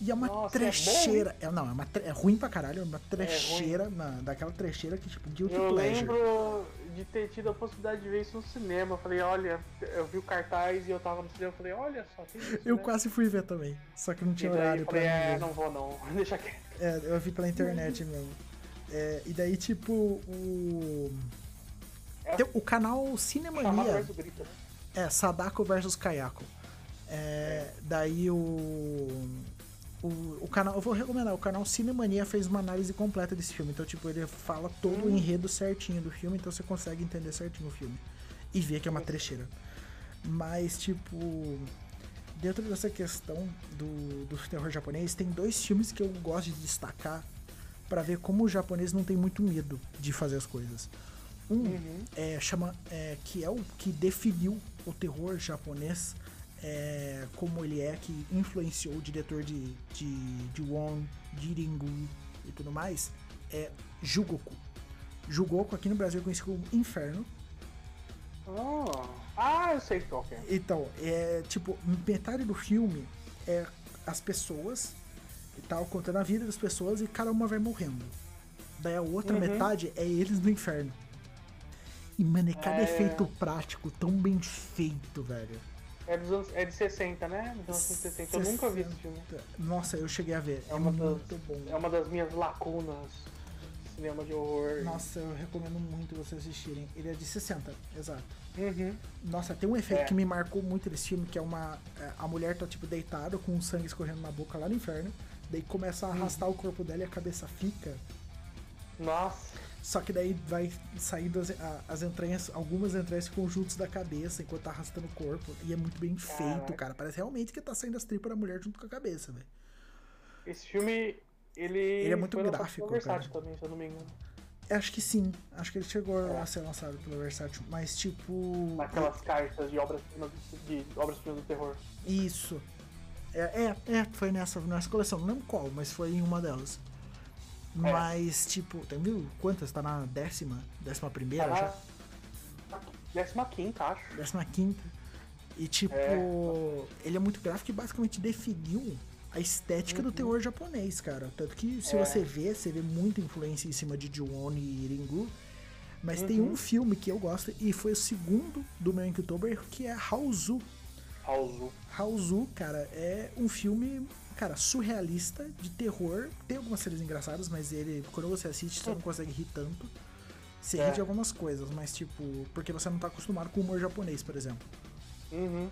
E é uma Nossa, trecheira. É, não, é, uma é ruim pra caralho. É uma trecheira. na- daquela trecheira que, tipo, guilty Eu pleasure. lembro de ter tido a possibilidade de ver isso no cinema. Eu falei, olha, eu vi o cartaz e eu tava no cinema. Eu falei, olha só, tem isso. Eu né? quase fui ver também. Só que não tinha daí horário eu pra falei, mim é, ver. não vou não, deixa quieto. É, eu vi pela internet mesmo. É, e daí, tipo, o. É. tem o canal Cinemania. grito, né? É, Sadako versus Kayako. É, daí o, o. O canal. Eu vou recomendar, o canal Cinemania fez uma análise completa desse filme. Então, tipo, ele fala todo o enredo certinho do filme, então você consegue entender certinho o filme. E ver que é uma trecheira. Mas, tipo. Dentro dessa questão do, do terror japonês, tem dois filmes que eu gosto de destacar pra ver como o japonês não tem muito medo de fazer as coisas. Um Uhum. é, chama é, que é o que definiu o terror japonês é, como ele é, que influenciou o diretor de, de, de Won, de Ringu e tudo mais, é Jugoku. Jugoku aqui no Brasil é conhecido como Inferno. Ah, ah, eu sei qual que é. Então, é tipo, metade do filme é as pessoas e tal, contando a vida das pessoas e cada uma vai morrendo. Daí a outra Uhum. metade é eles no inferno. E, mano, é cada É. efeito prático tão bem feito, velho. É, dos anos, é de 60, né? Dos anos 60. Eu nunca vi esse filme. Nossa, eu cheguei a ver. É, É uma muito das- bom. É uma das minhas lacunas de cinema de horror. Nossa, eu recomendo muito vocês assistirem. Ele é de 60, exato. Uhum. Nossa, tem um efeito É. que me marcou muito desse filme, que é uma. é, A mulher tá, tipo, deitada com o sangue escorrendo na boca lá no inferno. Daí começa a arrastar o corpo dela e a cabeça fica. Nossa. Só que daí vai saindo as, as entranhas, algumas entranhas ficam juntos da cabeça enquanto tá arrastando o corpo. E é muito bem feito, cara. Parece realmente que tá saindo as tripas da mulher junto com a cabeça, velho. Esse filme, ele. é muito gráfico, Versátil cara. também, se eu não me engano. Acho que sim. Acho que ele chegou É. a ser lançado pela Versátil. Mas, tipo. Naquelas cartas de obras de obras primas do terror. Isso. É, é, é, foi nessa, nessa coleção. Não lembro qual, mas foi em uma delas. É. Mas, tipo, tem viu quantas? Tá na décima? Décima primeira Tá já? na- 15 acho. 15 E tipo, É. ele é muito gráfico e basicamente definiu a estética do terror japonês, cara. Tanto que se Uhum. É. você vê, você vê muita influência em cima de Ju-On e Ringu. Mas tem Uhum. um filme que eu gosto e foi o segundo do meu Inktober, que é Haozu. Raulzu. Haozu, cara, é um filme, cara, surrealista, de terror. Tem algumas cenas engraçadas, mas ele, quando você assiste, você não consegue rir tanto. Você É. ri de algumas coisas, mas tipo, porque você não tá acostumado com o humor japonês, por exemplo. Uhum.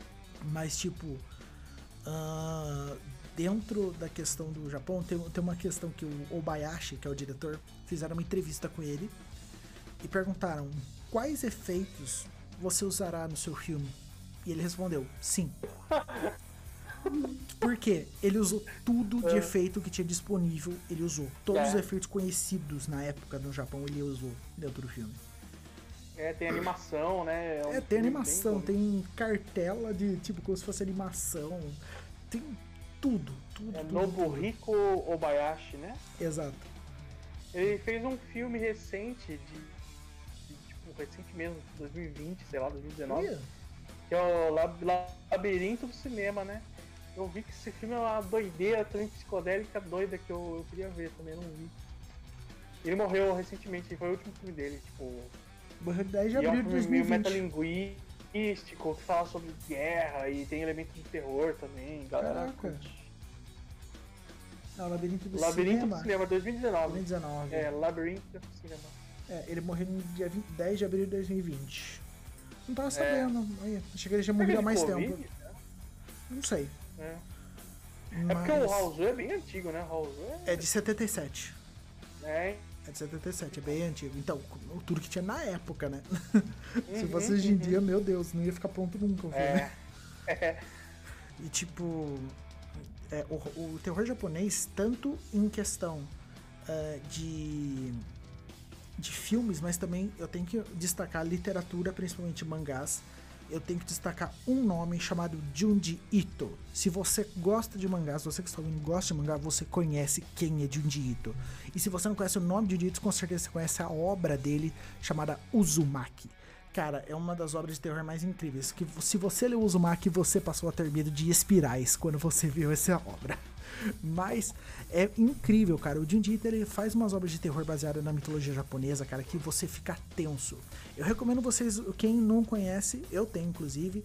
Mas, tipo, ah, dentro da questão do Japão, tem, tem uma questão que o Obayashi, que é o diretor, fizeram uma entrevista com ele e perguntaram quais efeitos você usará no seu filme. E ele respondeu, sim. Por quê? Ele usou tudo de É. efeito que tinha disponível, ele usou. Todos É. os efeitos conhecidos na época no Japão, ele usou dentro do filme. É, tem animação, né? um É, tem bem animação, tem cartela de tipo como se fosse animação. Tem tudo, tudo. É tudo, Nobuhiko Obayashi, né? tudo. Exato. Ele fez um filme recente, de, de, tipo, recente mesmo, 2020, sei lá, 2019, Olha, que é o Lab- Labirinto do Cinema, né? Eu vi que esse filme é uma doideira também psicodélica doida que eu, eu queria ver também, não vi. Ele morreu recentemente, foi o último filme dele, tipo. morreu 10 de é abril de filme meio 2020. metalinguístico, que fala sobre guerra e tem elementos de terror também, galera. Caraca. Não, Labirinto do Labirinto Cinema. do Cinema, 2019. 2019. É, Labirinto do Cinema. É, ele morreu no dia 20 10 de abril de 2020. Não tava É. sabendo. Aí, achei que ele já morreu há mais Covid? tempo. Não sei. É. Mas... É porque o Raulzu é bem antigo, né? O Raulzu é. É de 77. É, É de 77, é bem antigo. Então, o tudo que tinha na época, né? Se Uhum, fosse hoje em uhum. dia, meu Deus, não ia ficar pronto nunca o filme. é. é. E tipo, é, o, o terror japonês, tanto em questão é, de, de filmes, mas também eu tenho que destacar a literatura, principalmente mangás. Eu tenho que destacar um nome chamado Junji Ito. Se você gosta de mangás, você que está ouvindo gosta de mangá, você conhece quem é Junji Ito. E se você não conhece o nome de Junji Ito, com certeza você conhece a obra dele chamada Uzumaki. Cara, é uma das obras de terror mais incríveis. Que se você leu Uzumaki, você passou a ter medo de espirais quando você viu essa obra. Mas é incrível, cara. O Junji Ito, ele faz umas obras de terror baseadas na mitologia japonesa, cara, que você fica tenso. Eu recomendo vocês, quem não conhece, eu tenho inclusive,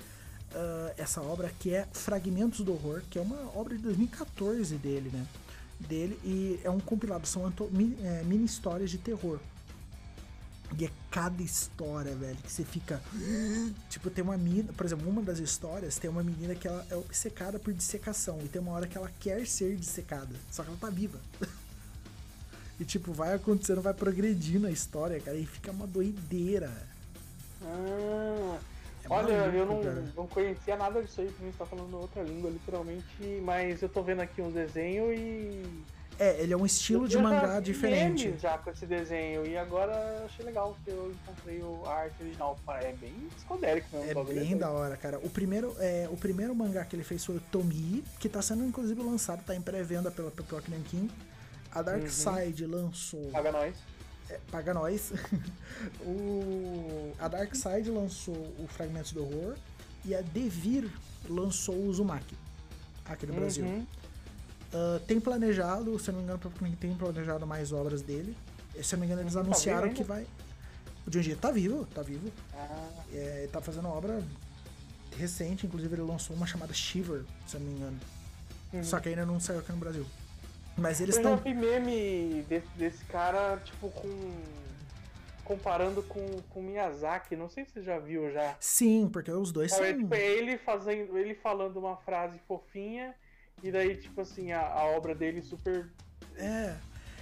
ah, essa obra que é Fragmentos do Horror, que é uma obra de 2014 dele, né? Dele, e é um compilado, são mi- é, mini histórias de terror. E é cada história, velho, que você fica. Tipo, tem uma menina, por exemplo, uma das histórias tem uma menina que ela é obcecada por dissecação. E tem uma hora que ela quer ser dissecada. Só que ela tá viva. e tipo, vai acontecendo, vai progredindo a história, cara. E fica uma doideira. Ah, É olha, eu maluco, não, cara. não conhecia nada disso aí, pra mim tá falando outra língua, literalmente, mas eu tô vendo aqui uns desenhos e. É, ele é um estilo de eu já mangá diferente. já com esse desenho, e agora eu achei legal que eu encontrei o- a arte original. É bem psicodélico mesmo. É bem doido. da hora, cara. O primeiro, é, o primeiro mangá que ele fez foi o Tomi, que tá sendo inclusive lançado, tá em pré-venda pela Pipoca Nankin. A Dark Uhum. Side lançou. Paga nós. É, paga nós. o, a Dark Side lançou o Fragmentos do Horror e a Devir lançou o Uzumaki aqui no Brasil. Uhum. Ah, tem planejado, se eu não me engano, tem planejado mais obras dele. E, Se eu não me engano, eles Tá vivo anunciaram que vai. O Junji tá vivo, tá vivo. Ah, É, ele tá fazendo obra recente, inclusive ele lançou uma chamada Shiver, se eu não me engano. Uhum. Só que ainda não saiu aqui no Brasil. Mas eles eu já estão. vi meme desse, desse cara, tipo, com. comparando com, com Miyazaki, não sei se você já viu já. Sim, porque os dois é, são. tipo, é ele fazendo, ele falando uma frase fofinha e daí tipo assim a, a obra dele super É.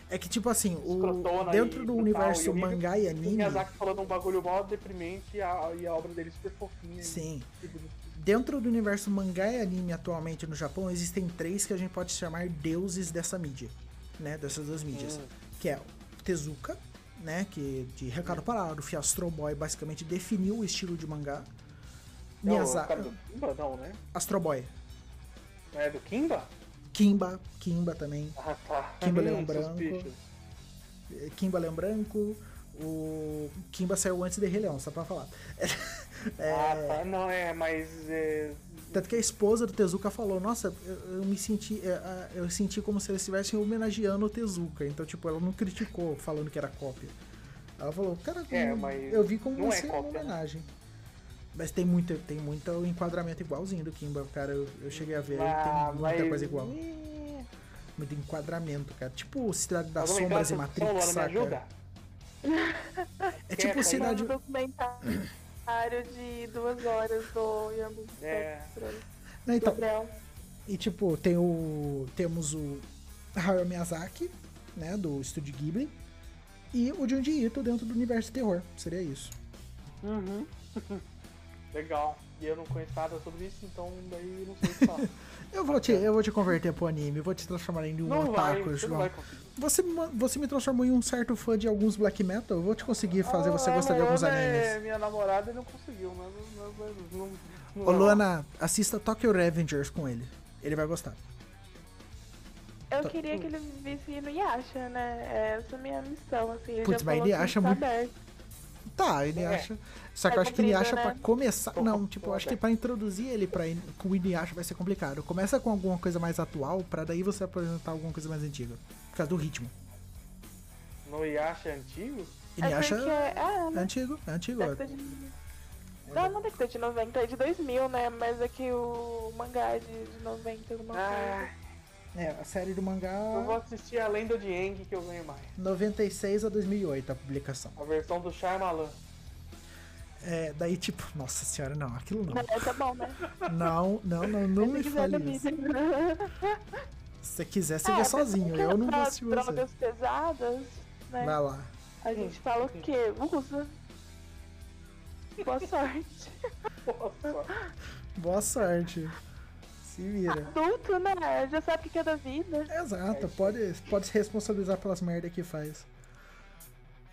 É que, tipo assim, o, dentro do universo horrível. mangá e o anime. Miyazaki falando um bagulho mó deprimente e a, e a obra dele super fofinha. Sim. e. Dentro do universo mangá e anime atualmente no Japão, existem três que a gente pode chamar deuses dessa mídia, né? Dessas duas mídias. Hum. Que é o Tezuka, né? Que de Recado Parado, o Astro Boy basicamente definiu o estilo de mangá. Não, o Miyazaki. do Kimba não, né? Astro Boy. É do Kimba? Kimba, Kimba também. Ah, tá. Kimba Leão Branco. Kimba Leão Branco. O Kimba saiu antes de Rei Leão, só pra falar. É, Ah, tá. Não, é, mas. É... Tanto que a esposa do Tezuka falou, nossa, eu, eu me senti. é, a- Eu senti como se eles estivessem homenageando o Tezuka. Então, tipo, ela não criticou falando que era cópia. Ela falou, cara, É, eu- eu vi como não é você uma né? homenagem. Mas tem muito, tem muito enquadramento igualzinho do Kimba, cara. Eu, eu cheguei a ver, Ah, tem muita mas- coisa igual. Muito enquadramento, cara. Tipo Cidade das Sombras e Matrix, saca? É é tipo aí? Cidade... Um documentário de duas horas do Yambu É. Não, então, Gabriel. E tipo, tem o. Temos o Hayao Miyazaki, né? Do estúdio Ghibli. E o Junji Ito dentro do universo de terror. Seria isso. Uhum. Legal. E eu não conheço nada sobre isso, então daí eu não sei o que falar. Eu vou, te, eu vou te converter pro anime, vou te transformar em um não otaku, você João. vai conseguir. Você, você me transformou em um certo fã de alguns black metal, eu vou te conseguir fazer você Ah, gostar de alguns Luana animes. É minha namorada e não conseguiu, mas não, não, não, não Ô lá. Luana, assista Tokyo Revengers com ele. Ele vai gostar. Eu queria que ele visse no Yasha, né? Essa é a minha missão, assim. Putz, mas ele acha tá muito- aberto. Tá, ele É. acha. Só que É eu acho que ele acha né? pra começar. Não, tipo, eu acho que aberto. pra introduzir ele pra, com o Inuyasha vai ser complicado. Começa com alguma coisa mais atual, pra daí você apresentar alguma coisa mais antiga. Por causa do ritmo. No Yasha antigo? Inuyasha É é é, né? antigo, é antigo. Década de... Não, não década de 90, é de 2000, né? Mas é que o mangá é de, de 90, alguma Ah, É, a série do eu vou mangá assistir a Lenda de Aang que eu ganho mais. 96 a 2008 a publicação. A versão do Shyamalan. É, daí tipo, nossa senhora, não, aquilo não. É, tá bom, né? Não, não, não, não Se me fale isso. Se você quiser, você É, vê sozinho. Eu não vou assistir você. drogas pesadas, né? Vai lá. A gente fala o quê? Usa. Boa sorte. Nossa. Boa sorte. Se vira. Adulto, né? Já sabe o que é da vida. Exato, pode, pode se responsabilizar pelas merdas que faz.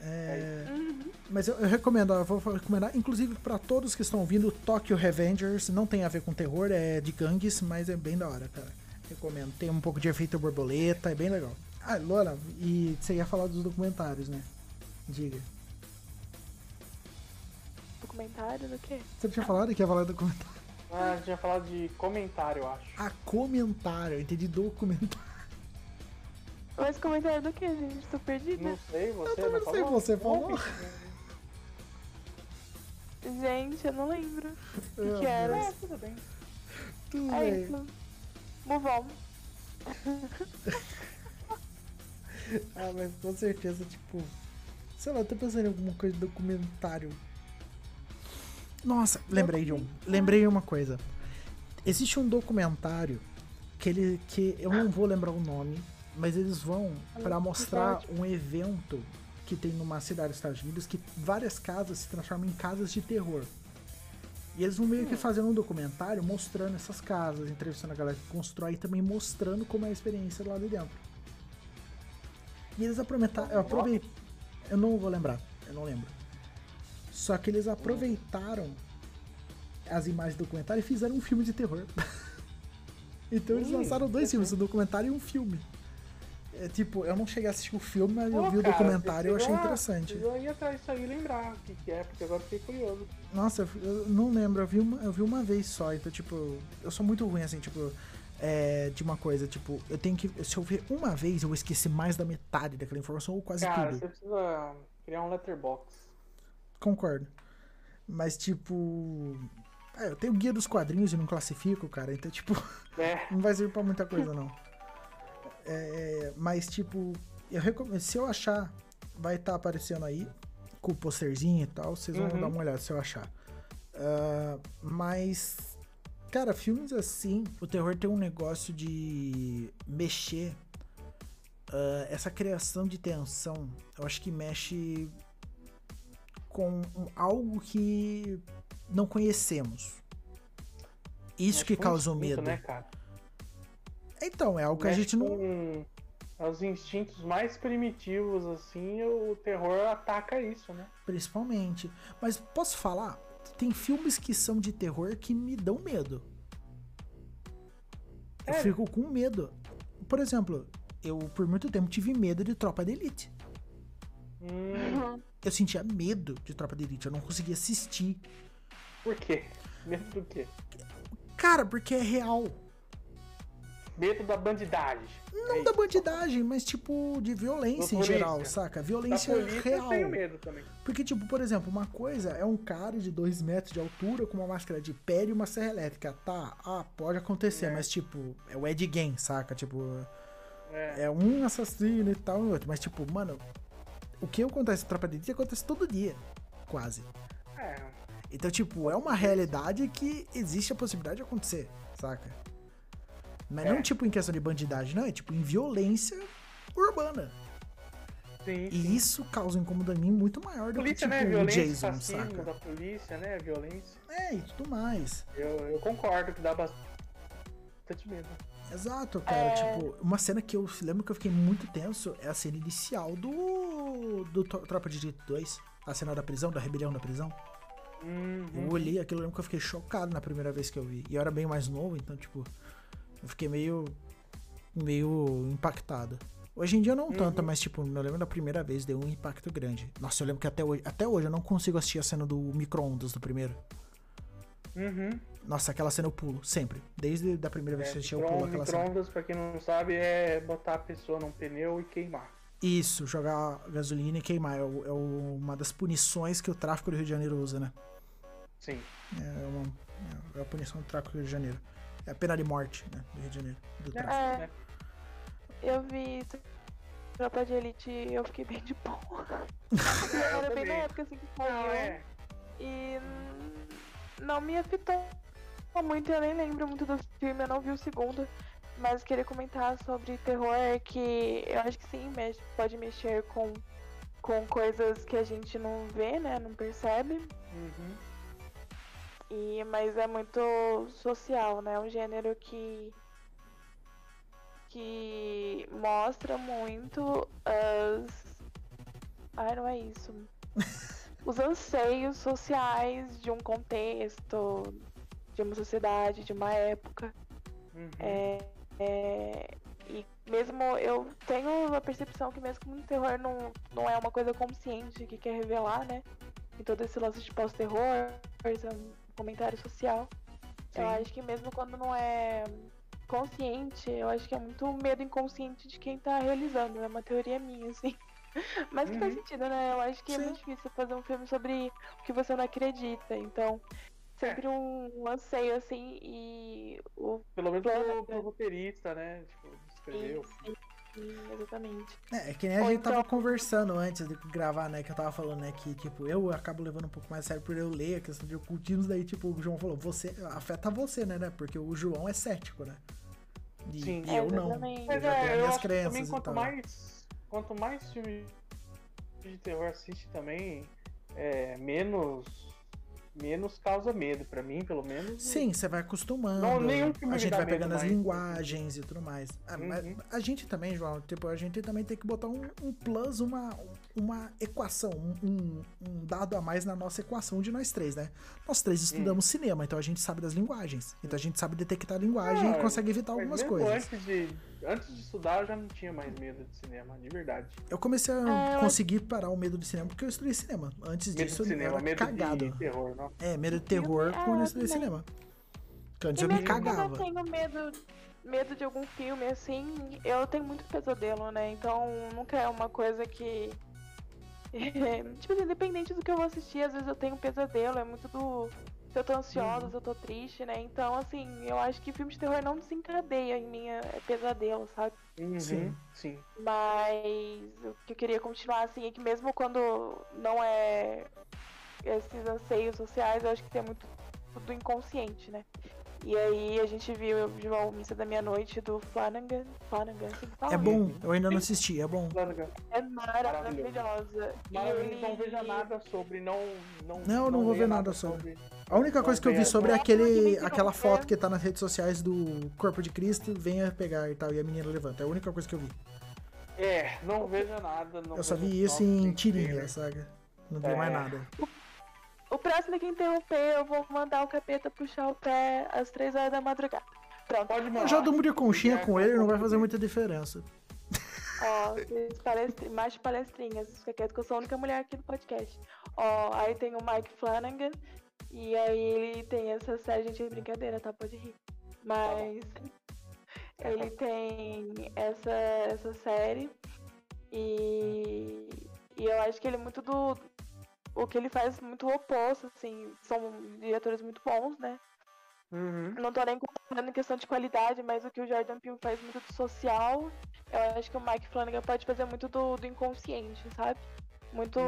É, Uhum. mas eu, eu recomendo, eu vou recomendar, inclusive pra todos que estão ouvindo, Tokyo Revengers. Não tem a ver com terror, é de gangues, mas é bem da hora, cara. Recomendo. Tem um pouco de efeito borboleta, é bem legal. Ah, Lona, e você ia falar dos documentários, né? Diga. Documentário do quê? Você tinha falado que ia falar do documentário? Ah, tinha falado de comentário, eu acho. Ah, comentário, eu entendi documentário. Mas comentário do quê, gente? Tô perdida. Não sei, você Eu também não sei, falou? você falou. Gente, eu não lembro. O que, que era? É, tudo bem. Tudo É bem. isso. Move on. Ah, mas com certeza, tipo. Sei lá, eu tô pensando em alguma coisa de documentário. Nossa, lembrei de um. Lembrei de uma coisa. Existe um documentário que ele. que eu não vou lembrar o nome, mas eles vão pra mostrar um evento que tem numa cidade dos Estados Unidos que várias casas se transformam em casas de terror. E eles vão meio que fazendo um documentário mostrando essas casas, entrevistando a galera que constrói e também mostrando como é a experiência lá de dentro. E eles aproveitaram. Eu, aprovei- eu não vou lembrar, eu não lembro. Só que eles aproveitaram as imagens do documentário e fizeram um filme de terror. então eles lançaram dois filmes, um documentário e um filme. É, tipo, eu não cheguei a assistir o filme, mas eu Pô, vi o cara, documentário e eu achei interessante. precisa ir atrás disso aí e lembrar o que, que é, porque agora eu fiquei curioso. Nossa, eu- eu não lembro, eu vi uma, eu vi uma vez só, então, tipo, eu sou muito ruim, assim, tipo, é, de uma coisa, tipo, eu tenho que, se eu ver uma vez, eu vou esquecer mais da metade daquela informação, ou quase Cara, tudo. você precisa criar um letterbox. Concordo. Mas, tipo, é, eu tenho guia dos quadrinhos e não classifico, cara, então, tipo, É, não vai servir pra muita coisa, não. É, mas, tipo, eu recomendo, se eu achar, vai estar aparecendo aí, com o posterzinho e tal, vocês vão Uhum. dar uma olhada se eu achar. Ah, mas, cara, filmes assim, o terror tem um negócio de mexer. ah, essa criação de tensão, eu acho que mexe com algo que não conhecemos. Isso que causa o medo. Né, cara? Então, é algo que a Mexe gente não. com Os instintos mais primitivos, assim, o terror ataca isso, né? Principalmente. Mas posso falar? Tem filmes que são de terror que me dão medo. Eu É. fico com medo. Por exemplo, eu por muito tempo tive medo de Tropa de Elite. Hum, eu sentia medo de Tropa de Elite, eu não conseguia assistir. Por quê? Medo do quê? Cara, porque é real. Medo da bandidagem. Não É da bandidagem, mas tipo de violência Da em geral, polícia. saca? Da Violência real. eu tenho medo também. Porque, tipo, por exemplo, uma coisa é um cara de dois metros de altura com uma máscara de pele e uma serra elétrica. Tá, ah, pode acontecer, É. mas tipo, é o Ed Gein, saca? Tipo, É. é um assassino e tal e outro. Mas, tipo, mano, o que acontece na Tropa de Elite acontece todo dia, quase. É. Então, tipo, é uma realidade que existe a possibilidade de acontecer, saca? Mas É. não, tipo, em questão de bandidagem, não, é tipo em violência urbana. Sim, sim. E isso causa um incômodo em mim muito maior do polícia, que, né? tipo, o Violência, Jason, fascismo saca? da polícia, né? Violência. É, e tudo mais. Eu, eu concordo que dá bastante medo. Exato, cara. É. Tipo, uma cena que eu lembro que eu fiquei muito tenso é a cena inicial do. do Tro- Tropa de Elite 2. A cena da prisão, da rebelião da prisão. Uhum. Eu olhei aquilo, eu lembro que eu fiquei chocado na primeira vez que eu vi. E eu era bem mais novo, então, tipo, eu fiquei meio. meio impactado. Hoje em dia não tanto, mas, tipo, eu lembro da primeira vez deu um impacto grande. Nossa, eu lembro que até hoje, até hoje eu não consigo assistir a cena do micro-ondas do primeiro. Uhum. Nossa, aquela cena eu pulo, sempre. Desde a primeira vez É, que eu assisti, eu pulo aquela cena. micro-ondas, pra quem não sabe, é botar a pessoa num pneu e queimar. Isso, jogar gasolina e queimar. É, o- é o- uma das punições que o tráfico do Rio de Janeiro usa, né? Sim. É, uma, é a punição do tráfico do Rio de Janeiro. É a pena de morte, né? Do Rio de Janeiro. Do É, tráfico. É. né? Eu vi Tropa de Elite e eu fiquei bem de boa. É, eu Era bem na também. época assim que saiu. Não, é. E não me afetou muito, eu nem lembro muito do filme, eu não vi o segundo. Mas queria comentar sobre terror que eu acho que sim, mexe, pode mexer com, com coisas que a gente não vê, né? Não percebe. Uhum. E, mas é muito social, né? Um gênero que que mostra muito as ai não é isso os anseios sociais de um contexto de uma sociedade de uma época Uhum. é, é, e mesmo eu tenho a percepção que mesmo que o terror não, não é uma coisa consciente que quer revelar, né? Em todo esse lance de pós-terror, comentário social. Eu Sim. acho que mesmo quando não é consciente, eu acho que é muito medo inconsciente de quem tá realizando. É uma teoria minha, assim. Mas que faz Uhum. sentido, né? Eu acho que é Sim. muito difícil fazer um filme sobre o que você não acredita. Então, sempre um anseio, assim, e o Pelo menos pro, né? pro roteirista, né? Tipo, escreveu. Sim, sim, exatamente. É, é que nem a Ou gente tava então- conversando antes de gravar, né? Que eu tava falando, né? Que, tipo, eu acabo levando um pouco mais a sério por eu ler a questão de ocultismos. Daí, tipo, o João falou, você afeta você, né? né? Porque o João é cético, né? E, Sim. e eu não. Eu Mas já tenho é, eu minhas acho que crenças também e quanto tal. mais, quanto mais filme de terror assiste também, é, menos, menos causa medo, pra mim, pelo menos. Sim, você vai acostumando. Não, nenhum filme a gente vai pegando as mais. linguagens e tudo mais. Ah, mas Uhum. a gente também, João, tipo, a gente também tem que botar um, um plus, uma, uma equação, um, um- dado a mais na nossa equação de nós três, né? Nós três estudamos cinema, então a gente sabe das linguagens. Então a gente sabe detectar a linguagem Ah, e consegue evitar Mas algumas coisas. Antes de, antes de estudar, eu já não tinha mais medo de cinema, de verdade. Eu comecei a eu conseguir parar o medo de cinema porque eu estudei cinema. Antes Medo disso, de cinema, eu era medo cagado. de terror, não. É, medo de terror Ah, quando eu eu estudei também. cinema. Porque antes E eu me cagava. eu tenho medo, medo de algum filme, assim, eu tenho muito pesadelo, né? Então nunca é uma coisa que. tipo assim, independente do que eu vou assistir, às vezes eu tenho um pesadelo, é muito do. Se eu tô ansiosa, Uhum. se eu tô triste, né? Então, assim, eu acho que filme de terror não desencadeia em mim é pesadelo, sabe? Uhum, Sim. sim. Mas o que eu queria continuar, assim, é que mesmo quando não é esses anseios sociais, eu acho que tem muito do inconsciente, né? E aí a gente viu o João Missa da Meia-Noite do Flanagan. Flanagan, assim que fala? É bom, eu ainda não assisti, é bom. É maravilhosa. E Mas ele- não veja nada sobre, não. Não, Não, eu não vou ver nada sobre. A única coisa que eu vi sobre é não, aquele, aquela foto é. que tá nas redes sociais do Corpo de Cristo, venha pegar e tal, e a menina levanta. É a única coisa que eu vi. É, não veja nada. Não Eu só vi isso em tirinha, sabe? Não vi É. mais nada. O próximo que interromper, eu vou mandar o capeta puxar o pé às três horas da madrugada. Pronto. Pode mandar. Eu já durmo de conchinha com ele, não vai fazer muita diferença. Ó, fiz palestri... mais palestrinhas. Fica quieto que eu sou a única mulher aqui do podcast. Ó, aí tem o Mike Flanagan. E aí ele tem essa série, gente, é brincadeira, tá? Pode rir. Mas ele tem essa, essa série. E, e eu acho que ele é muito do. O que ele faz é muito oposto, assim. São diretores muito bons, né? Uhum. Não tô nem comparando em questão de qualidade, mas o que o Jordan Peele faz muito do social, eu acho que o Mike Flanagan pode fazer muito do, do inconsciente, sabe? Muitos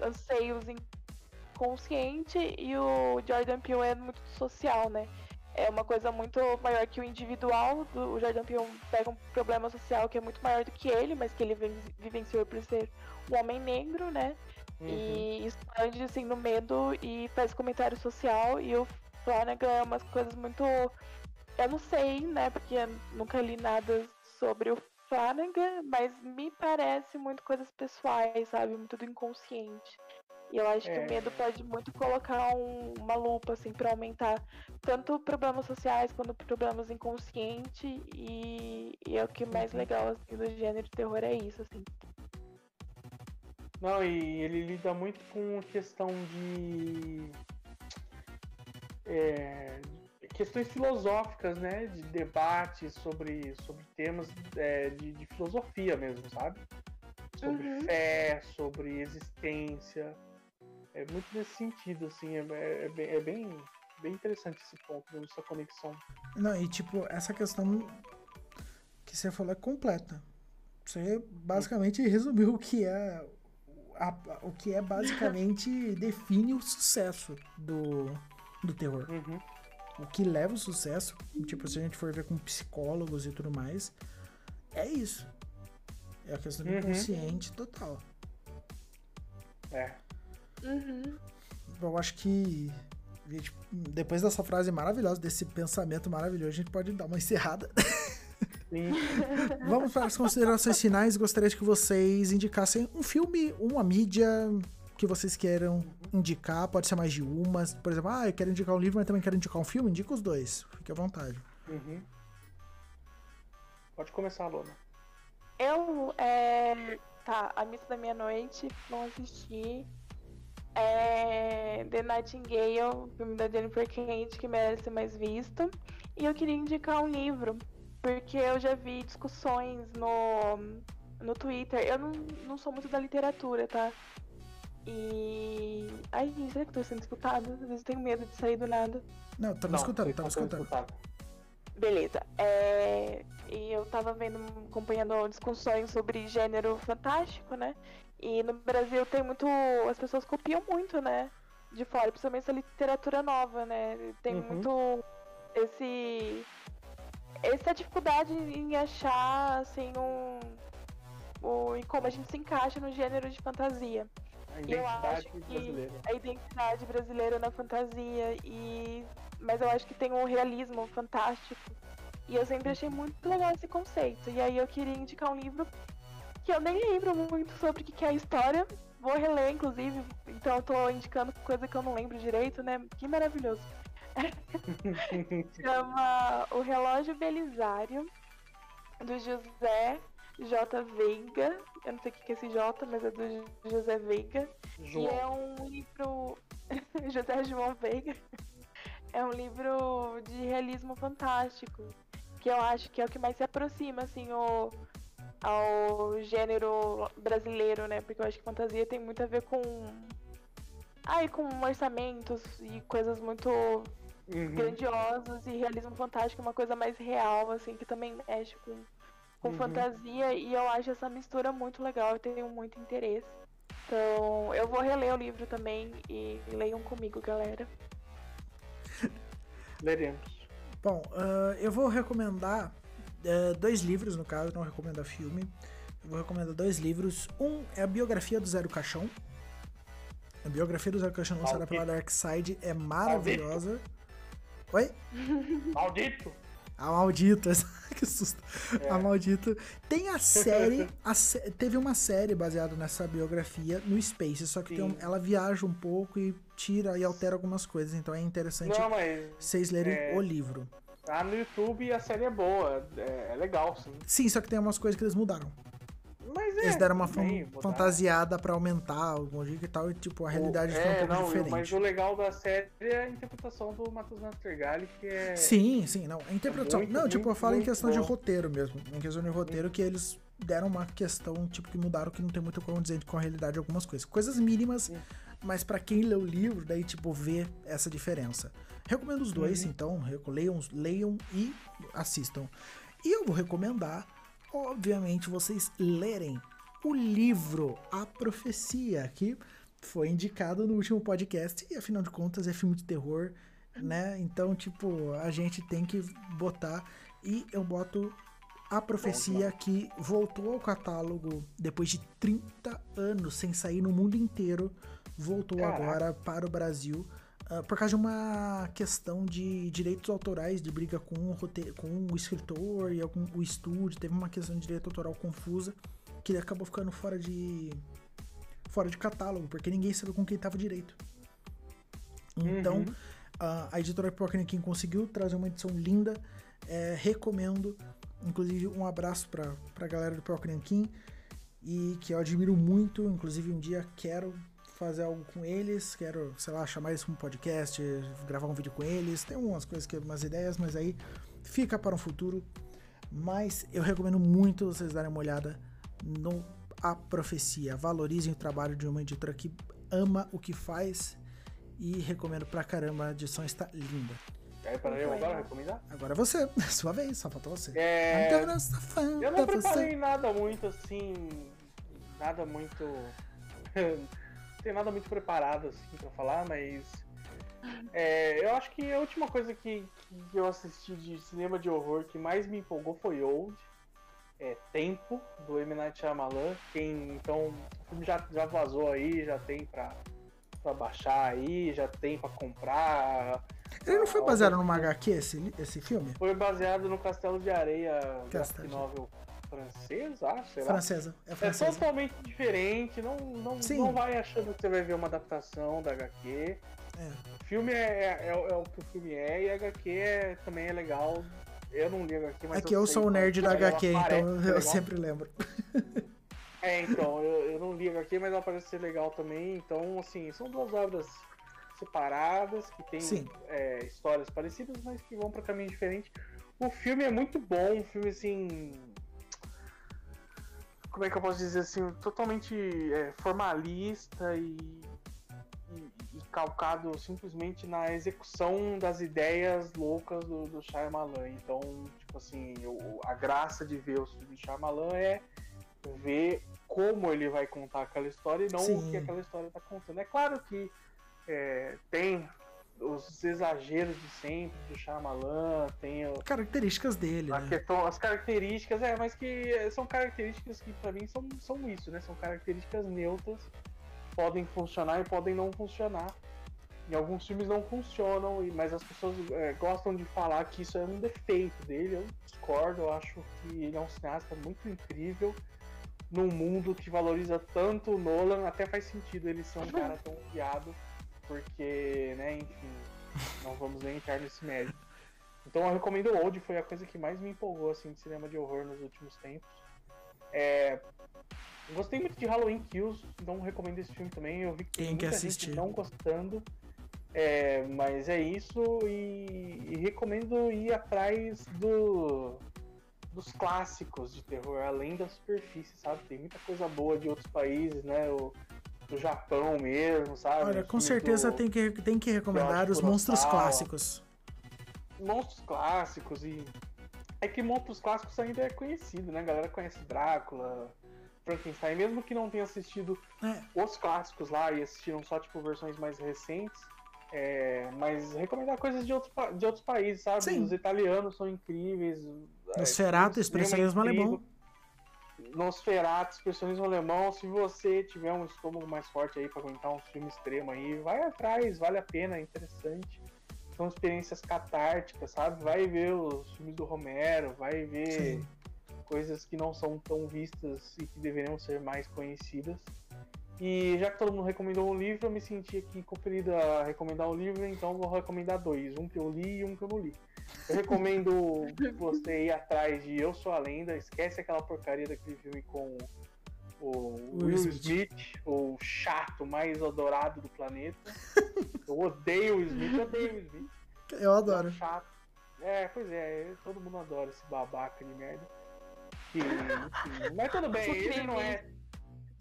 anseios inconsciente e o Jordan Peele é muito social, né? É uma coisa muito maior que o individual. Do, o Jordan Peele pega um problema social que é muito maior do que ele, mas que ele vivenciou por ser um homem negro, né? Uhum. E expande assim no medo e faz comentário social e o Flanagan é umas coisas muito. Eu não sei, né? Porque eu nunca li nada sobre o Flanagan, mas me parece muito coisas pessoais, sabe? Muito do inconsciente. E eu acho que É. o medo pode muito colocar um- uma lupa, assim, pra aumentar tanto problemas sociais quanto problemas inconscientes. E, e é o que mais Uhum. legal, assim, do gênero de terror é isso, assim. Não, e ele lida muito com questão de. é, questões filosóficas, né? De debates sobre, sobre temas é, de, de filosofia mesmo, sabe? Sobre Uhum. fé, sobre existência. É muito nesse sentido, assim, é, é- é bem, é bem, bem interessante esse ponto, né, essa conexão. Não, e tipo, essa questão que você falou é completa. Você basicamente resumiu o que é. A- o que é basicamente define o sucesso do, do terror. Uhum. O que leva o sucesso, tipo, se a gente for ver com psicólogos e tudo mais, é isso. É a questão do Uhum. inconsciente total. É. Uhum. Eu acho que gente, depois dessa frase maravilhosa, desse pensamento maravilhoso, a gente pode dar uma encerrada. Vamos para as considerações finais. Gostaria que vocês indicassem um filme, uma mídia que vocês queiram indicar. Pode ser mais de uma. Por exemplo, ah, eu quero indicar um livro, mas também quero indicar um filme. Indica os dois. Fique à vontade. Uhum. Pode começar, Lona. Eu, é... Tá, A Missa da Meia-Noite, não assisti. É... The Nightingale, filme da Jennifer Kent, que merece ser mais visto. E eu queria indicar um livro, porque eu já vi discussões no, no Twitter. Eu não, não sou muito da literatura, tá? E. Ai, será que eu tô sendo escutada? Às vezes eu tenho medo de sair do nada. Não, tava Não, escutando, tava escutando. escutados. Beleza. É, E eu tava vendo, acompanhando discussões sobre gênero fantástico, né? E no Brasil tem muito. As pessoas copiam muito, né? De fora, principalmente essa literatura nova, né? Tem Uhum. muito esse. Essa dificuldade em achar, assim, um. E como a gente se encaixa no gênero de fantasia. Eu acho que brasileira. a identidade brasileira na fantasia e mas eu acho que tem um realismo fantástico. E eu sempre achei muito legal esse conceito. E aí eu queria indicar um livro que eu nem lembro muito sobre o que que é a história. Vou reler inclusive. Então eu tô indicando coisa que eu não lembro direito né? Que maravilhoso chama O Relógio Belisário do José J. Veiga eu não sei o que é esse J mas é do José Veiga e João. é um livro. José João Veiga. É um livro de realismo fantástico. Que eu acho que é o que mais se aproxima, assim, ao, ao gênero brasileiro, né? Porque eu acho que fantasia tem muito a ver com. Ai, com orçamentos e coisas muito Uhum. grandiosas e realismo fantástico é uma coisa mais real, assim, que também mexe com, com Uhum. fantasia e eu acho essa mistura muito legal, eu tenho muito interesse. Então, eu vou reler o livro também e leiam comigo, galera. Leremos. Bom, ah, eu vou recomendar eh, dois livros, no caso, não recomendo filme. Eu vou recomendar dois livros. Um é a biografia do Zero Caixão. A biografia do Zero Caixão lançada pela Dark Side é maravilhosa. Oi? Maldito! A Maldita, que susto. É. A Maldita. Tem a série, a teve uma série baseada nessa biografia no Space, só que tem um- ela viaja um pouco e tira e altera algumas coisas, então é interessante Não, mas vocês lerem é- o livro. tá no YouTube e a série é boa. É, é legal, sim. Sim, só que tem umas coisas que eles mudaram. Mas é, Eles deram uma fan- fantasiada pra aumentar algum jeito e tal, e tipo, a realidade ficou um é, pouco não, diferente. Mas o legal da série é a interpretação do Matheus Nastergalli, que é. Sim, sim, não. A interpretação. muito, não, tipo, eu muito, falo em muito questão de bom. roteiro mesmo. Em questão de roteiro, que eles deram uma questão, tipo, que mudaram que não tem muito como dizer com a realidade algumas coisas. Coisas mínimas, Sim. mas pra quem lê o livro, daí, tipo, vê essa diferença. Recomendo os dois, Uhum. então. Leiam, leiam e assistam. E eu vou recomendar, obviamente, vocês lerem o livro A Profecia, que foi indicado no último podcast, e afinal de contas é filme de terror, né? Então, tipo, a gente tem que botar. E eu boto A Profecia, que voltou ao catálogo depois de 30 anos sem sair no mundo inteiro, voltou Caraca. agora para o Brasil. Ah, por causa de uma questão de direitos autorais, de briga com o, com o escritor e algum, o estúdio, teve uma questão de direito autoral confusa, que ele acabou ficando fora de fora de catálogo, porque ninguém sabia com quem tava direito. Então, Uhum. a, a editora Pipoca Nanquim conseguiu trazer uma edição linda, é, recomendo, inclusive um abraço pra, pra galera do Pipoca Nanquim, e que eu admiro muito, inclusive um dia quero fazer algo com eles, quero, sei lá, chamar eles para um podcast, gravar um vídeo com eles, tem umas coisas, que, umas ideias, mas aí fica para um futuro. Mas eu recomendo muito vocês darem uma olhada no A Profecia. Valorizem o trabalho de uma editora que ama o que faz e recomendo pra caramba. A edição está linda. Aí, para eu agora recomendar? Agora você, sua vez, só faltou você. É, gonna suffer Eu não você. preparei nada muito assim. Nada muito. não tem nada muito preparado assim pra falar, mas. é, eu acho que a última coisa que, que eu assisti de cinema de horror que mais me empolgou foi Old. É Tempo, do M. Night Shyamalan. Quem, então, o filme já, já vazou aí, já tem pra, pra baixar aí, já tem pra comprar. Ele não foi baseado numa HQ, esse, esse filme? Foi baseado no Castelo de Areia, Castelo novel francês, acho, sei lá. Francesa. É É francesa. totalmente diferente, não, não, Sim. não vai achando que você vai ver uma adaptação da HQ. É. O filme é, é, é o- é o que o filme é e a HQ é, também é legal. Eu não li a HQ, mas É que eu sei sou o nerd da HQ, então eu sempre lembro. É, então, eu, eu não li a HQ, mas ela parece ser legal também. Então, assim, são duas obras separadas, que têm é, histórias parecidas, mas que vão para caminhos diferentes. O filme é muito bom, um filme assim. Como é que eu posso dizer assim? Totalmente é, formalista e, e, e calcado simplesmente na execução das ideias loucas do, do Shyamalan. Então, tipo assim, o- a graça de ver os filmes do Shyamalan é ver como ele vai contar aquela história e não Sim. o que aquela história está contando. É claro que é, tem os exageros de sempre do Shyamalan, tem o- Características dele, né? questão, as características, é, mas que são características que pra mim são, são isso, né? São características neutras, podem funcionar e podem não funcionar. Em alguns filmes não funcionam, e- mas as pessoas é, gostam de falar que isso é um defeito dele. Eu discordo, eu acho que ele é um cineasta muito incrível num mundo que valoriza tanto o Nolan, até faz sentido ele ser um cara tão odiado, porque, né, enfim, não vamos nem entrar nesse mérito. Então eu recomendo o Old, foi a coisa que mais me empolgou assim, de cinema de horror nos últimos tempos. É, Gostei muito de Halloween Kills, então recomendo esse filme também. Eu vi que tem, que muita assistir. gente não gostando. É, mas é isso e, e recomendo ir atrás do, dos clássicos de terror, além da superfície, sabe? Tem muita coisa boa de outros países, né? O, do Japão mesmo, sabe? Olha, com certeza do- tem que, tem que recomendar os monstros Kurosawa. clássicos. monstros clássicos e. É que monstros clássicos ainda é conhecido, né? A galera conhece Drácula, Frankenstein, mesmo que não tenha assistido É, os clássicos lá e assistiram só, tipo, versões mais recentes. é, mas recomendar coisas de outros, pa- de outros países, sabe? Sim. Os italianos são incríveis. é, Nosferatu, filme expressionismo alemão. Nosferatu, expressionismo alemão. Se você tiver um estômago mais forte aí pra aguentar um filme extremo aí, vai atrás, vale a pena, é interessante. São experiências catárticas, sabe? Vai ver os filmes do Romero, vai ver Sim. coisas que não são tão vistas e que deveriam ser mais conhecidas. E já que todo mundo recomendou um livro, eu me senti aqui compelido a recomendar um livro, então vou recomendar dois, um que eu li e um que eu não li. Eu recomendo você ir atrás de Eu Sou a Lenda, esquece aquela porcaria daquele filme com o Will, Smith. O chato mais adorado do planeta. eu odeio o Smith, eu odeio o Smith. Eu adoro. É chato. É, pois é, todo mundo adora esse babaca de merda. Que, enfim, mas tudo bem, ele não é.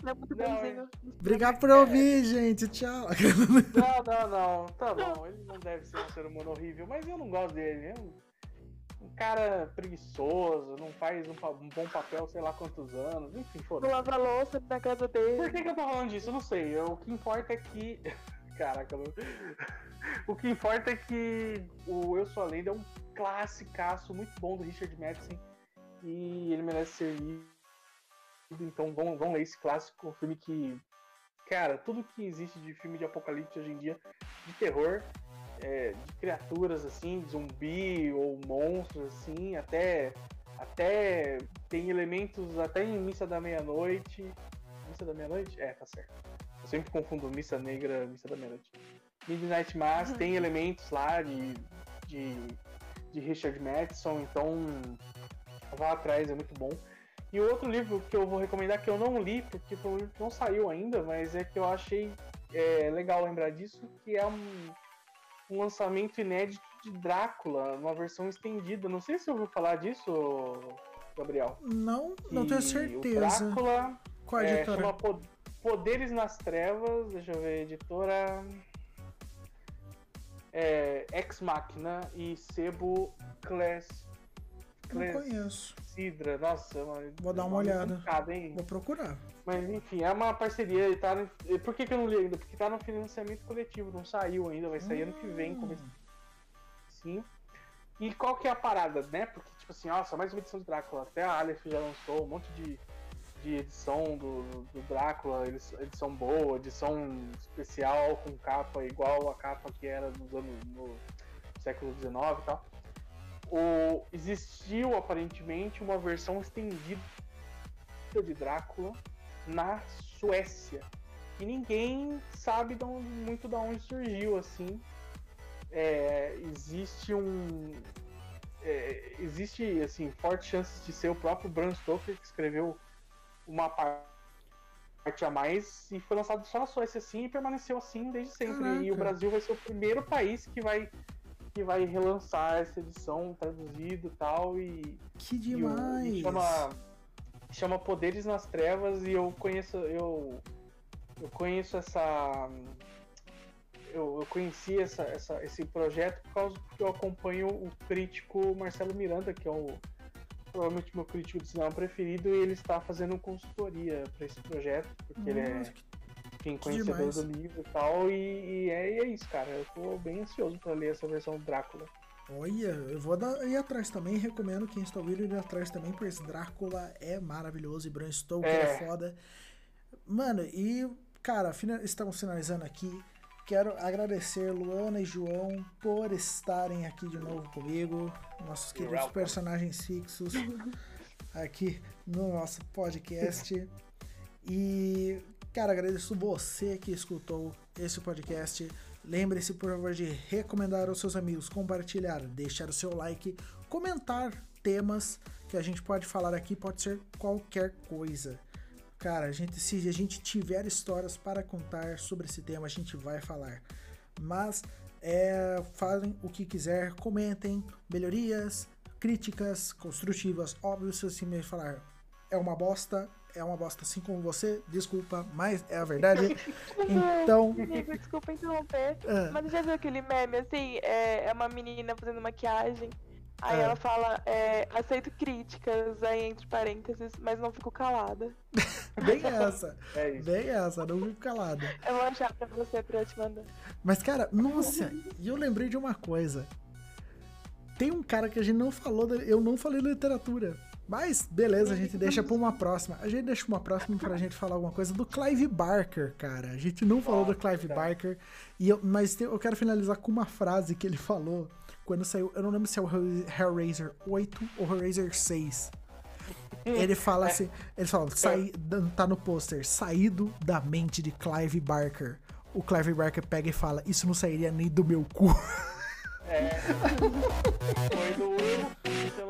Não é muito não, bonzinho. Obrigado por ouvir, é. gente. Tchau. Não, não, não. Tá bom. Ele não deve ser um ser humano horrível, mas eu não gosto dele. É um, um cara preguiçoso, não faz um, um, bom papel sei lá quantos anos. Enfim, foda Não lava louça na casa dele. Por que, que eu tô falando disso? Eu não sei. Eu, o que importa é que. Caraca, eu... O que importa é que o Eu Sou a Lenda é um classicaço muito bom do Richard Madison e ele merece ser lido. Então vão, vão ler esse clássico, um filme que, cara, tudo que existe de filme de apocalipse hoje em dia, de terror, é, de criaturas assim, de zumbi ou monstros assim, até até tem elementos até em Missa da Meia-Noite. Missa da Meia-Noite? É, tá certo. Eu sempre confundo Missa Negra, Missa da Meia-Noite. Midnight Mass tem elementos lá de, de, de Richard Madison, então vá atrás, é muito bom. E o outro livro que eu vou recomendar, que eu não li, porque não saiu ainda, mas é que eu achei é, legal lembrar disso, que é um, um lançamento inédito de Drácula, uma versão estendida. Não sei se você ouviu falar disso, Gabriel. Não, não tenho certeza. O Drácula Qual é, editora? chama Poderes nas Trevas, deixa eu ver, editora é, Ex Machina e Sebo Class. Não conheço. Sidra, nossa, mano. Vou dar uma olhada. Vou procurar. Mas enfim, é uma parceria. Tá no... Por que, que eu não li ainda? Porque tá no financiamento coletivo, não saiu ainda, vai sair hum. ano que vem. Hum. Sim. E qual que é a parada, né? Porque, tipo assim, nossa, mais uma edição de Drácula. Até a Aleph já lançou um monte de de edição do, do Drácula, edição boa, edição especial com capa igual a capa que era nos anos no século XIX e tal. O, existiu aparentemente uma versão estendida de Drácula na Suécia. E ninguém sabe de onde, muito de onde surgiu assim. É, existe um. É, existe assim fortes chances de ser o próprio Bram Stoker que escreveu uma parte a mais e foi lançado só na Suécia assim e permaneceu assim desde sempre. Caraca. E o Brasil vai ser o primeiro país que vai que vai relançar essa edição traduzido e tal e que demais. E o, chama chama Poderes nas Trevas e eu conheço eu eu conheço essa eu, eu conheci essa, essa, esse projeto por causa que eu acompanho o crítico Marcelo Miranda, que é o provavelmente meu crítico de cinema preferido, e ele está fazendo consultoria para esse projeto, porque Nossa, ele é quem conhecedor do livro e tal, e, e, é, e, é, isso, cara. Eu tô bem ansioso para ler essa versão do Drácula. Olha, eu vou dar, ir atrás também, recomendo quem está ouvindo ir atrás também, porque esse Drácula é maravilhoso e Bram Stoker é, é foda. Mano, e, cara, estamos finalizando aqui. Quero agradecer Luana e João por estarem aqui de novo comigo, nossos queridos personagens fixos aqui no nosso podcast. E, cara, agradeço você que escutou esse podcast. Lembre-se, por favor, de recomendar aos seus amigos, compartilhar, deixar o seu like, comentar temas que a gente pode falar aqui, pode ser qualquer coisa. Cara, a gente, se a gente tiver histórias para contar sobre esse tema, a gente vai falar. Mas é, falem o que quiser, comentem melhorias, críticas construtivas. Óbvio, se você me falar é uma bosta, é uma bosta assim como você, desculpa, mas é a verdade. então. Desculpa interromper. Ah. Mas já viu aquele meme assim? É, é uma menina fazendo maquiagem. Aí é. ela fala, é, aceito críticas, aí entre parênteses, mas não fico calada. Bem essa. É isso. Bem essa, não fico calada. Eu vou achar pra você pra te mandar. Mas, cara, nossa, e eu lembrei de uma coisa. Tem um cara que a gente não falou, eu não falei literatura. Mas, beleza, a gente deixa pra uma próxima. A gente deixa pra uma próxima pra gente falar alguma coisa do Clive Barker, cara. A gente não falou do Clive Barker. E eu, mas eu quero finalizar com uma frase que ele falou quando saiu, eu não lembro se é o Hellraiser 8 ou Hellraiser 6. Ele fala assim, ele fala, sai, tá no pôster, saído da mente de Clive Barker. O Clive Barker pega e fala, isso não sairia nem do meu cu. É. Foi do